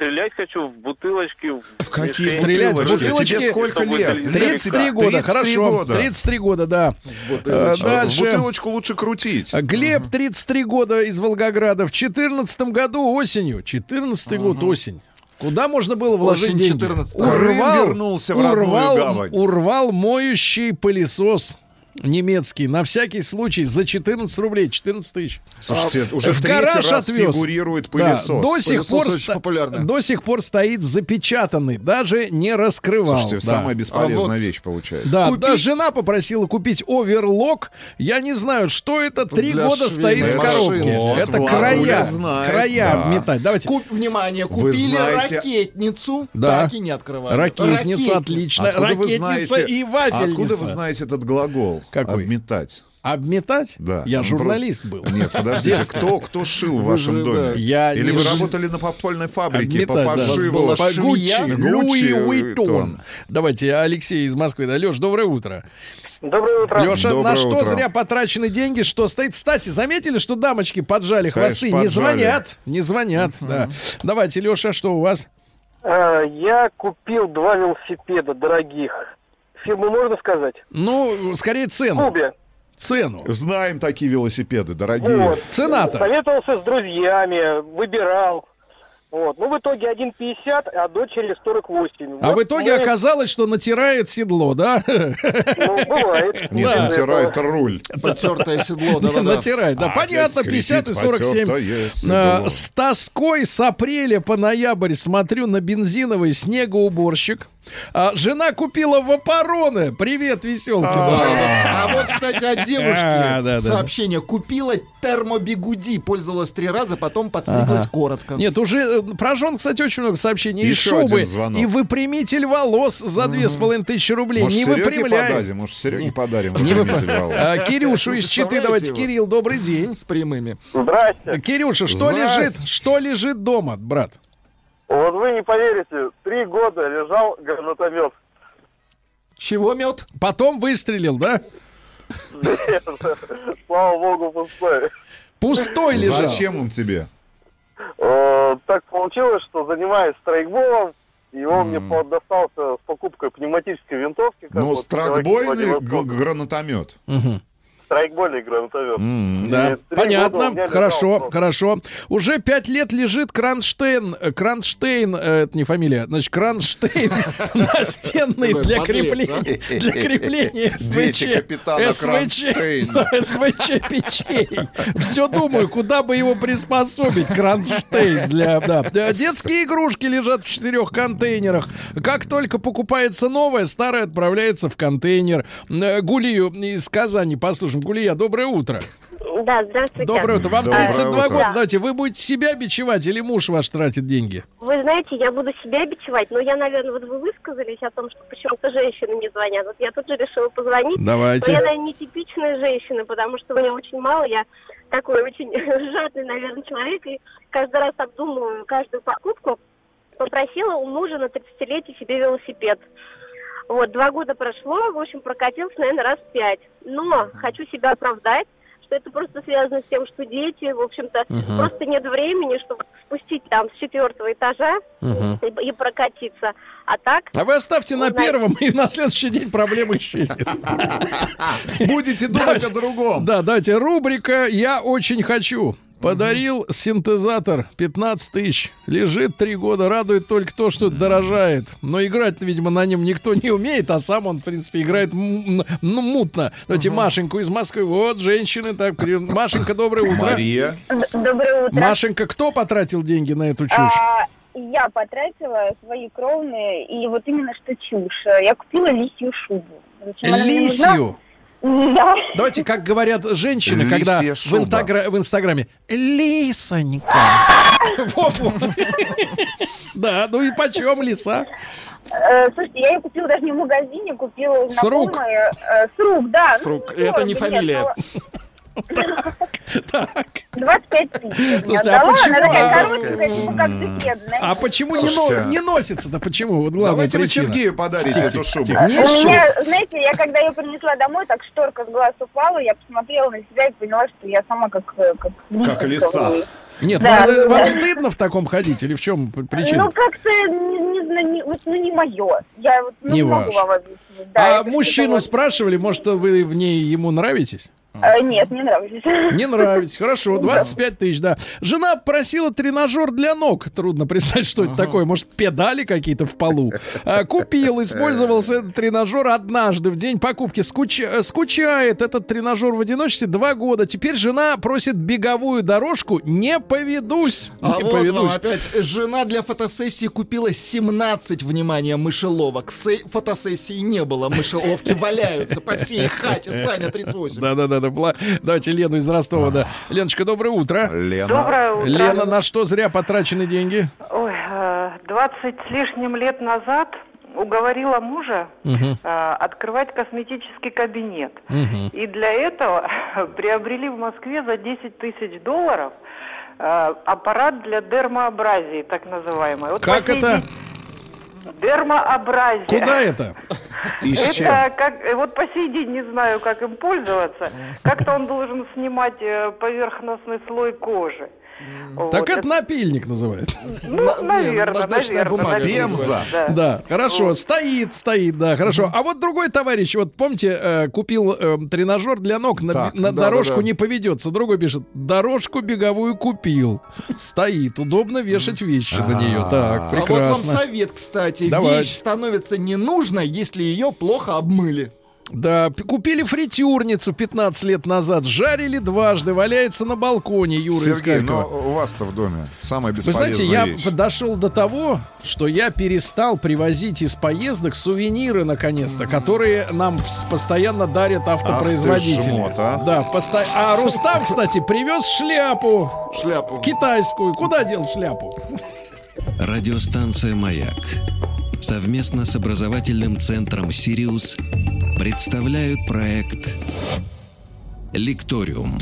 Стрелять хочу в бутылочки. В Какие мишень. Стрелять в бутылочки? бутылочки? Тебе сколько лет? были- 33 года, 33 хорошо. года. 33 года, да. Э, бутылочки. Дальше. Бутылочку лучше крутить. Глеб, 33 года из Волгограда. В 2014 году осенью. 14 год осень. Куда можно было вложить деньги? 14. Урвал, вернулся в урвал, гавань. урвал моющий пылесос немецкий на всякий случай за 14 рублей, 14 тысяч. Слушайте, уже в в третий гараж раз отвез. фигурирует Да, пылесос. до, сих Пылесос пор популярный. до сих пор стоит запечатанный, даже не раскрывал. Слушайте, Да. самая бесполезная А вот- вещь получается. Да, Купи- да, жена попросила купить оверлок. Я не знаю, что это. Три Для года стоит в коробке. Вот, это Владуля края. знает, края да. обметать. Давайте. Куп- внимание, купили знаете- ракетницу, Да. так и не открывали. Ракетница, отлично. Откуда вы Ракетница знаете, и вафельница. откуда вы знаете этот глагол? Какой? Обметать. Обметать? Да. Я Он журналист был. Нет, подождите, кто, кто шил в вашем же, доме? да. Я Или не вы ж- работали на подпольной фабрике по Обметать, да. пошиву? По швея? Гуччи, Луи. Уиттон. Давайте, Алексей из Москвы. Да, Леш, доброе утро. Доброе утро. Леша, на Доброе что утро. зря потрачены деньги, что стоит? Кстати, заметили, что дамочки поджали Конечно, хвосты? Не поджали. звонят, не звонят. Да. Давайте, Леша, что у вас? А, Я купил два велосипеда дорогих. Фирму можно сказать? Ну, скорее цену. клубе. Цену. Знаем такие велосипеды, дорогие. Вот. Цена-то? Советовался с друзьями, выбирал. Вот. Ну, в итоге 1,50, а дочери 48. А Вот в итоге мой- оказалось, что натирает седло, да? Ну, бывает. Нет, Да. натирает руль. Потертое седло, да-да-да. Натирает, да. А, Понятно, детский 50 и вид, 47. потертое А. С тоской с апреля по ноябрь смотрю на бензиновый снегоуборщик. А жена купила вапороны. Привет, веселки. А вот, кстати, от А, да, девушки да. сообщение. Купила термобигуди, пользовалась три раза, потом подстриглась коротко. Нет, уже э, про жен, кстати, очень много сообщений. И Еще шубы, один звонок. и выпрямитель волос за две с половиной тысячи рублей. Может, не Сереге выпрямляй. подадим? Может, Сереге подарим? Не волос? А, Кирюшу из Читы, давайте. его? Кирилл, добрый день. С прямыми. Здрасте. Кирюша, что Здрасте. лежит, что лежит дома, брат? Вот вы не поверите, три года лежал гранатомет. Чего мед? Потом выстрелил, да? Слава богу, пустой. Пустой лежал. Зачем он тебе? Э, Так получилось, что занимаюсь страйкболом, и он мне достался с покупкой пневматической винтовки. как Ну, вот страйкбольный Владивосток. г- Страйкбольный гранатомет. М. Да, понятно, хорошо, лежал хорошо. Уже пять лет лежит Кронштейн, э, Кронштейн, э, это не фамилия, значит, Кронштейн настенный Такой для крепления, для крепления СВЧ, СВЧ. СВЧ печей. Все думаю, куда бы его приспособить, Кронштейн для, да. Да, Детские игрушки лежат в четырех контейнерах. Как только покупается новое, старое отправляется в контейнер. Э, Гулию из Казани, послушаем. Гулия, доброе утро. Да, здравствуйте. Доброе утро. Вам Доброе 32 утро. года. Давайте, вы будете себя бичевать или муж ваш тратит деньги? Вы знаете, я буду себя бичевать, но я, наверное, вот вы высказались о том, что почему-то женщины не звонят. Вот я тут же решила позвонить. Но я, Давайте. наверное, не типичная женщина, потому что меня очень мало. Я такой очень жадный, наверное, человек. И каждый раз обдумываю каждую покупку. Попросила у мужа на 30-летие себе велосипед. Вот, два года прошло, в общем, прокатился, наверное, раз пять. Но хочу себя оправдать, что это просто связано с тем, что дети, в общем-то, Мгм. просто нет времени, чтобы спустить там с четвертого этажа Мгм. и, и прокатиться. А так, А вы оставьте на знаете- первом, и на следующий день проблема исчезнет. Будете думать о другом. Да, давайте, рубрика «Я очень хочу». Подарил синтезатор 15 тысяч. Лежит три года, радует только то, что дорожает. Но играть, видимо, на нем никто не умеет, а сам он, в принципе, играет ну, мутно. Давайте Машеньку из Москвы. Вот, женщины. Так, при- Машенька, доброе утро. Мария. Доброе утро. Машенька, кто потратил деньги на эту чушь? А, я потратила свои кровные, и вот именно что чушь. Я купила лисью шубу. Зачем она мне нужна? Лисью. Да. Давайте, как говорят женщины, Лисья когда в, интагра- в Инстаграме. Лисонька. Да, ну и почем лиса? Э, слушайте, я ее купила даже не в магазине, купила у С рук? э, с рук, да. С Ну, рук. Это не фамилия. Так. ну, 25 тысяч. Слушайте, а почему. А почему не, не носится-то? Почему? Вот главная Давайте. Сергею подарите эту шубу. Не знаете, я когда ее принесла домой, так шторка с глаз упала, я посмотрела на себя и поняла, что я сама как... э, Как, Как лиса. Нет, Да, ну, это да. вам стыдно в таком ходить или в чем причина? Ну, как-то, не, не знаю, не, вот, ну, не мое. Я вот ну, Не не могу ваше. вам объяснить. Да, а мужчину спрашивали, может, вы в ней ему нравитесь? Э, нет, не нравится. Не нравитесь. Хорошо, 25 тысяч, да. Жена просила тренажер для ног. Трудно представить, что это такое. Может, педали какие-то в полу. А, Купил, использовался этот тренажер однажды в день покупки. Скуч- э, Скучает этот тренажер в одиночестве два года. Теперь жена просит беговую дорожку. Не поведусь. А Не вот вам поведусь. опять жена для фотосессии купила 17, внимание, мышеловок. Фотосессии не было, мышеловки валяются по всей хате. Саня 38. Да-да-да. Бла- Давайте Лену из Ростова. Да. Леночка, доброе утро. Лена. Доброе утро. Лена, на что зря потрачены деньги? Ой, э, 20 с лишним лет назад уговорила мужа а, открывать косметический кабинет. Мгм. И для этого приобрели в Москве за 10 тысяч долларов а, аппарат для дермоабразии, так называемый. Вот Как по сей это? Это как, э, вот по сей день не знаю, как им пользоваться. Как-то он должен снимать э, поверхностный слой кожи. Вот. Так это напильник называется. Ну, наверное, наверное. Пемза. Да. Да, хорошо, стоит, стоит, да, хорошо. А вот другой товарищ, вот помните, э, купил э, тренажер для ног, на, Так, на да, дорожку да, да. не поведется. Другой пишет, дорожку беговую купил. Стоит, удобно вешать вещи на нее. Так, А вот вам прекрасно. совет, кстати. Давайте. Вещь становится ненужной, если ее плохо обмыли. Да, купили фритюрницу 15 лет назад, жарили дважды, валяется на балконе Юра Сергей, но Харькова. у вас-то в доме самая Вы бесполезная знаете, я вещь. дошел до того, что я перестал привозить из поездок сувениры, наконец-то, которые нам постоянно дарят автопроизводители. жмот, а. Да, посто- а Рустам, кстати, привез шляпу Шляпу. китайскую. Куда дел шляпу? Радиостанция «Маяк» совместно с образовательным центром «Сириус» представляют проект «Лекториум».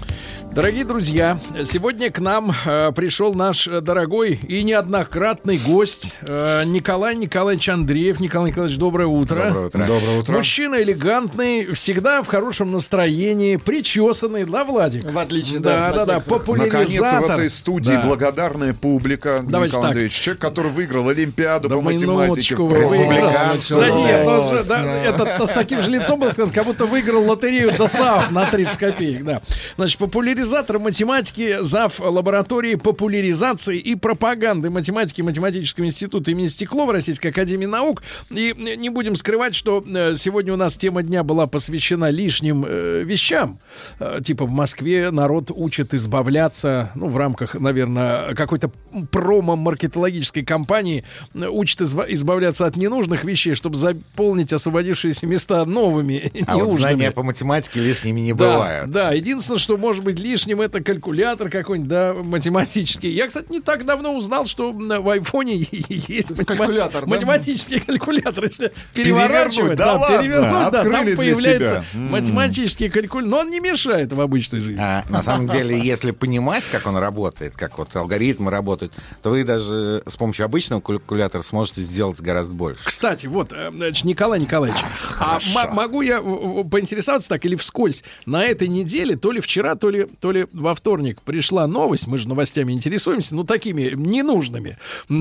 Дорогие друзья, сегодня к нам э, пришел наш дорогой и неоднократный гость э, Николай Николаевич Андреев. Николай Николаевич, доброе утро. Доброе утро. Доброе утро. Мужчина элегантный, всегда в хорошем настроении, причесанный, да, Владик? В отличие, да, да, да, Наконец, популяризатор. в этой студии Да. благодарная публика. Давайте Николай так. Андреевич, человек, который выиграл Олимпиаду Да по математике вы выиграл. республиканском. Да нет, он же, да, этот с таким же лицом был сказан, как будто выиграл лотерею ДОСААФ на 30 копеек, да. Значит, популяризатор математики, зав. лаборатории популяризации и пропаганды математики Математического института имени Стеклова Российской Академии Наук. И не будем скрывать, что э, сегодня у нас тема дня была посвящена лишним э, вещам. Э, Типа в Москве народ учит избавляться, ну, в рамках, наверное, какой-то промо-маркетологической кампании, э, учат изва- избавляться от ненужных вещей, чтобы заполнить освободившиеся места новыми А вот знания по математике лишними не Да, бывают. Да, единственное, что может быть лишним, это калькулятор какой-нибудь, да, математический. Я, кстати, не так давно узнал, что в айфоне есть Калькулятор, да? математический калькулятор. Если переворачивать, да ладно, перевернуть, да, там появляется себя. М. математический калькулятор. Но он не мешает в обычной жизни. А, на самом деле, если понимать, как он работает, как вот алгоритмы работают, то вы даже с помощью обычного калькулятора сможете сделать гораздо больше. Кстати, вот, э, значит, Николай Николаевич, а м- могу я поинтересоваться так или вскользь? На этой неделе, то ли вчера, то ли, то ли во вторник пришла новость, мы же новостями интересуемся, ну, такими ненужными.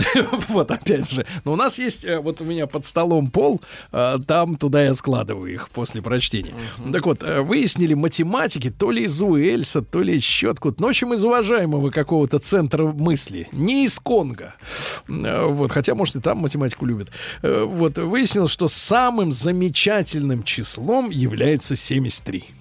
Вот, опять же. Но у нас есть, э, вот у меня под столом пол, э, там туда я складываю их после прочтения. Так вот, э, выяснили математики то ли из Уэльса, то ли еще откуда. Ну, в общем, из уважаемого какого-то центра мысли. Не из Конго. Вот, хотя, может, и там математику любят. Вот, выяснилось, что самым замечательным числом является 73.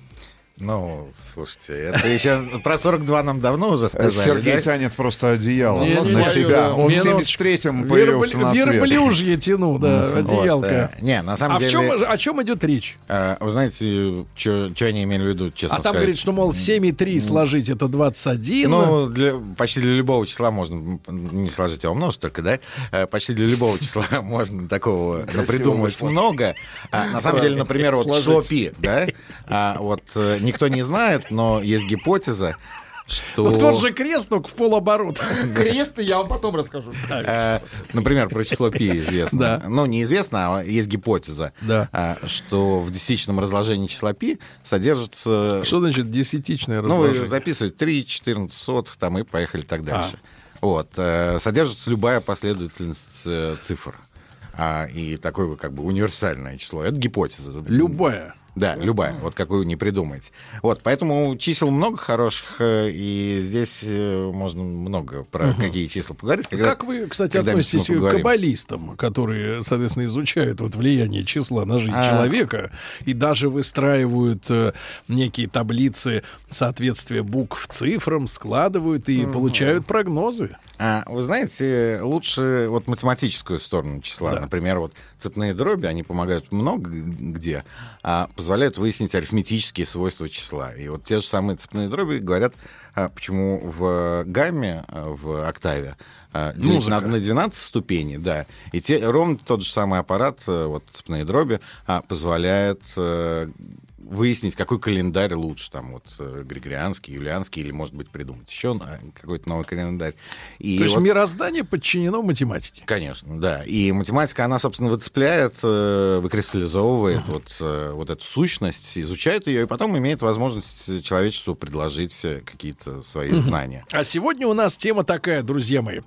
Ну, слушайте, это еще про 42 нам давно уже сказали. Сергей да? тянет просто одеяло Не, на не, себя. Он в Минуточку. 73-м появился на свет. Верблюжье тяну, да, Вот, одеялка. э, Не, на самом а в деле... чем, о чем идет речь? э, Вы знаете, что они имели в виду, честно А там сказать? говорит, что, мол, 7 и 3 сложить это 21. Ну, для, почти для любого числа можно, не сложить, а умножить только, да? Э, Почти для любого числа можно такого придумать много. А, на самом деле, например, вот число пи, да? А, вот э, никто не знает, но есть гипотеза, что... Ну, тот же крест, только в полоборота. Крест я вам потом расскажу. Э, Например, про число пи известно. Ну, неизвестно, а есть гипотеза, а, что в десятичном разложении числа пи содержится... Что значит десятичное Ну, разложение? записываете 3, 14 сотых, там и поехали так дальше. А. Вот. э, Содержится любая последовательность э, цифр. А, и такое как бы универсальное число. Это гипотеза. Любая. Да, любая, вот какую не придумаете. Вот, поэтому чисел много хороших, э, и здесь э, можно много про Мгм. какие числа поговорить. когда- Как вы, кстати, относитесь к каббалистам, которые, соответственно, изучают вот влияние числа на жизнь А. человека и даже выстраивают э, некие таблицы соответствия букв цифрам, складывают и Мгм. получают прогнозы? А, вы знаете, лучше вот математическую сторону числа. Например, вот цепные дроби, они помогают много где, а позволяют выяснить арифметические свойства числа. И вот те же самые цепные дроби говорят, а, почему в гамме, а, в октаве, а, делить на, на 12 ступеней, да. И те, ровно тот же самый аппарат, э, вот цепные дроби, позволяет э, выяснить, какой календарь лучше, там вот э, григорианский, юлианский, или, может быть, придумать еще какой-то новый календарь. И То есть вот... мироздание подчинено математике? Конечно, да. И математика, она, собственно, выцепляет, э, выкристаллизовывает uh-huh. вот, э, вот эту сущность, изучает ее, и потом имеет возможность человечеству предложить какие-то свои uh-huh. знания. А сегодня у нас тема такая, друзья мои.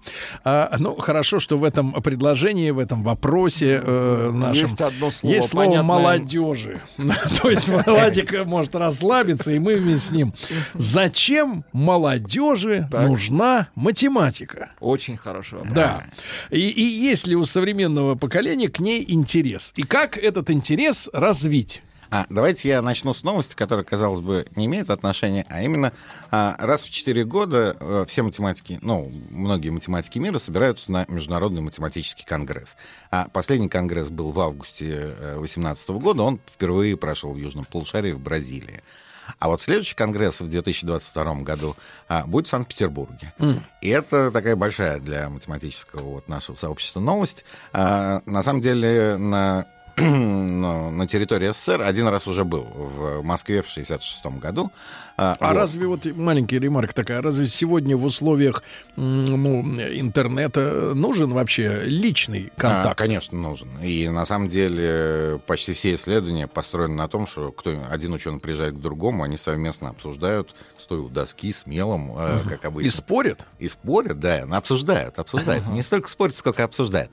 А, ну, хорошо, что в этом предложении, в этом вопросе э, нашем... Есть одно слово, Есть слово понятное. молодежи. То есть Владик может расслабиться, и мы вместе с ним. Зачем молодежи так. нужна математика? Очень хорошо. Да. И, и есть ли у современного поколения к ней интерес? И как этот интерес развить? А, давайте я начну с новости, которая, казалось бы, не имеет отношения, а именно а, раз в 4 года а, все математики, ну, многие математики мира собираются на Международный математический конгресс. А последний конгресс был в августе 2018 э, года, он впервые прошел в Южном полушарии в Бразилии. А вот следующий конгресс в 2022 году а, будет в Санкт-Петербурге. Mm. И это такая большая для математического вот нашего сообщества новость. А, на самом деле на на территории СССР один раз уже был в Москве в 66 году. А, а вот. разве вот маленький ремарк такая, разве сегодня в условиях ну, интернета нужен вообще личный контакт? А, конечно, нужен. И на самом деле почти все исследования построены на том, что кто один ученый приезжает к другому, они совместно обсуждают, стоя у доски с мелом, uh как обычно. И спорят? И спорят, да, обсуждают, обсуждают. Не столько спорят, сколько обсуждают.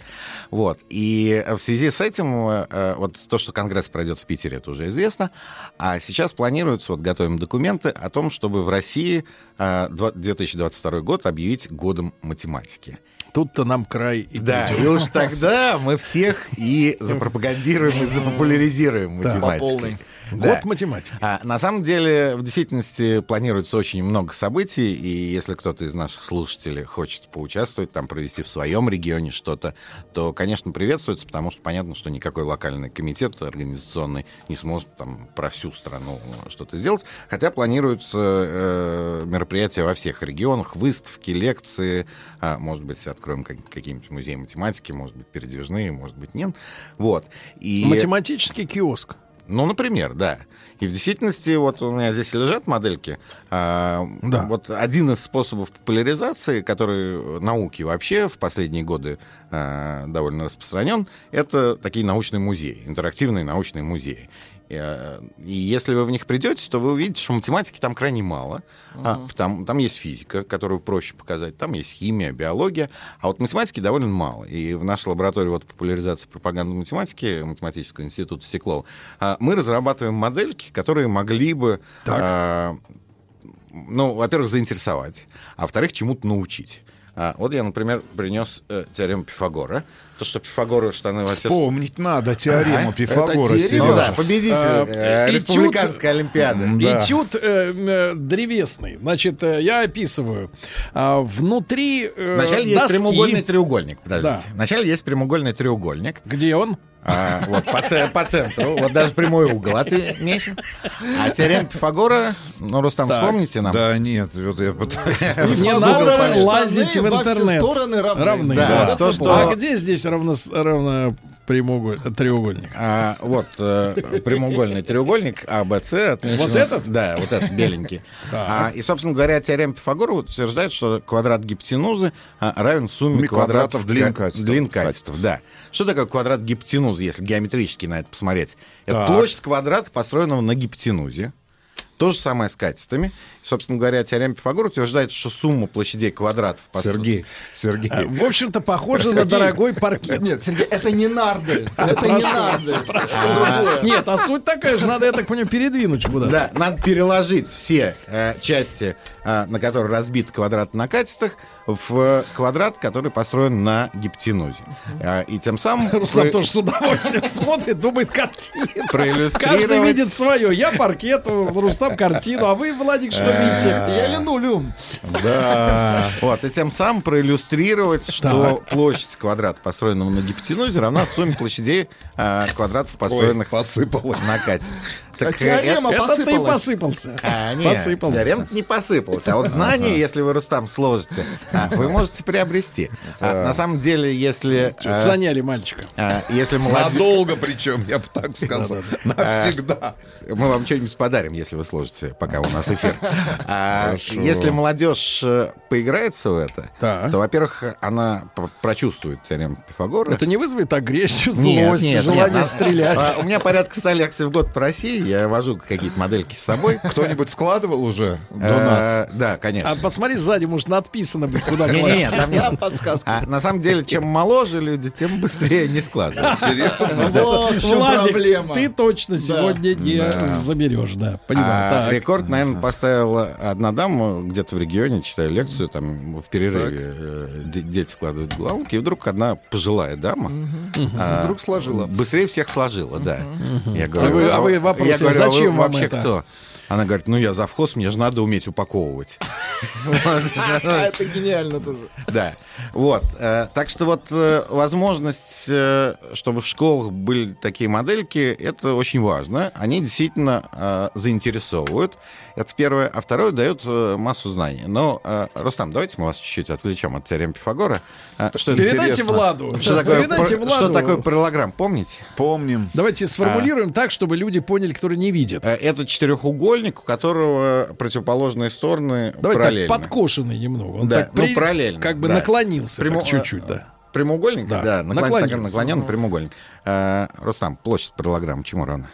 Вот. И в связи с этим, э, вот то, что Конгресс пройдет в Питере, это уже известно. А сейчас планируется, вот готовим документы, о том, чтобы в России 2022 а, год объявить годом математики. Тут-то нам край и Да, и уж тогда мы всех и запропагандируем, и запопуляризируем математику. Да. Год математики. А, на самом деле, в действительности планируется очень много событий, и если кто-то из наших слушателей хочет поучаствовать, там провести в своем регионе что-то, то, конечно, приветствуется, потому что понятно, что никакой локальный комитет организационный не сможет там про всю страну что-то сделать. Хотя планируются э, мероприятия во всех регионах, выставки, лекции, а, может быть, откроем какие-нибудь музеи математики, может быть, передвижные, может быть, нет. Вот. И... Математический киоск. Ну, например, да. И в действительности, вот у меня здесь лежат модельки. А, да. Вот один из способов популяризации, который науки вообще в последние годы а, довольно распространен, это такие научные музеи, интерактивные научные музеи. Э, и если вы в них придете, то вы увидите, что математики там крайне мало. Uh-huh. А, там, там есть физика, которую проще показать, там есть химия, биология, а вот математики довольно мало. И в нашей лаборатории вот, популяризации пропаганды математики Математического института Стеклова а, мы разрабатываем модельки, которые могли бы, а, ну, во-первых, заинтересовать, а во-вторых, чему-то научить. А, вот я, например, принес э, теорему Пифагора. То, что Пифагору штаны... Вспомнить надо теорему а? Пифагора. Ну, да, победитель а, э, республиканской олимпиады. Да. Этюд э, э, древесный. Значит, э, я описываю. А, внутри э, Вначале доски... есть прямоугольный треугольник. Подождите. Да. Вначале есть прямоугольный треугольник. Где он? А, вот по, по центру, вот даже прямой угол отмечен. А теорема Пифагора, ну, Рустам, так. вспомните нам? Да нет, вот я пытаюсь. Не надо лазить в интернет. стороны равны. равны да. Да. То, что... А где здесь равно, равно прямоуголь... треугольник? А, вот э, прямоугольный треугольник отмечен. Вот этот? Да, вот этот беленький. А, и, собственно говоря, теорема Пифагора утверждает, что квадрат гипотенузы а, равен сумме квадратов длин. Длин качеств, да. Что такое квадрат гипотенузы, если геометрически на это посмотреть? Это площадь квадрата, построенного на гипотенузе. То же самое с катетами. Собственно говоря, теорема Пифагора утверждает, что сумма площадей квадратов... Сергей, Сергей. А, в общем-то, похоже на дорогой паркет. Нет, Сергей, это не нарды. Это не нарды. Нет, а суть такая же, надо, я так понимаю, передвинуть куда-то. Да, надо переложить все э, части, э, на которые разбит квадрат на катетах, в квадрат, который построен на гипотенузе. Э, и тем самым... Рустам тоже с удовольствием смотрит, думает картину. Каждый видит свое. Я паркет, Рустам картину, а вы, Владик, что видите? Я линолеум. Да. Вот, и тем самым проиллюстрировать, что площадь квадрата, построенного на гипотенузе, равна сумме площадей квадратов, построенных посыпалось. на кате. Так, А теорема э, Это ты посыпалась. посыпался. А, нет, Посыпался. теорема не посыпался. А вот знания, если вы Рустам сложите, а, вы можете приобрести. А, на самом деле, если... Чё, а, Заняли мальчика. а, если молодежь... Надолго причем, я бы так сказал. Навсегда. Мы вам что-нибудь подарим, если вы сложите, пока у нас эфир. А. Если молодежь э, поиграется в это, то, во-первых, она прочувствует теорему Пифагора. Это не вызовет агрессию, Нет, злость, нет, желание нет. стрелять. А, У меня порядка 100 лекций в год по России, я вожу какие-то модельки с собой. Кто-нибудь складывал уже до Э, нас? Да, конечно. А посмотри сзади, может, надписано быть, куда класть. не, там нет. Подсказка. А на самом деле, чем моложе люди, тем быстрее не складывают. Серьезно? Вот проблема. ты точно сегодня не заберешь, да. Понимаю. А рекорд, наверное, поставила одна дама где-то в регионе, читая лекцию, там в перерыве э, де- дети складывают головки, и вдруг одна пожилая дама а, Вдруг сложила. быстрее всех сложила, да. Я А вы- а вы вопрос, я говорю, а вы зачем вам вообще это? кто? Она говорит, ну я завхоз, мне же надо уметь упаковывать. Это гениально тоже. Да. Вот. э, Так что вот э, возможность, э, чтобы в школах были такие модельки, это очень важно. Они действительно заинтересовывают. Это первое. А второе, дает э, массу знаний. Но, э, Рустам, давайте мы вас чуть-чуть отвлечем от теорем Пифагора. Э, Что Передайте интересно. Владу. Что такое, Передайте пар- что Владу. такое параллелограмм, помните? Помним. Давайте сформулируем так, чтобы люди поняли, которые не видят. Э, Это четырехугольник, у которого противоположные стороны Давайте параллельно. так, подкошенный немного. Он Да, так ну, при- параллельно, Как бы да. наклонился Прямо- так чуть-чуть, да. Прямоугольник? Да, Да, наклон- наклонился. так, наклоненный прямоугольник. Э, Рустам, площадь параллелограмма чему равна?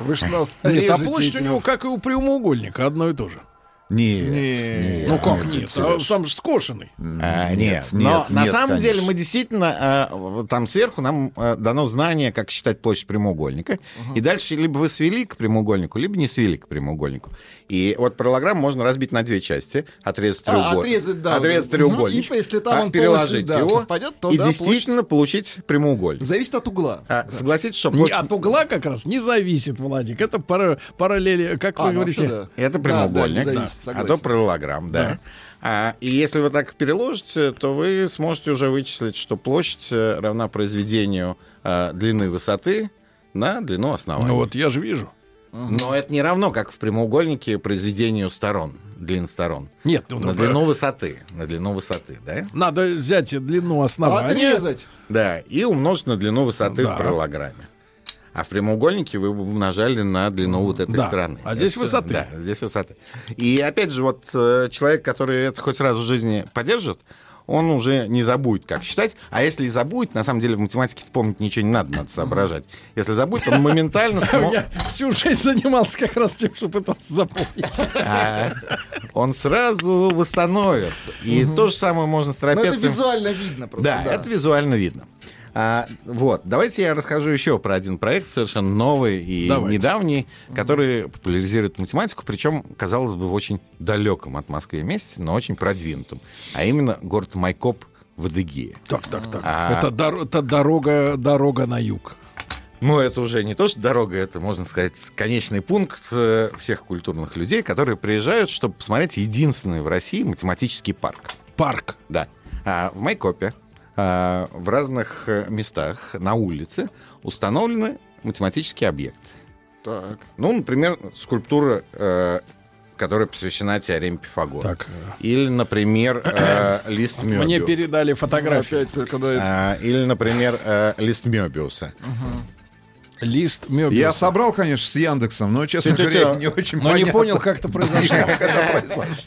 Вы что нас Нет, а площадь у него, как и у прямоугольника, одно и то же. Нет. Не. Ну как нет, нет? нет, А там же скошенный. А, нет, нет, но на нет, самом конечно. деле мы действительно вот там сверху нам э, дано знание, как считать площадь прямоугольника, и дальше либо вы свели к прямоугольнику, либо не свели к прямоугольнику. И вот параллограмм можно разбить на две части, отрезать А, треугольник, отрезать, да. отрезать Мгм. треугольничек, И если там а, он переложить полностью, да, его совпадет, то и да, действительно получить прямоугольник. Зависит от угла. А, согласитесь, что Не, площадь... от угла как раз не зависит, Владик. Это пара- параллели, как А, вы ну, говорите. вообще, да. Это Да, да, прямоугольник, не да, зависит, а согласен. то параллелограмм, да. А, и если вы так переложите, то вы сможете уже вычислить, что площадь э, равна произведению э, длины высоты на длину основания. Ну вот я же вижу. Но это не равно, как в прямоугольнике, произведению сторон, длин сторон. Нет, ну, на ну, длину высоты, на длину высоты, да? Надо взять длину основания. Отрезать. Да, и умножить на длину высоты Да. в параллелограмме. А в прямоугольнике вы бы умножали на длину вот этой Да. стороны. А здесь Это- высоты. Да, здесь высоты. И опять же, вот э, человек, который это хоть раз в жизни поддержит, он уже не забудет, как считать. А если и забудет, на самом деле в математике помнить ничего не надо, надо соображать. Если забудет, он моментально смо- Я всю жизнь занимался как раз тем, что пытался запомнить. а, он сразу восстановит. И то же самое можно с Но это трапецием. визуально видно просто. Да, это визуально видно. А, вот, давайте я расскажу еще про один проект, совершенно новый и Давайте. недавний, который популяризирует математику, причем, казалось бы, в очень далеком от Москвы месте, но очень продвинутом, а именно город Майкоп в Адыгее. Так, так, так. А- Это, дор- это дорога, дорога на юг. Ну, это уже не то, что дорога, это, можно сказать, конечный пункт э, всех культурных людей, которые приезжают, чтобы посмотреть единственный в России математический парк. Парк. Да. А, в Майкопе в разных э, местах на улице установлены математические объекты. Так. Ну, например, скульптура, э, которая посвящена теореме Пифагора. Так. Или, например, э, лист Мне Мёбиуса. передали фотографию. Опять только да, А, или, например, э, лист Мёбиуса. Лист Мёбиуса. Я собрал, конечно, с Яндексом, но, честно говоря, не очень Но не понятно. понял, как это произошло.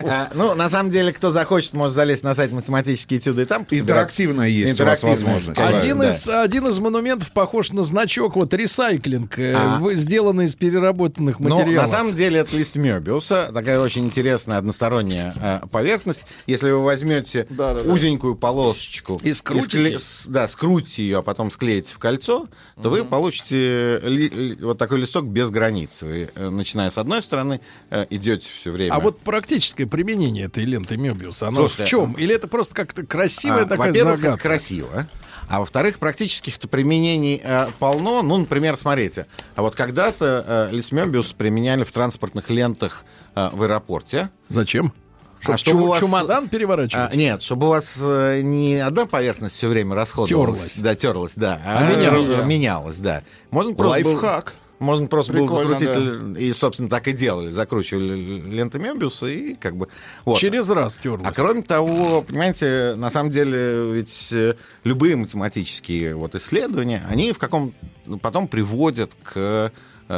А, ну, на самом деле, кто захочет, может залезть на сайт математические этюды и там. Интерактивная есть у вас возможность. Один из, монументов похож на значок, вот ресайклинг, э, А. сделанный из переработанных Ну, материалов. на самом деле, это лист Мёбиуса. Такая очень интересная односторонняя э, поверхность. Если вы возьмете узенькую полосочку И скрутите ее, а потом склеите в кольцо, то вы получите ли- ли- вот такой листок без границ. Вы, э, начиная с одной стороны, э, идете все время. А вот практическое применение этой ленты Мёбиуса, оно Слушайте, в чем? Или это просто как-то красивая А, такая Во-первых, загадка? это красиво. А во-вторых, практических-то применений э, полно. Ну, например, смотрите, а вот когда-то э, лист Мёбиус применяли в транспортных лентах э, в аэропорте. Зачем? Чтоб А чтобы чу- у вас- чемодан переворачивать? А, нет, чтобы у вас э, не одна поверхность все время расходовалась. Терлась. Да, терлась, да. А менялась. э, менялась, да. Можно просто... был- Лайфхак. Можно просто было Прикольно, закрутить, и, собственно, так и делали. Закручивали ленты Мебиуса и как бы... Вот. Через раз терлось. А кроме того, понимаете, на самом деле ведь э, любые математические вот исследования, они в каком ну, потом приводят к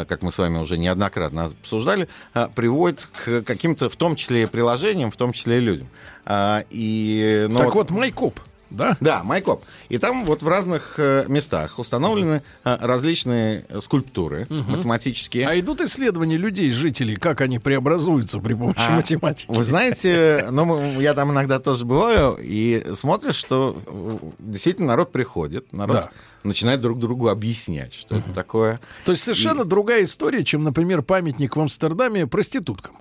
как мы с вами уже неоднократно обсуждали, э, приводят к каким-то, в том числе и приложениям, в том числе и людям. А, И, ну, Так вот, Майкоп, да? Да, Майкоп. И там вот в разных э, местах установлены э, различные скульптуры математические. А идут исследования людей, жителей, как они преобразуются при помощи А, математики? Вы знаете, ну, я там иногда тоже бываю, и смотришь, что э, действительно народ приходит, народ Да. начинает друг другу объяснять, что это такое. То есть совершенно другая история, чем, например, памятник в Амстердаме проституткам.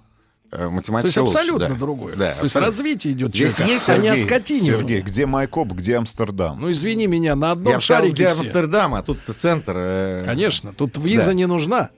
Э, То есть Математика лучше, абсолютно да. другое. Да, То есть абсолютно. развитие идет Здесь человека, есть, а не Сергей, оскотинивание. Сергей, где Майкоп, где Амстердам? Ну, извини меня, на одном Я бы сказал, шарике где все. Амстердам, а тут центр. э, Конечно, тут виза Да. не нужна.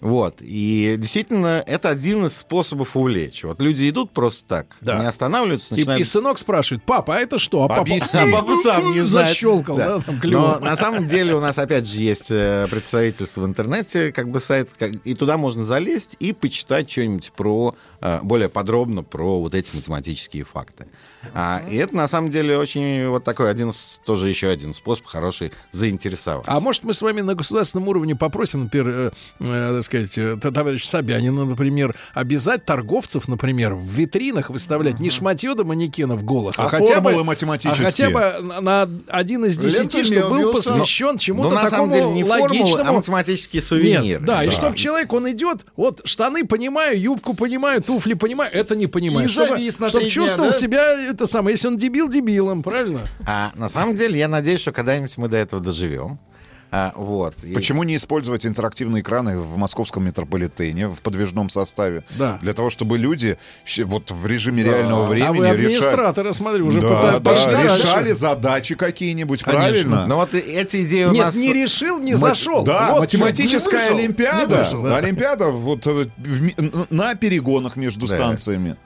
Вот. И действительно, это один из способов увлечь. Вот люди идут просто так, Да. не останавливаются, И, начинают... и сынок спрашивает, папа, а это что? А папа. А папа сам не знает. Защелкал, да, там клювом. Но на самом деле у нас опять же есть э, представительство в интернете, как бы сайт, как- и туда можно залезть и почитать что-нибудь про э, более подробно про вот эти математические факты. А, и это на самом деле очень вот такой один тоже еще один способ хороший заинтересовать. А может, мы с вами на государственном уровне попросим, например, э, э, так сказать, э, товарищ Собянина, например, обязать торговцев, например, в витринах выставлять не шматье до манекенов голых, а, А хотя бы, формулы а математические? хотя бы на, один из десяти, чтобы был посвящен чему-то на самом такому деле, не формулы, логичному. а математические сувениры. Нет, да, и Да. чтобы человек, он идет, вот штаны понимаю, юбку понимаю, туфли понимаю, это не понимаю. И чтобы завис на чтобы дня, чувствовал да? себя, это самое, если он дебил, дебилом, правильно? А на самом деле я надеюсь, что когда-нибудь мы до этого доживем. А, вот. Почему не использовать интерактивные экраны в московском метрополитене в подвижном составе? Да. Для того, чтобы люди вот в режиме реального времени а вы решали... администраторы, смотрю, уже Да, пытаются- да, решали задачи какие-нибудь, правильно? Ну вот эти идеи у Нет, нас... не решил, не Ма- зашел. Да, Вот, математическая не вышел, олимпиада. не вышел, да. Олимпиада вот э, на перегонах между Да. станциями.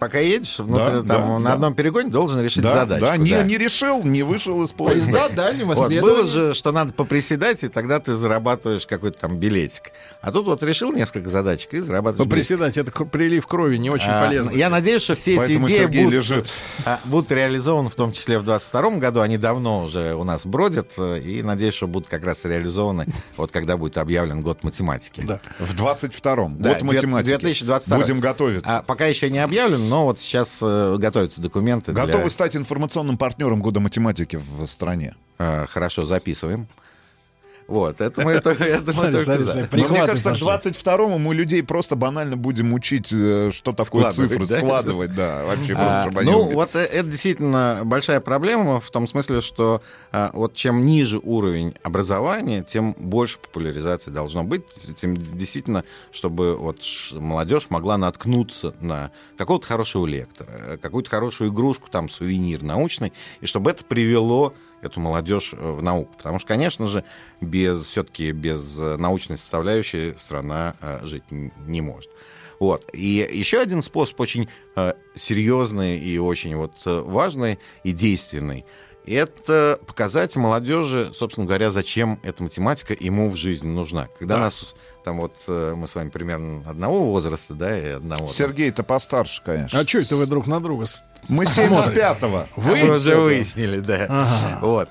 Пока едешь, внутри, Да, там, да, на да. одном перегоне должен решить Да, задачку. да, не, да. не решил, не вышел из поезда. Дальнего Вот, было же, что надо поприседать, и тогда ты зарабатываешь какой-то там билетик. А тут вот решил несколько задачек и зарабатываешь билетик. Поприседать, это к- прилив крови не очень А, полезно. Я надеюсь, что все эти Поэтому идеи Сергей будут, лежит. а, будут реализованы в том числе в 2022 году. Они давно уже у нас бродят. э, И надеюсь, что будут как раз реализованы, вот когда будет объявлен год математики. Да. В 22-м. Да, год математики. 2022. Будем готовиться. А, пока еще не объявлен, но вот сейчас э, готовятся документы. для- Готовы стать информационным партнером года математики в стране. А, хорошо, записываем. Вот, это мы, это, это мы только смотри, за. Но мне кажется, к пошли. 22-му мы людей просто банально будем учить, э, что такое Складывать, цифры, да? складывать, да, вообще А, просто, ну, вот э, это действительно большая проблема в том смысле, что а, вот чем ниже уровень образования, тем больше популяризации должно быть, тем действительно, чтобы вот молодежь могла наткнуться на какого-то хорошего лектора, э, какую-то хорошую игрушку, там, сувенир научный, и чтобы это привело эту молодежь э, в науку. Потому что, конечно же, без все-таки без э, научной составляющей страна э, жить не может. Вот. И еще один способ очень серьезный и очень вот важный и действенный это показать молодежи, собственно говоря, зачем эта математика ему в жизни нужна. Когда Да. нас там вот э, мы с вами примерно одного возраста, да, и одного. Сергей-то постарше, конечно. А что это вы друг на друга? Мы смотрите? 75-го. Вы Вы уже выяснили, да. Ага. Вот.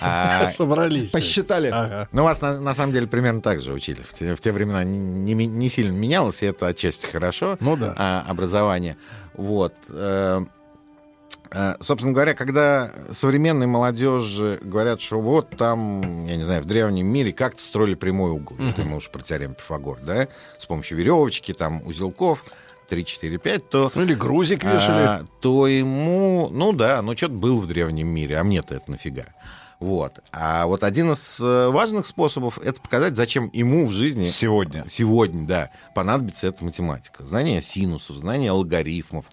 А, собрались? Посчитали. Ага. Ну, вас на, на самом деле примерно так же учили. В те, в те времена не, не ми- не сильно менялось, и это отчасти хорошо. Ну да. а, образование. Вот. Э, Собственно говоря, когда современной молодежи говорят, что вот там, я не знаю, в древнем мире как-то строили прямой угол, если мы уж про теорему Пифагор, да, с помощью веревочки, там, узелков, 3, 4, 5, то... Ну или грузик вешали. а, то ему, ну да, ну что-то был в древнем мире, а мне-то это нафига. Вот. А вот один из э, важных способов это показать, зачем ему в жизни Сегодня. сегодня, да, понадобится эта математика. Знание синусов, знание алгоритмов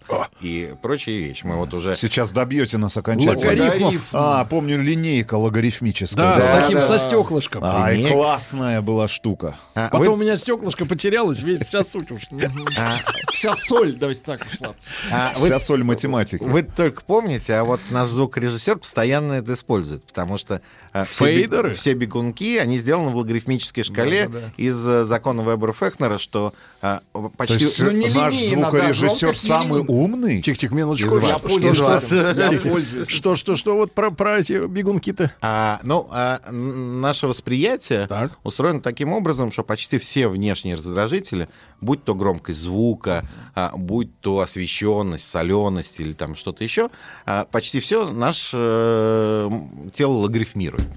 и прочие вещи. Мы вот уже... Сейчас добьете нас окончательно. Логарифмов. А, помню, линейка логарифмическая. Да, с Да, таким да. со стеклышком. Ай, Линейка. классная была штука. А, Потом вы- у меня стеклышко потерялось, весь вся суть уж. а, Вся соль, давайте так ушла. а, вы- Вся соль математики. Вы только помните, а вот наш звукорежиссер постоянно это использует, потому что э, все, Фейдеры? бег- все бегунки, они сделаны в логарифмической шкале Да-да-да. из э, закона Вебера-Фехнера, что э, почти... есть Ну, не наш линейно, да, звукорежиссер не самый линейно. умный. Тихо-тихо, минуточку. Из вас. Я пользуюсь вас. Я пользуюсь. Что, что, что вот про, про эти бегунки-то? А, ну, а, наше восприятие Так. устроено таким образом, что почти все внешние раздражители, будь то громкость звука, а, будь то освещенность, соленость или там что-то еще, а, почти все наше э, тело логарифмирует.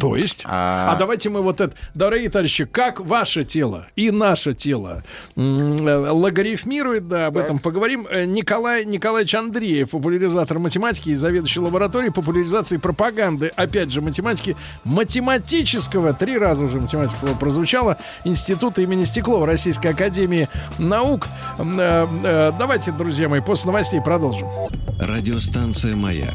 То есть? А- А... давайте мы вот это... Дорогие товарищи, как ваше тело и наше тело э, логарифмирует, да, об этом поговорим. Э, Николай Николаевич Андреев, популяризатор математики и заведующий лабораторией популяризации и пропаганды, опять же, математики математического, три раза уже математика слово прозвучало, Института имени Стеклова Российской Академии Наук. Э, Давайте, друзья мои, после новостей продолжим. Радиостанция «Маяк»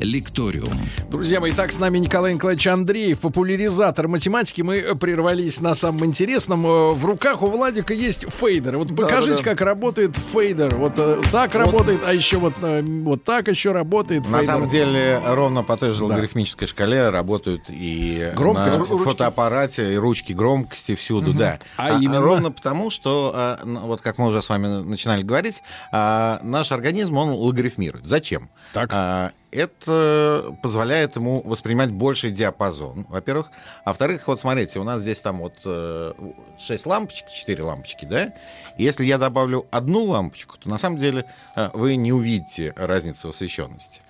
«Лекториум». Друзья мои, так с нами Николай Николаевич Андреев, популяризатор математики. Мы прервались на самом интересном. Э, В руках у Владика есть фейдер. Вот покажите, да. как работает фейдер. Вот э, так работает, а еще вот, э, вот так еще работает На фейдер. самом деле, ровно по той же логарифмической шкале работают и Громкость, на фотоаппарате, и ручки громкости всюду, да. А именно? Ровно потому, что, а, ну, вот как мы уже с вами начинали говорить, а, наш организм, он логарифмирует. Зачем? Так. Это позволяет ему воспринимать больший диапазон, во-первых. А во-вторых, вот смотрите, у нас здесь там вот 6 лампочек, 4 лампочки, да? И если я добавлю одну лампочку, то на самом деле э, вы не увидите разницы в освещенности.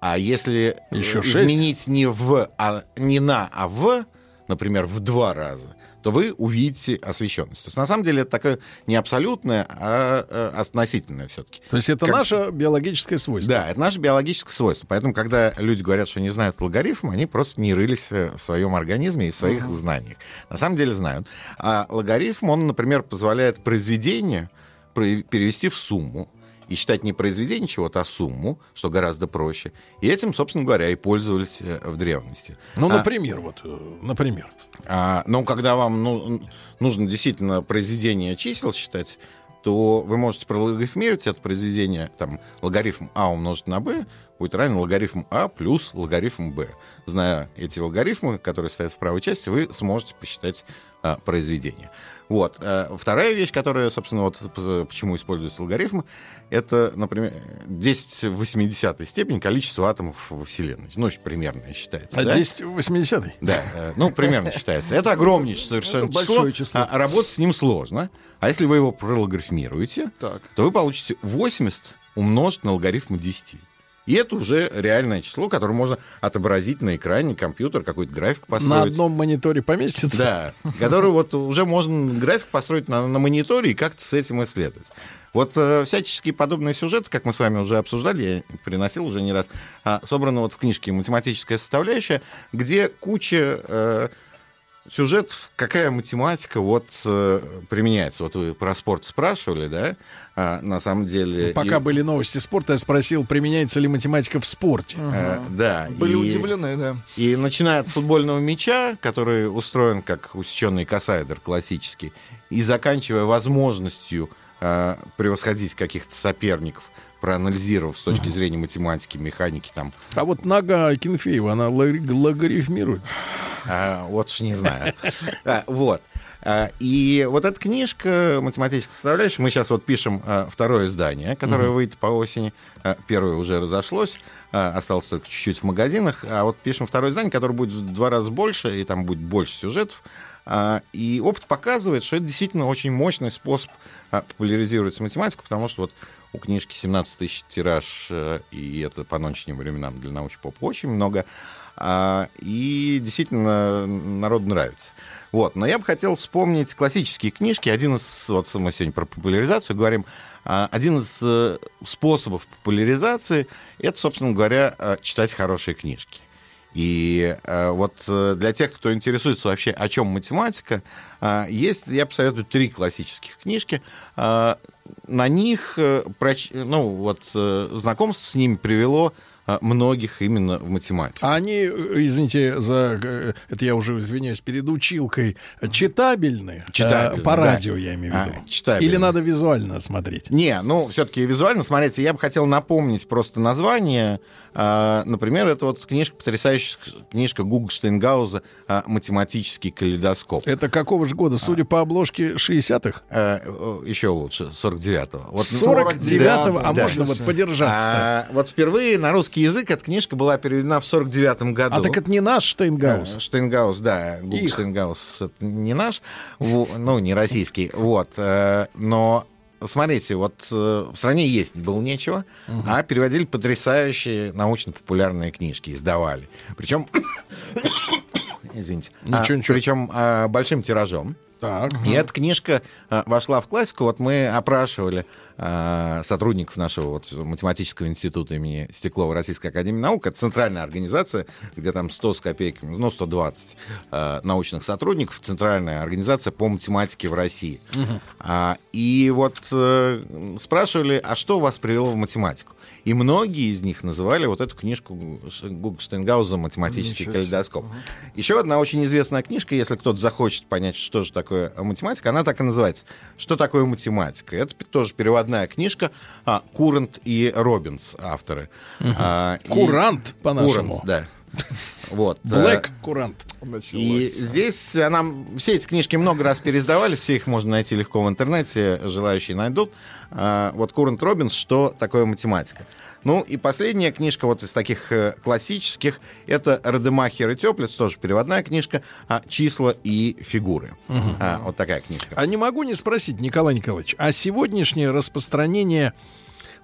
А если э, Еще изменить не в, а не на, а в, например, в два раза, то вы увидите освещенность. То есть на самом деле это такое не абсолютное, а э, относительное все-таки. То есть это наше биологическое свойство. Да, это наше биологическое свойство. Поэтому, когда люди говорят, что не знают логарифм, они просто не рылись э, в своем организме и в своих знаниях. На самом деле знают. А логарифм, он, например, позволяет произведение про- перевести в сумму и считать не произведение чего-то, а сумму, что гораздо проще. И этим, собственно говоря, и пользовались э, в древности. Ну, А- например, вот, э, например. а, ну, когда вам ну, нужно действительно произведение чисел считать, то вы можете прологарифмировать это произведение, там, логарифм А умножить на b будет равен логарифм А плюс логарифм b. Зная эти логарифмы, которые стоят в правой части, вы сможете посчитать а, произведение. Вот. А, Вторая вещь, которая, собственно, вот почему используется логарифм, это, например, 10 в 80 степень количество атомов во Вселенной. Ну, очень примерно считается. А да? 10 в 80 Да, э, ну, примерно считается. Это огромнейшее совершенно Это большое число. а работать с ним сложно. А если вы его прологарифмируете, Так. то вы получите 80 умножить на логарифм 10. И это уже реальное число, которое можно отобразить на экране компьютера, какой-то график построить. на одном мониторе поместится? Да, который вот уже можно график построить на, на мониторе и как-то с этим исследовать. Вот э, всяческие подобные сюжеты, как мы с вами уже обсуждали, я приносил уже не раз, а, собраны вот в книжке «Математическая составляющая», где куча э, сюжетов, какая математика вот э, применяется. Вот вы про спорт спрашивали, да? А, на самом деле... Пока и- были новости спорта, я спросил, применяется ли математика в спорте. Э, да. Были и- удивлены, да. И начиная от футбольного мяча, который устроен как усеченный кассайдер классический, и заканчивая возможностью э, превосходить каких-то соперников, проанализировав с точки зрения математики, механики, там, А вот нога Кенфеева, она лог- логарифмирует. а, вот уж не знаю. А, Вот. А, И вот эта книжка «Математическая составляющая», мы сейчас вот пишем а, второе издание, которое выйдет по осени. А, Первое уже разошлось, а, осталось только чуть-чуть в магазинах. А вот пишем второе издание, которое будет в два раза больше, и там будет больше сюжетов. А, И опыт показывает, что это действительно очень мощный способ а, популяризировать математику, потому что вот у книжки 17 тысяч тираж, э, и это по нынешним временам для научпопа очень много. А, И действительно народ нравится. Вот. Но я бы хотел вспомнить классические книжки. Один из, вот мы сегодня про популяризацию говорим, а, один из э, способов популяризации — это, собственно говоря, э, читать хорошие книжки. И вот для тех, кто интересуется вообще, о чем математика, есть, я посоветую три классических книжки. На них, э, ну, вот, э, знакомство с ними привело а, многих именно в математике. А они, э, извините, за э, это я уже извиняюсь перед училкой, читабельны? Читабельны, Э, По да. радио, я имею в виду. А, читабельны. Или надо визуально смотреть? Не, ну, все-таки визуально, смотрите, я бы хотел напомнить просто название. А, Например, это вот книжка, потрясающая книжка Гуга Штейнгауза а, «Математический калейдоскоп». Это какого же года? Судя по обложке 60-х? Еще лучше, 49-го. Вот, 49-го, а да. можно вот подержаться? А, вот впервые на русский язык эта книжка была переведена в 49-м году. А так это не наш Штейнгаус? Э, Штейнгаус, да. Их. Штейнгаус это не наш, ну, не российский. Вот. э, Но смотрите, вот э, в стране есть было нечего, а переводили потрясающие научно-популярные книжки, издавали. Причем, извините, Ничего, а, ничего. причем а, большим тиражом. Так. И эта книжка а, вошла в классику. Вот мы опрашивали а, сотрудников нашего вот, математического института имени Стеклова Российской Академии Наук. Это центральная организация, где там 100 с копейками, ну, 120 а, научных сотрудников. Центральная организация по математике в России. А, и вот э, спрашивали, а что вас привело в математику? И многие из них называли вот эту книжку Штейнгауза «Математический Ничего калейдоскоп». Еще одна очень известная книжка, если кто-то захочет понять, что же такое математика, она так и называется. Что такое математика? Это тоже переводная книжка а, Курант и Робинс, авторы. А, и- Курант, по-нашему. Курант, да. Вот. Блэк э, Курант. и здесь э, нам все эти книжки много раз пересдавали, все их можно найти легко в интернете, желающие найдут. А, Вот Курант Робинс, что такое математика. Ну и последняя книжка вот из таких э, классических, это Радемахер и Теплиц, тоже переводная книжка, а, «Числа и фигуры». А, Вот такая книжка. А не могу не спросить, Николай Николаевич, а сегодняшнее распространение,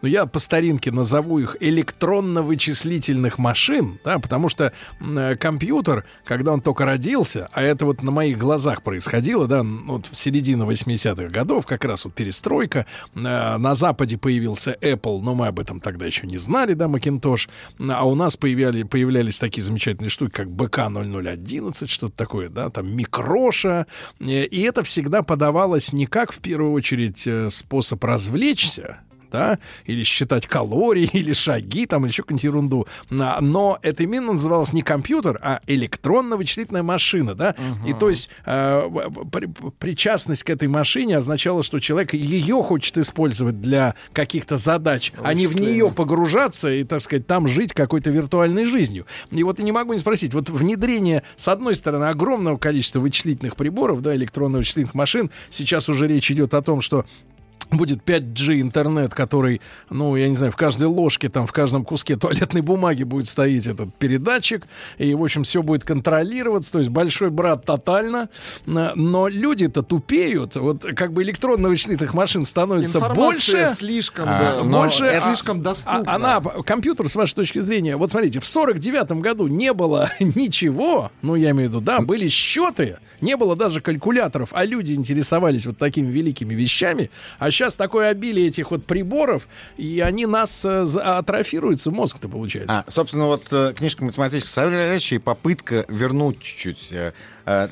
ну я по старинке назову их электронно-вычислительных машин, да, потому что э, компьютер, когда он только родился, а это вот на моих глазах происходило, да, вот в середине 80-х годов, как раз вот перестройка, э, на Западе появился Apple, но мы об этом тогда еще не знали, да, Macintosh, а у нас появляли, появлялись такие замечательные штуки, как БК-0011, что-то такое, да, там микроша, э, и это всегда подавалось не как в первую очередь э, способ развлечься, да, или считать калории, или шаги, там, или еще какую-нибудь ерунду. На- Но это именно называлось не компьютер, а электронно-вычислительная машина, да. И то есть э, при- причастность к этой машине означала, что человек ее хочет использовать для каких-то задач, а не в нее погружаться и, так сказать, там жить какой-то виртуальной жизнью. И вот я не могу не спросить, вот внедрение, с одной стороны, огромного количества вычислительных приборов, да, электронно-вычислительных машин, сейчас уже речь идет о том, что будет 5G интернет, который, ну, я не знаю, в каждой ложке, там, в каждом куске туалетной бумаги будет стоять этот передатчик, и, в общем, все будет контролироваться, то есть большой брат тотально, Н- но люди-то тупеют, вот как бы электронно-вычислительных машин становится Информация больше, слишком, А, да, больше, это- слишком а- доступна. она, компьютер, с вашей точки зрения, вот смотрите, в 49 году не было ничего, ну, я имею в виду, да, были счеты, не было даже калькуляторов, а люди интересовались вот такими великими вещами, а сейчас такое обилие этих вот приборов, и они нас э, атрофируется, мозг-то получается. А, собственно, вот э, книжка математическая составляющая попытка вернуть чуть-чуть. э,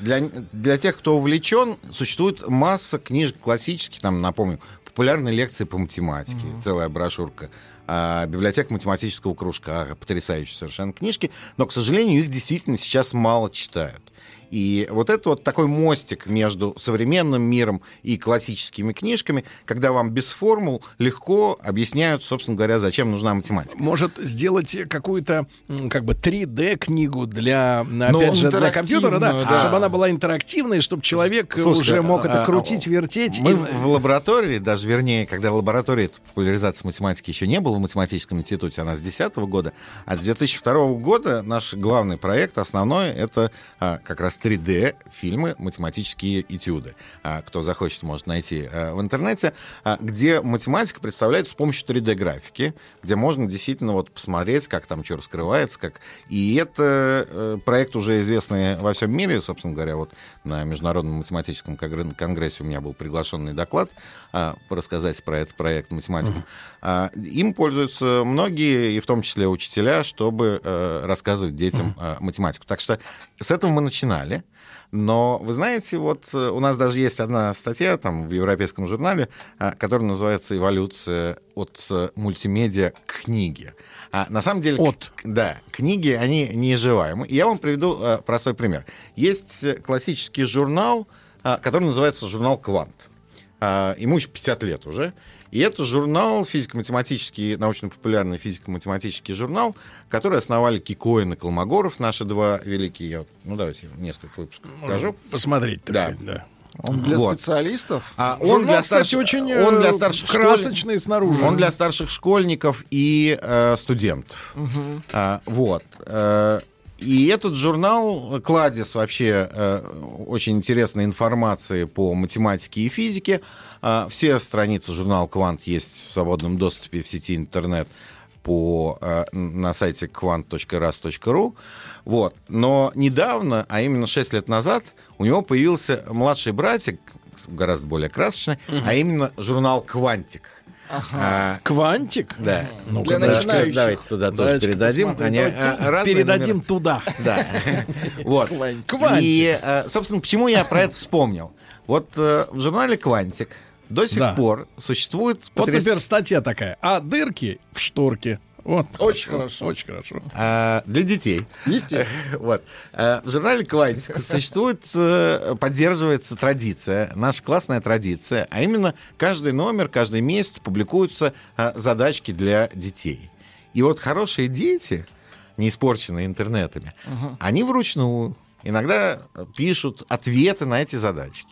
Для, для тех, кто увлечен, существует масса книжек классических, там, напомню, популярные лекции по математике, целая брошюрка. а, библиотека математического кружка, потрясающие совершенно книжки, но, к сожалению, их действительно сейчас мало читают. И вот это вот такой мостик между современным миром и классическими книжками, когда вам без формул легко объясняют, собственно говоря, зачем нужна математика. Может сделать какую-то как бы 3D-книгу для, Ну, опять же, для компьютера, да, да. чтобы она была интерактивной, чтобы человек Слушайте, уже мог это а, крутить, вертеть. Мы и- в лаборатории, даже вернее, когда в лаборатории популяризации математики еще не было в математическом институте, она с 2010 года, а с 2002 года наш главный проект, основной, это а, как раз 3D-фильмы «Математические этюды». А, кто захочет, может найти а, в интернете, а, где математика представляется с помощью 3D-графики, где можно действительно вот посмотреть, как там что раскрывается, как... И это э, проект уже известный во всем мире, собственно говоря, вот на Международном математическом конгр- конгрессе у меня был приглашенный доклад а, рассказать про этот проект математикам. А, им пользуются многие, и в том числе учителя, чтобы э, рассказывать детям математику. Так что с этого мы начинали. Журнале. Но вы знаете, вот э, у нас даже есть одна статья там в европейском журнале, а, которая называется «Эволюция от э, мультимедиа к книге». А на самом деле, от. да, книги, они неизживаемы. И я вам приведу э, простой пример. Есть классический журнал, который называется журнал «Квант». Ему еще 50 лет уже. И это журнал, физико-математический, научно-популярный физико-математический журнал, который основали Кикоин и Колмогоров, наши два великие. Я, ну, давайте несколько выпусков покажу. Посмотреть, так да. сказать, да. Он для Вот. специалистов. А Журнал, он для кстати, старших, очень, он для э, старших красочный школь- снаружи. Он для старших школьников и э, студентов. Мгм. А, вот. Э, И этот журнал кладезь вообще э, очень интересной информации по математике и физике. А, Все страницы журнала «Квант» есть в свободном доступе в сети интернет по, э, на сайте quant.ras.ru. Вот. Но недавно, а именно 6 лет назад, у него появился младший братик, гораздо более красочный, а именно журнал «Квантик». А, Квантик? да. Ну, Для Да, начинающих. Давайте туда тоже Давайте передадим. посмотрим. Они, Давайте разные передадим номера. туда. Да. Вот. Квантик. И, э, собственно, почему я про это вспомнил? Вот э, в журнале «Квантик» до сих Да. пор существует... Вот, потряс- например, статья такая. А дырки в шторке. Вот. Очень хорошо. Очень хорошо. А, для детей. Естественно. Вот. А, В журнале «Квантик» существует, э, поддерживается традиция, наша классная традиция, а именно каждый номер, каждый месяц публикуются а, задачки для детей. И вот хорошие дети, не испорченные интернетами, они вручную иногда пишут ответы на эти задачки.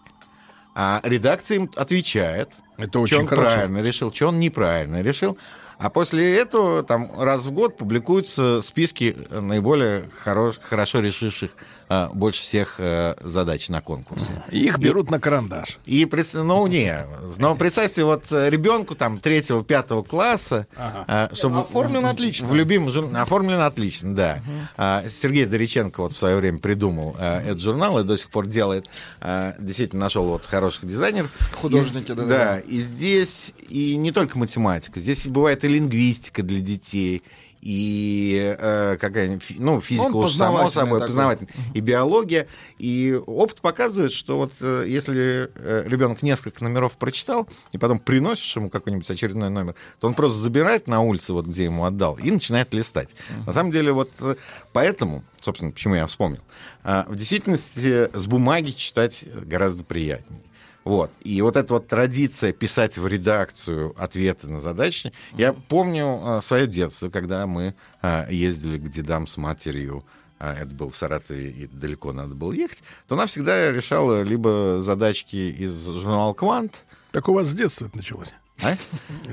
А редакция им отвечает, Это что очень он хорошо. правильно решил, что он неправильно решил. А после этого там раз в год публикуются списки наиболее хоро- хорошо решивших а, больше всех э, задач на конкурсе. Их берут на карандаш. И пред- ну не, но представьте вот э, ребенку там третьего, пятого класса, а, чтобы Оформлен отлично. в любимом журнале оформлен отлично, да. А, Сергей Дориченко вот в свое время придумал а, этот журнал и до сих пор делает. А, действительно нашел вот хороших дизайнеров. Художники, И- да-да-да. Да, и здесь и не только математика, здесь и бывает и лингвистика для детей. И э, какая ну, физика Он уж само собой, такой. познавательная, и биология. И опыт показывает, что вот э, если э, ребенок несколько номеров прочитал, и потом приносишь ему какой-нибудь очередной номер, то он просто забирает на улице, вот где ему отдал, и начинает листать. На самом деле, вот э, поэтому, собственно, почему я вспомнил, а, в действительности с бумаги читать гораздо приятнее. Вот. И вот эта вот традиция писать в редакцию ответы на задачи, я помню а, свое детство, когда мы а, ездили к дедам с матерью, а, это было в Саратове, и далеко надо было ехать, то она всегда решала либо задачки из журнала «Квант», Так у вас с детства это началось. А?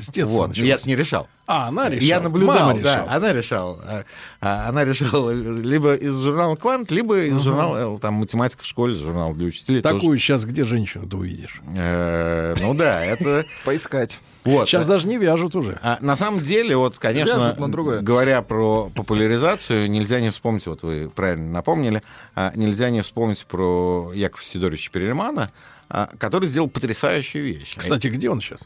С детства Вот, я не решал. А, она решала. Я наблюдал, Мама да, решала. она решала. А, а, Она решала либо из журнала «Квант», либо из журнала, э, там, «Математика в школе», журнал для учителей. тоже. Такую сейчас где женщину-то увидишь? Э, Ну да, это... Поискать. Вот. Сейчас даже не вяжут уже. А, на самом деле, вот, конечно, Вяжут говоря про популяризацию, нельзя не вспомнить, вот вы правильно напомнили, а, нельзя не вспомнить про Якова Сидоровича Перельмана, а, который сделал потрясающую вещь. Кстати, где он сейчас?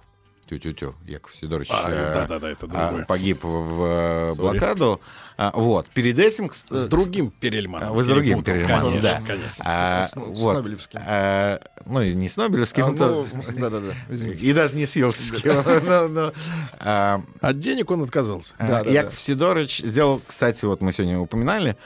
Тю-тю-тю, Яков Сидорович А, э, да-да-да, это а, другое. погиб в, в, э, Sorry. блокаду. А, вот. Перед этим... кс- С другим Перельманом. Вы с другим. Перельманом, Конечно, да. конечно. А, С- с вот. Нобелевским. А, ну, и не с Нобелевским, А, ну, Да-да-да, извините. и даже не с но- но, а, От денег он отказался. а, Да, да, Яков Сидорович сделал, кстати, вот мы сегодня упоминали,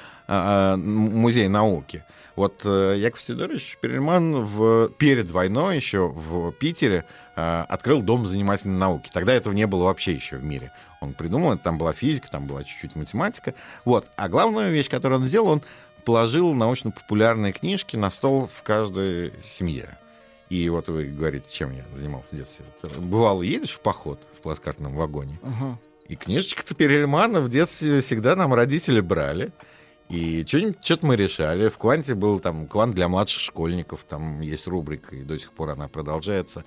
музей науки. Вот э, Яков Сидорович Перельман в, перед войной еще в Питере открыл дом занимательной науки. Тогда этого не было вообще еще в мире. Он придумал, это там была физика, там была чуть-чуть математика. Вот. А главную вещь, которую он сделал, он положил научно-популярные книжки на стол в каждой семье. И вот вы говорите, чем я занимался в детстве. Вот, Бывало, едешь в поход в плацкартном вагоне, Ага. и книжечка-то Перельмана в детстве всегда нам родители брали. И что-то мы решали. В «Кванте» был там «Квант для младших школьников». Там есть рубрика, и до сих пор она продолжается.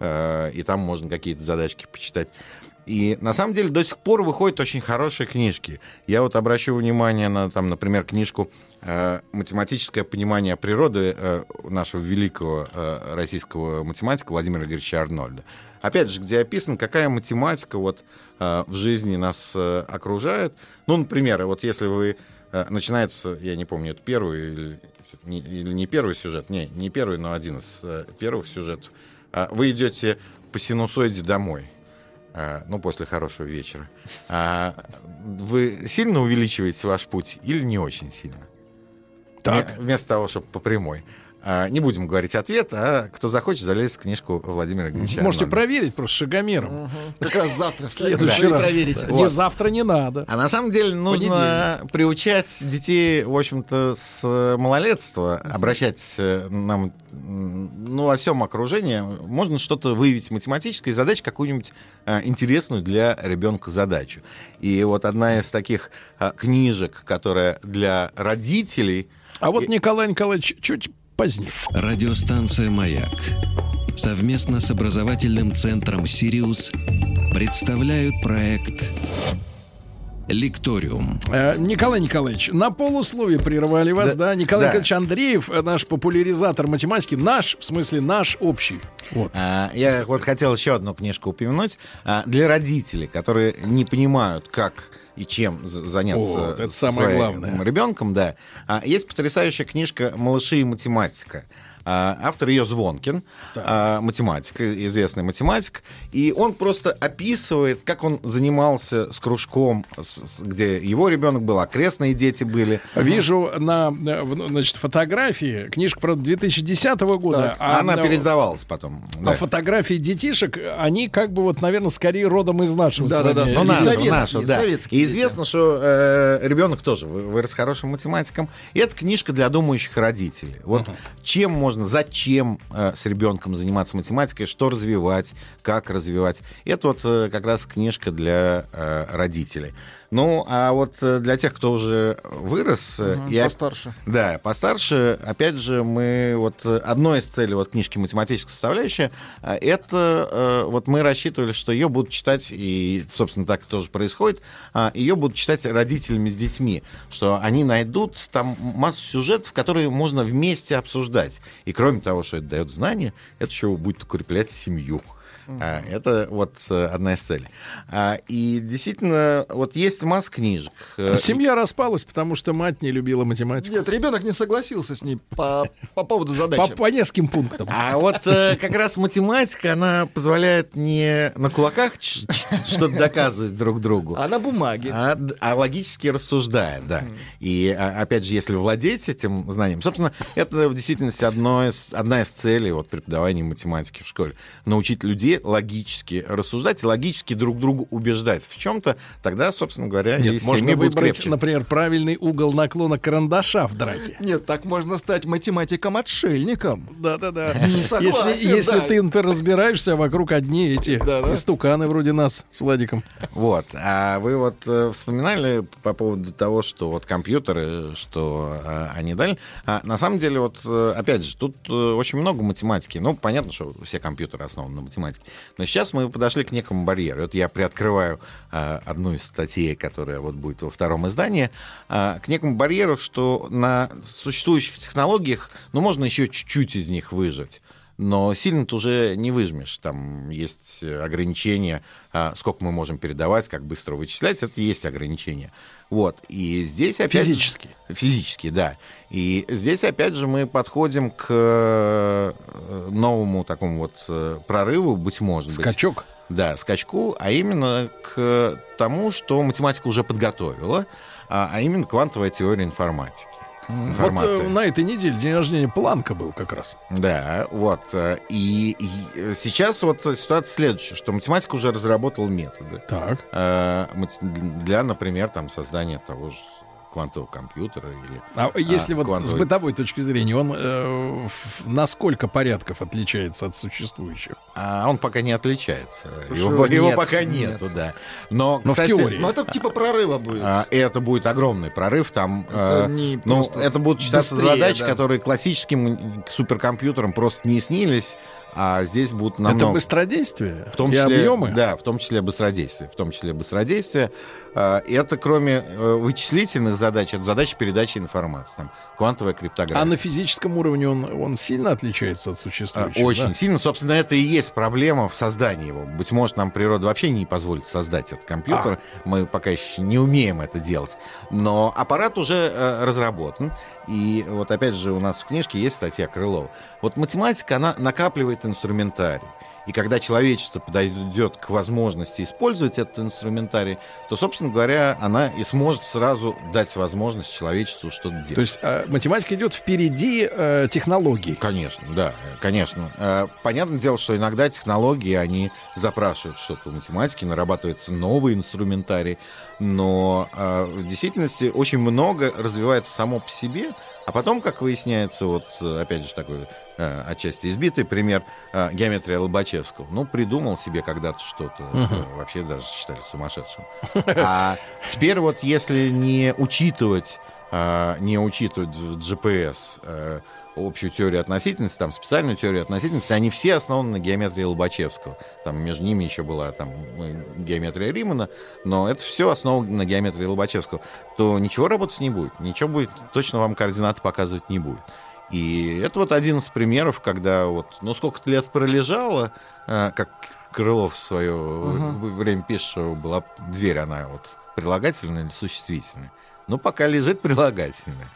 Э, И там можно какие-то задачки почитать. И на самом деле до сих пор выходят очень хорошие книжки. Я вот обращу внимание на, там, например, книжку э, «Математическое понимание природы» э, нашего великого российского математика Владимира Игоревича Арнольда. Опять же, где описано, какая математика вот, в жизни нас окружает. Ну, например, вот если вы... начинается, я не помню, это первый или или не первый сюжет, не, не первый, но один из первых сюжетов. А, вы идете по синусоиде домой, а, ну, после хорошего вечера. А, вы сильно увеличиваете ваш путь или не очень сильно? Так. Вместо того, чтобы по прямой. А, не будем говорить ответ, а кто захочет, залезет в книжку Владимира Ильича. Можете Арнольда. проверить просто шагомером. Как раз завтра, в следующий раз. проверите. Не завтра не надо. А на самом деле нужно приучать детей, в общем-то, с э, малолетства, обращать э, нам, ну, во всем окружении. Можно что-то выявить математической задачи, какую-нибудь э, интересную для ребенка задачу. И вот одна из таких э, книжек, которая для родителей... А вот Николай Николаевич чуть позднее. Радиостанция «Маяк» совместно с образовательным центром «Сириус» представляют проект «Лекториум». Э, Николай Николаевич, на полусловие прервали вас, да? Да, Николай да. Николаевич Андреев, э, наш популяризатор математики, наш, в смысле наш общий. Вот. А, Я вот хотел еще одну книжку упомянуть. А, Для родителей, которые не понимают, как и чем заняться Вот, это самое своим главное. ребенком, да. А, Есть потрясающая книжка «Малыши и математика». А, Автор ее Звонкин, а, математик, известный математик, и он просто описывает, как он занимался с кружком, где его ребенок был, окрестные дети были. Вижу на значит, фотографии, книжка, правда, 2010 года. А она переиздавалась потом. А да. фотографии детишек, они как бы вот, наверное, скорее родом из нашего. Да-да-да. с вами Ну, И нашего, советские, нашего, да. советские И дети. известно, что э, ребенок тоже вы- вырос хорошим математиком. И это книжка для думающих родителей. Вот чем можно, зачем э, с ребенком заниматься математикой, что развивать, как развивать. Это вот э, как раз книжка для э, родителей. Ну, а вот э, для тех, кто уже вырос... э, Мгм, и постарше. Да, постарше, опять же, мы вот э, одной из целей вот книжки математическая составляющая, э, это э, вот мы рассчитывали, что ее будут читать, и, собственно, так тоже происходит, а, ее будут читать родителями с детьми, что они найдут там массу сюжетов, которые можно вместе обсуждать. И кроме того, что это дает знания, это еще будет укреплять семью. А, Это вот э, одна из целей. А, И действительно, вот есть масса книжек. Э, Семья распалась, потому что мать не любила математику. Нет, ребенок не согласился с ней по, по поводу По, задачи. по нескольким пунктам. А вот э, как раз математика, она позволяет не на кулаках что-то доказывать друг другу, А на бумаге. а, а логически рассуждая, да. И а, опять же, если владеть этим знанием, собственно, это в действительности одно из, одна из целей вот, преподавания математики в школе. Научить людей логически рассуждать и логически друг другу убеждать в чем-то, тогда, собственно говоря, Нет, и можно выбрать, крепче. например, правильный угол наклона карандаша в драке. Нет, так можно стать математиком-отшельником. Да-да-да. Не согласен, Если, если да. ты, например, разбираешься, вокруг одни эти Да-да. истуканы вроде нас с Владиком. Вот. А вы вот э, вспоминали по поводу того, что вот компьютеры, что э, они дали. А, на самом деле, вот э, опять же, тут очень много математики. Ну, понятно, что все компьютеры основаны на математике. Но сейчас мы подошли к некому барьеру. Вот я приоткрываю э, одну из статей, которая вот будет во втором издании, э, к некому барьеру, что на существующих технологиях, ну, можно еще чуть-чуть из них выжить. Но сильно-то уже не выжмешь. Там есть ограничения, а, сколько мы можем передавать, как быстро вычислять. Это есть ограничения. Вот. И здесь опять... Физически. Физически, да. И здесь опять же мы подходим к э, новому такому вот э, прорыву, быть может быть. Скачок. Да, скачку, а именно к тому, что математика уже подготовила, а, а именно квантовая теория информатики. Вот Информация. э, на этой неделе день рождения Планка был как раз. Да, вот. э, И, и, э, сейчас вот ситуация следующая, что математика уже разработала методы. Так. э, Для, например, там, создания того же квантового компьютера или А если вот с квантовой- бытовой точки зрения, он э, в- на сколько порядков отличается от существующих? А он пока не отличается. Его, что его нет, пока нет. нету, да. Но, Но в кстати, теории. Ну, это типа прорыва будет. а, это будет огромный прорыв. Там, Это э, не ну, это будут считаться быстрее, задачи, да. которые классическим суперкомпьютерам просто не снились. А здесь будут намного... Это быстродействие? В том и числе, объемы? Да, в том числе быстродействие. В том числе быстродействие. А, Это кроме э, вычислительных задач, это задача передачи информации. Там, квантовая криптография. А на физическом уровне он, он сильно отличается от А, существующего? Очень да? сильно. Собственно, это и есть проблема в создании его. Быть может, нам природа вообще не позволит создать этот компьютер. Мы пока еще не умеем это делать. Но аппарат уже э, разработан. И вот опять же у нас в книжке есть статья Крылова. Вот математика, она накапливает инструментарий. И когда человечество подойдет к возможности использовать этот инструментарий, то, собственно говоря, она и сможет сразу дать возможность человечеству что-то делать. То есть э, математика идет впереди э, технологий. Конечно, да, э, конечно. Э, Понятное дело, что иногда технологии, они запрашивают что-то у математики, нарабатывается новый инструментарий, но э, в действительности очень много развивается само по себе, а потом, как выясняется, вот опять же такой э, отчасти избитый пример э, геометрия Лобачевского. Ну, придумал себе когда-то что-то, Мгм. э, вообще даже считали сумасшедшим. А теперь вот если не учитывать, э, не учитывать GPS э, общую теорию относительности, там специальную теорию относительности, они все основаны на геометрии Лобачевского. Там между ними еще была там э, геометрия Римана, но это все основано на геометрии Лобачевского. То ничего работать не будет, ничего будет, точно вам координаты показывать не будет. И это вот один из примеров, когда вот, ну, сколько-то лет пролежало, э, как Крылов в свое Мгм. время пишет, что была дверь, она вот прилагательная или существительная. Ну, пока лежит прилагательное.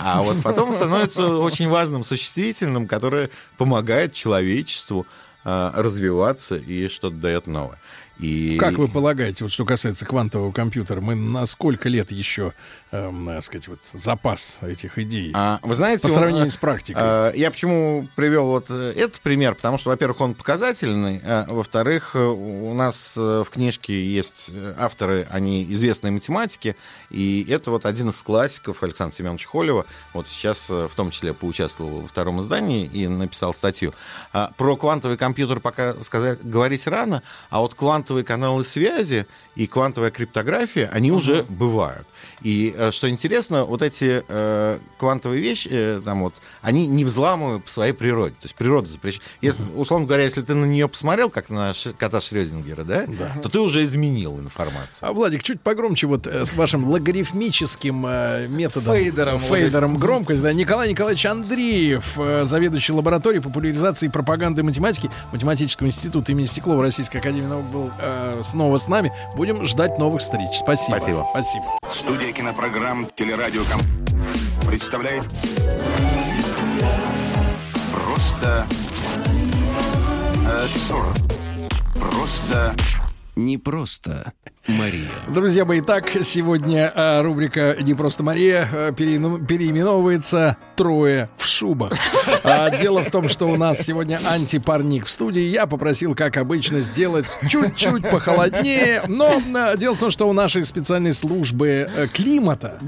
А вот потом становится очень важным существительным, которое помогает человечеству э, развиваться и что-то дает новое. И... Как вы полагаете, вот что касается квантового компьютера, мы на сколько лет еще, эм, так сказать, вот запас этих идей? А, вы знаете, по он, сравнению э, с практикой. э, я почему привел вот э, этот пример, потому что, во-первых, он показательный, а во-вторых, э, у нас э, в книжке есть э, авторы, они известные математики, и это вот один из классиков Александра Семеновича Холева, вот сейчас э, в том числе поучаствовал во втором издании и написал статью. А, Про квантовый компьютер пока сказать, говорить рано, а вот квантовые каналы связи и квантовая криптография, они уже бывают. И э, что интересно, вот эти э, квантовые вещи, э, там вот, они не взламывают по своей природе. То есть природа запрещает. Если, условно говоря, если ты на нее посмотрел, как на Ш- кота Шрёдингера, да, то ты уже изменил информацию. А, Владик, чуть погромче вот э, с вашим логарифмическим э, методом. Фейдером. Фейдером громкость. Да, Николай Николаевич Андреев, э, заведующий лабораторией популяризации и пропаганды математики Математического института имени Стеклова Российской Академии Наук был э, снова с нами. Будем ждать новых встреч. Спасибо. Спасибо. Спасибо. Студия кинопрограмм «Телерадиоком» представляет Просто э. Просто Не просто Мария. Друзья мои, так сегодня э, рубрика «Не просто Мария» э, переименовывается «Трое в шубах». А, дело в том, что у нас сегодня антипарник в студии. Я попросил, как обычно, сделать чуть-чуть похолоднее. Но э, дело в том, что у нашей специальной службы климата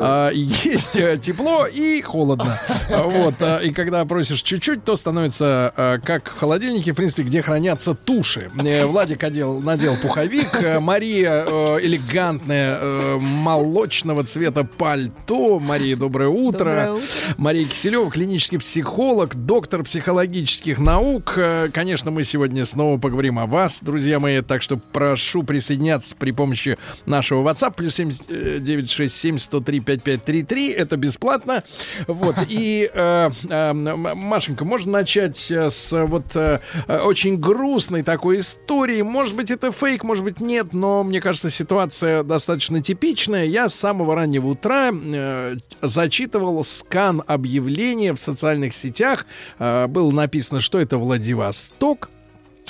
а, есть э, тепло и холодно. А, Вот. а, И когда просишь чуть-чуть, то становится как в холодильнике, в принципе, где хранятся туши. Владик одел, надел пуховик, э, Мария э, элегантная, э, молочного цвета пальто. Мария, доброе утро. Доброе утро. Мария Киселева, клинический психолог, доктор психологических наук. Э, Конечно, мы сегодня снова поговорим о вас, друзья мои, так что прошу присоединяться при помощи нашего WhatsApp, плюс 7967 103 5533, это бесплатно. Вот, и, э, э, Машенька, можно начать э, с вот э, э, очень грустной такой истории. Может быть, это фейк, может быть, нет, но мне кажется, ситуация достаточно типичная. Я с самого раннего утра э, зачитывал скан объявления в социальных сетях. Э, было написано, что это Владивосток.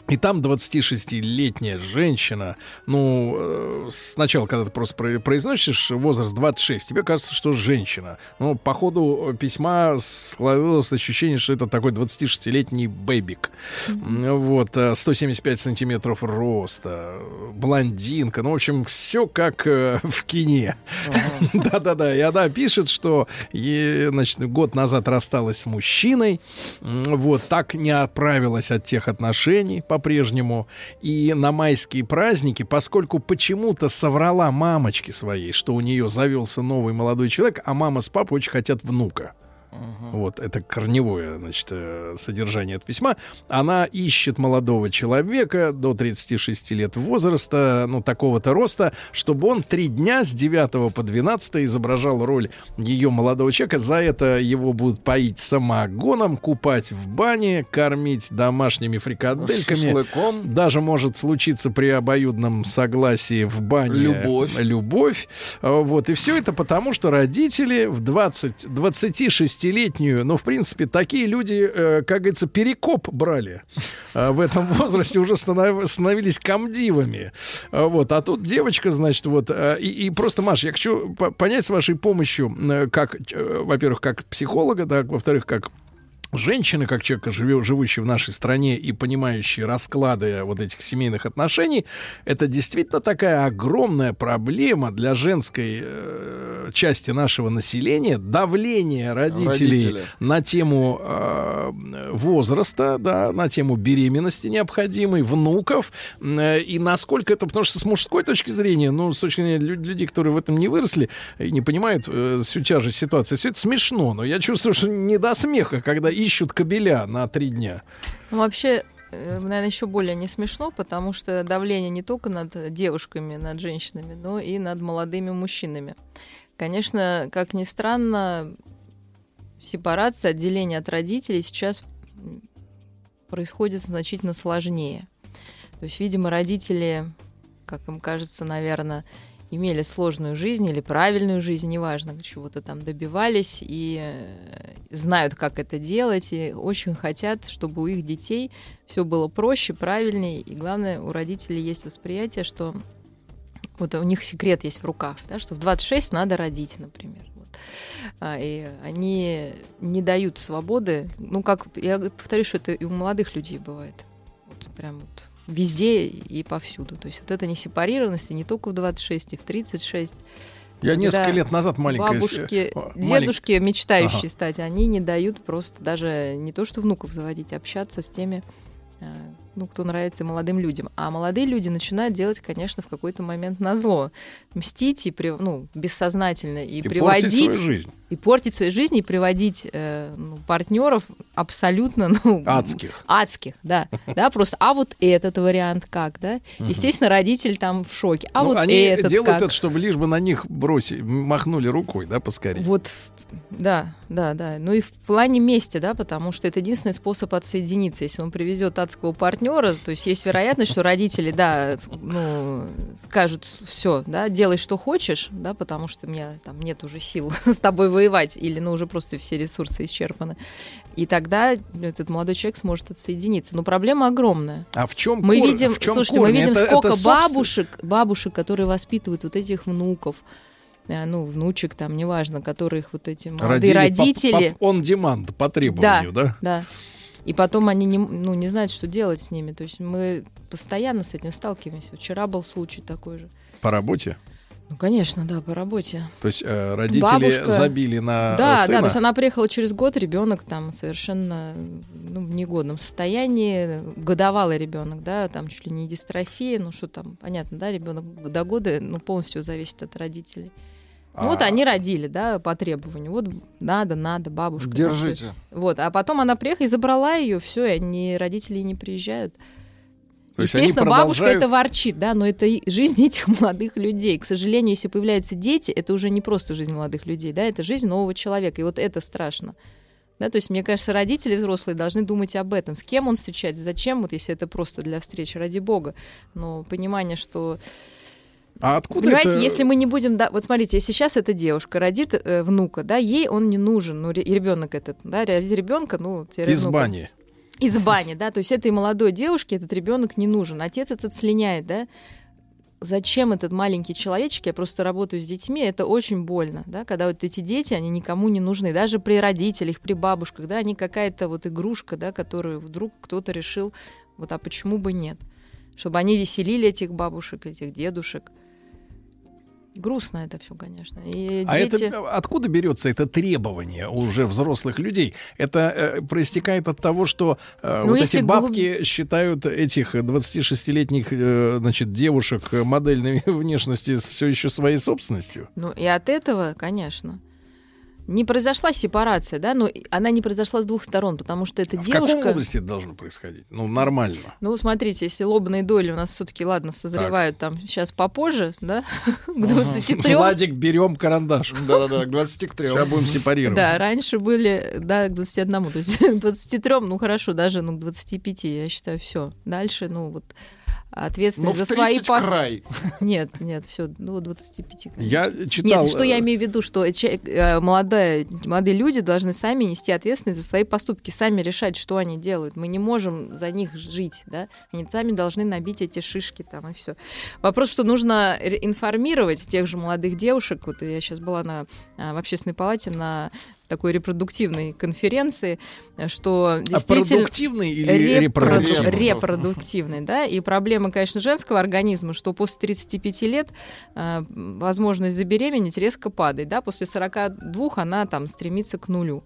И там 26-летняя женщина, ну, э, сначала, когда ты просто про- произносишь возраст 26, тебе кажется, что женщина. Но по ходу письма складывалось ощущение, что это такой 26-летний бэбик. Вот, э, 175 сантиметров роста, блондинка, ну, в общем, все как э, в кине. Да-да-да, и она пишет, что значит, год назад рассталась с мужчиной, вот, так не отправилась от тех отношений по-прежнему, и на майские праздники, поскольку почему-то соврала мамочке своей, что у нее завелся новый молодой человек, а мама с папой очень хотят внука. Вот, это корневое, значит, э, содержание от письма. Она ищет молодого человека до 36 лет возраста, ну, такого-то роста, чтобы он три дня с 9 по 12 изображал роль ее молодого человека. За это его будут поить самогоном, купать в бане, кормить домашними фрикадельками. Шашлыком. Даже может случиться при обоюдном согласии в бане Любовь. любовь. Вот. И все это потому, что родители в 20, 26-летнюю, ну, в принципе, такие люди, э, как говорится, перекоп брали. А В этом возрасте уже станов- становились комдивами. А, Вот. А тут девочка, значит, вот. а, И, и просто, Маш, я хочу по- понять с вашей помощью, э, как, э, во-первых, как психолога, так, во-вторых, как женщины, как человека, живё- живущий в нашей стране и понимающий расклады вот этих семейных отношений, это действительно такая огромная проблема для женской э, части нашего населения, давление родителей Родители. на тему э, возраста, да, на тему беременности необходимой, внуков, э, и насколько это, потому что с мужской точки зрения, ну, с точки зрения лю- людей, которые в этом не выросли и не понимают э, всю тяжесть ситуации, все это смешно, но я чувствую, что не до смеха, когда ищут кабеля на три дня. Ну, вообще, наверное, еще более не смешно, потому что давление не только над девушками, над женщинами, но и над молодыми мужчинами. Конечно, как ни странно, сепарация, отделение от родителей сейчас происходит значительно сложнее. То есть, видимо, родители, как им кажется, наверное, имели сложную жизнь или правильную жизнь, неважно, чего-то там добивались и э, знают, как это делать, и очень хотят, чтобы у их детей все было проще, правильнее, и главное, у родителей есть восприятие, что вот у них секрет есть в руках, да, что в 26 надо родить, например. Вот. А, и они не дают свободы. Ну, как я повторю, что это и у молодых людей бывает. Вот прям вот везде и повсюду. То есть вот это не сепарированность, и не только в 26, и в 36. Я несколько лет назад маленькая... Бабушки, э, малень- дедушки, мечтающие Ага. стать, они не дают просто даже не то, что внуков заводить, общаться с теми, э, ну, кто нравится молодым людям. А молодые люди начинают делать, конечно, в какой-то момент назло. Мстить и, при- ну, бессознательно, и, И приводить... жизнь. И портить свою жизнь, и приводить э, ну, партнеров абсолютно, ну... Адских. Адских, да. да. Просто, а вот этот вариант как, да? Естественно, родитель там в шоке. А Ну, вот они этот делают как? это, чтобы лишь бы на них бросили, махнули рукой, да, поскорее. Вот, да, да, да. Ну и в плане мести, да, потому что это единственный способ отсоединиться. Если он привезет адского партнера, то есть есть вероятность, что родители, да, ну, скажут, все, да, делай, что хочешь, да, потому что у меня там нет уже сил с тобой воевать, или, ну, уже просто все ресурсы исчерпаны. И тогда этот молодой человек сможет отсоединиться. Но проблема огромная. А в чем Мы кор- видим, в чем слушайте, корень? мы видим, Это- сколько это собствен- бабушек, бабушек, которые воспитывают вот этих внуков, э, ну, внучек там, неважно, которых вот эти молодые Родили родители. по- on demand, по требованию, да? Да. И потом они не, ну, не знают, что делать с ними. То есть мы постоянно с этим сталкиваемся. Вчера был случай такой же. По работе? Ну, конечно, да, по работе. То есть э, родители Бабушка- забили на Да, сына? да, то есть она приехала через год, ребенок там совершенно ну, в негодном состоянии, годовалый ребенок, да, там чуть ли не дистрофия, ну что там, понятно, да, ребенок до года, ну, полностью зависит от родителей. Ну, вот А. они родили, да, по требованию. Вот надо, надо, бабушка. Держите. Вот, а потом она приехала и забрала ее, все, и они, родители не приезжают. То Естественно, бабушка это ворчит, да, но это жизнь этих молодых людей. К сожалению, если появляются дети, это уже не просто жизнь молодых людей, да, это жизнь нового человека, и вот это страшно. Да, то есть, мне кажется, родители взрослые должны думать об этом. С кем он встречается, зачем, вот если это просто для встречи, ради бога. Но понимание, что... А откуда Понимаете, это- если мы не будем... Да, вот смотрите, если сейчас эта девушка родит э, внука, да, ей он не нужен, ну, ребенок этот, да, родит ребенка, ну, Из внука. бани. Из бани, да, то есть этой молодой девушке этот ребенок не нужен. Отец этот слиняет, да. Зачем этот маленький человечек? Я просто работаю с детьми, это очень больно, да, когда вот эти дети, они никому не нужны, даже при родителях, при бабушках, да, они какая-то вот игрушка, да, которую вдруг кто-то решил, вот, а почему бы нет? Чтобы они веселили этих бабушек, этих дедушек. Грустно это все, конечно. И А дети... это откуда берется это требование уже взрослых людей? Это э, проистекает от того, что э, Ну, вот эти глуб- бабки считают этих 26-летних э, значит, девушек модельной внешности все еще своей собственностью? Ну и от этого, конечно. Не произошла сепарация, да, но она не произошла с двух сторон, потому что эта А В девушка... каком возрасте это должно происходить? Ну, нормально. Ну, смотрите, если лобные доли у нас все-таки, ладно, созревают там сейчас попозже, да, к 23 Владик, берем карандаш. Да-да-да, к 23 Сейчас будем сепарировать. Да, раньше были, да, к 21, то есть к 23, ну хорошо, даже ну, к 25, я считаю, все. Дальше, ну вот ответственность Но за свои 30 пос- край. Нет, нет, все, ну 25. конечно. Я читал... Нет, что я э, имею в виду, что э, молодая, молодые люди должны сами нести ответственность за свои поступки, сами решать, что они делают. Мы не можем за них жить, да? Они сами должны набить эти шишки там и все. Вопрос, что нужно информировать тех же молодых девушек. Вот я сейчас была на, а, в общественной палате на такой репродуктивной конференции, э, что действительно... продуктивной или Репроду- репродуктивной? Репродуктивной, да, и проблема, конечно, женского организма, что после 35 лет э, возможность забеременеть резко падает, да, после 42 она там стремится к нулю.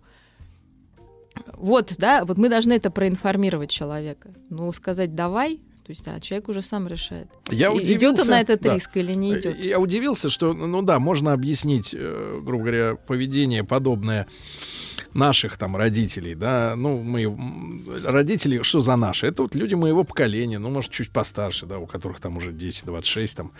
Вот, да, вот мы должны это проинформировать человека. Ну, сказать «давай», то есть, а человек уже сам решает. Я И- идет он на этот да. риск или не идет. Я удивился, что, ну да, можно объяснить, э, грубо говоря, поведение подобное наших там родителей, да, ну, мы, родители, что за наши? Это вот люди моего поколения, ну, может, чуть постарше, да, у которых там уже дети 26, там,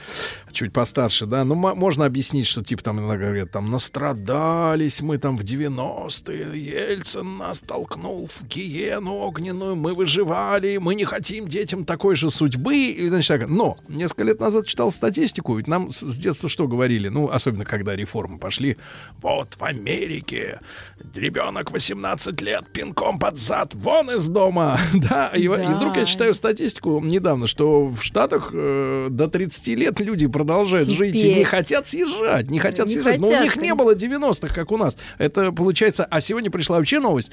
чуть постарше, да, ну, мо- можно объяснить, что, типа, там, иногда говорят, там, настрадались мы там в 90-е, Ельцин нас толкнул в гиену огненную, мы выживали, мы не хотим детям такой же судьбы, и, значит, так. но несколько лет назад читал статистику, ведь нам с детства что говорили, ну, особенно когда реформы пошли, вот в Америке ребенок 18 лет пинком под зад, вон из дома, да, и, и вдруг я читаю статистику недавно, что в Штатах э, до 30 лет люди продолжают жить и Теперь. не хотят съезжать, не хотят Не съезжать, но у хотят, них не было 90-х, как у нас, это получается, а сегодня пришла вообще новость,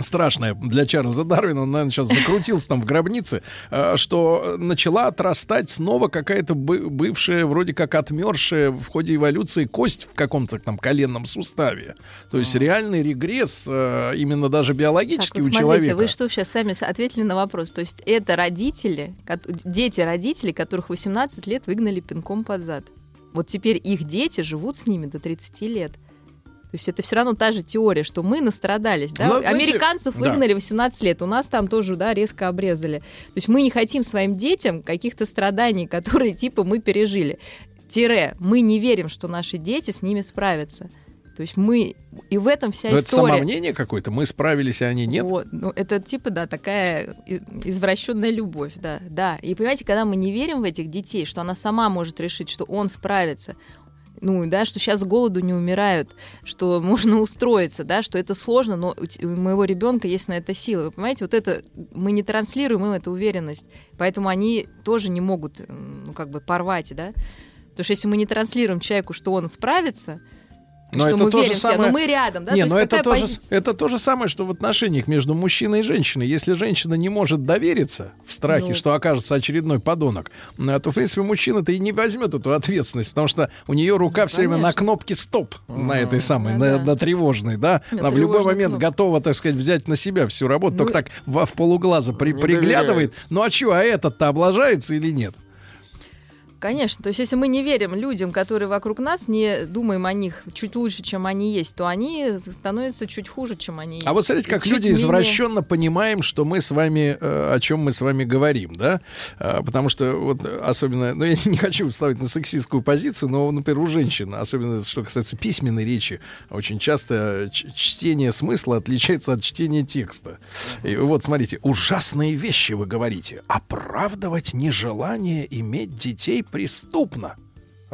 страшная для Чарльза Дарвина, он, наверное, сейчас закрутился там в гробнице, э, что начала отрастать снова какая-то бы- бывшая, вроде как отмершая в ходе эволюции кость в каком-то там коленном суставе. То есть реальный регресс э, именно даже Так, биологический вот у смотрите, человека. вы что сейчас сами ответили на вопрос. То есть это родители, дети родителей, которых 18 лет выгнали пинком под зад. Вот теперь их дети живут с ними до 30 лет. То есть это все равно та же теория, что мы настрадались. Да? Ну, знаете, Американцев да. выгнали 18 лет, у нас там тоже да, резко обрезали. То есть мы не хотим своим детям каких-то страданий, которые типа мы пережили. Тире, мы не верим, что наши дети с ними справятся. То есть мы... И в этом вся Но это история. самомнение какое-то, мы справились, а они нет. Вот, ну, это типа, да, такая извращенная любовь, да, да. И понимаете, когда мы не верим в этих детей, что она сама может решить, что он справится, ну, да, что сейчас с голоду не умирают, что можно устроиться, да, что это сложно, но у моего ребенка есть на это силы. Вы понимаете, вот это мы не транслируем им эту уверенность, поэтому они тоже не могут, ну, как бы порвать, да. Потому что если мы не транслируем человеку, что он справится, Но что это мы то же верим в себя, самое- но мы рядом, да, Не, то но это то, же, это то же самое, что в отношениях между мужчиной и женщиной. Если женщина не может довериться в страхе, Ну. что окажется очередной подонок, то, в принципе, мужчина-то и не возьмет эту ответственность, потому что у нее рука все время на кнопке стоп, на этой самой, Да, на, на тревожной, да. На Она в любой момент кнопке. готова, так сказать, взять на себя всю работу, Ну, только так в, в полуглаза при- приглядывает. Ну а что, а этот-то облажается или нет? Конечно, то есть если мы не верим людям, которые вокруг нас, не думаем о них чуть лучше, чем они есть, то они становятся чуть хуже, чем они есть. А вот смотрите, как люди менее- извращенно понимаем, что мы с вами, э, о чем мы с вами говорим, да? А, Потому что вот особенно, ну я не хочу ставить на сексистскую позицию, но, например, у женщин, особенно что касается письменной речи, очень часто чтение смысла отличается от чтения текста. И вот смотрите, ужасные вещи вы говорите. Оправдывать нежелание иметь детей преступно.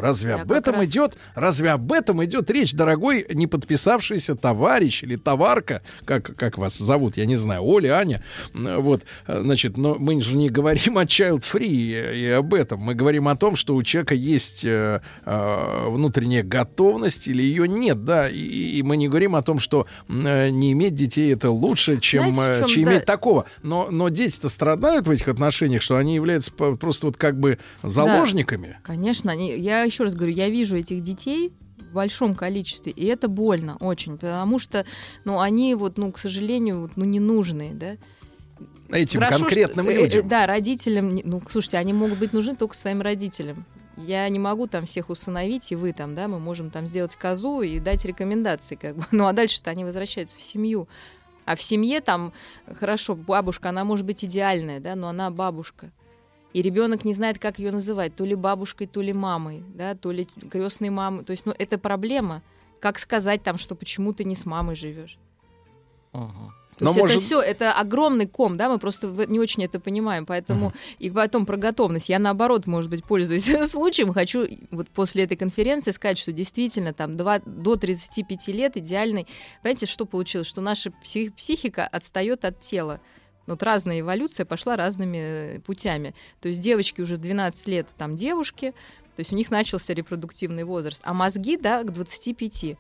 Разве Я об этом раз- идет? Разве об этом идет речь, дорогой не подписавшийся товарищ или товарка, как, как вас зовут, я не знаю, Оля, Аня, вот, значит, но мы же не говорим о child free и, и об этом, мы говорим о том, что у человека есть э, э, внутренняя готовность или ее нет, да, и, и мы не говорим о том, что э, не иметь детей это лучше, чем, Знаете, э, чем, чем да. иметь такого, но, но дети-то страдают в этих отношениях, что они являются просто вот как бы заложниками. Конечно, они, я еще раз говорю, я вижу этих детей в большом количестве, и это больно очень, потому что, ну, они вот, ну, к сожалению, вот, ну, ненужные, да. Этим Хорошо, конкретным что- э, э, людям. да, родителям, ну, слушайте, они могут быть нужны только своим родителям. я не могу там всех усыновить, и вы там, да, мы можем там сделать козу и дать рекомендации, как бы. Ну а дальше-то они возвращаются в семью. А в семье там, хорошо, бабушка, она может быть идеальная, да, но она бабушка. И ребенок не знает, как ее называть, то ли бабушкой, то ли мамой, да, то ли крестной мамой. То есть, ну, это проблема. Как сказать там, что почему ты не с мамой живешь? Ага. То Но есть может- это все, это огромный ком, да, мы просто не очень это понимаем, поэтому и потом про готовность. Я наоборот, может быть, пользуюсь случаем, хочу вот после этой конференции сказать, что действительно там два- до 35 лет идеальный. Понимаете, что получилось? Что наша псих- психика отстает от тела. Вот разная эволюция пошла разными э, путями. То есть девочки уже в 12 лет там девушки, то есть у них начался репродуктивный возраст, а мозги, да, к 25.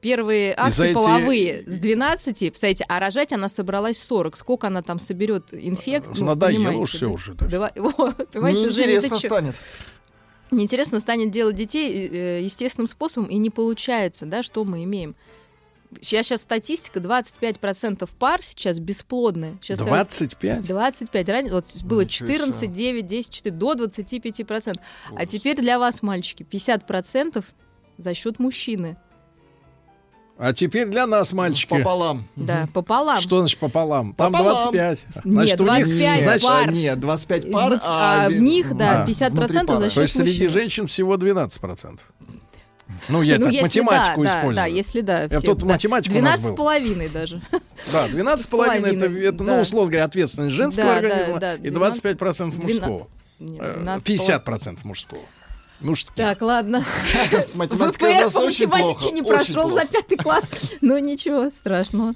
Первые акты эти- половые с 12, представляете, а рожать она собралась в 40. Сколько она там соберет инфект? ну, Надоело уж все да? уже. так. Давай- вот, понимаете, уже не Неинтересно до чё. станет. Неинтересно станет делать детей э, естественным способом, и не получается, да, что мы имеем. Я сейчас статистика, 25% пар сейчас бесплодные. Сейчас 25? 25. Ранее вот было Ничего 14, себе. 9, 10, 4, до 25%. А теперь для вас, мальчики, 50% за счет мужчины. А теперь для нас, мальчики. Пополам. Да, пополам. Что значит пополам? Там Пополам. 25. Нет, у них- 25 значит, пар. Нет, 25 Из пар, 20 а в ви- них, да, А, 50% пары. за То есть счет среди мужчин. женщин всего 12%. Ну, я Ну, так математику да, да, использую. Да, если да. Все, тут да. математик у нас 12 с половиной даже. Да, 12,5 это, половиной, это, да. ну, условно говоря, ответственность женского Да, да, организма да, и 25% мужского. Нет, Э, 12 50% мужского. Мужских. Так, ладно. С математикой ВПР по математике не прошел за пятый класс. Ну ничего страшного.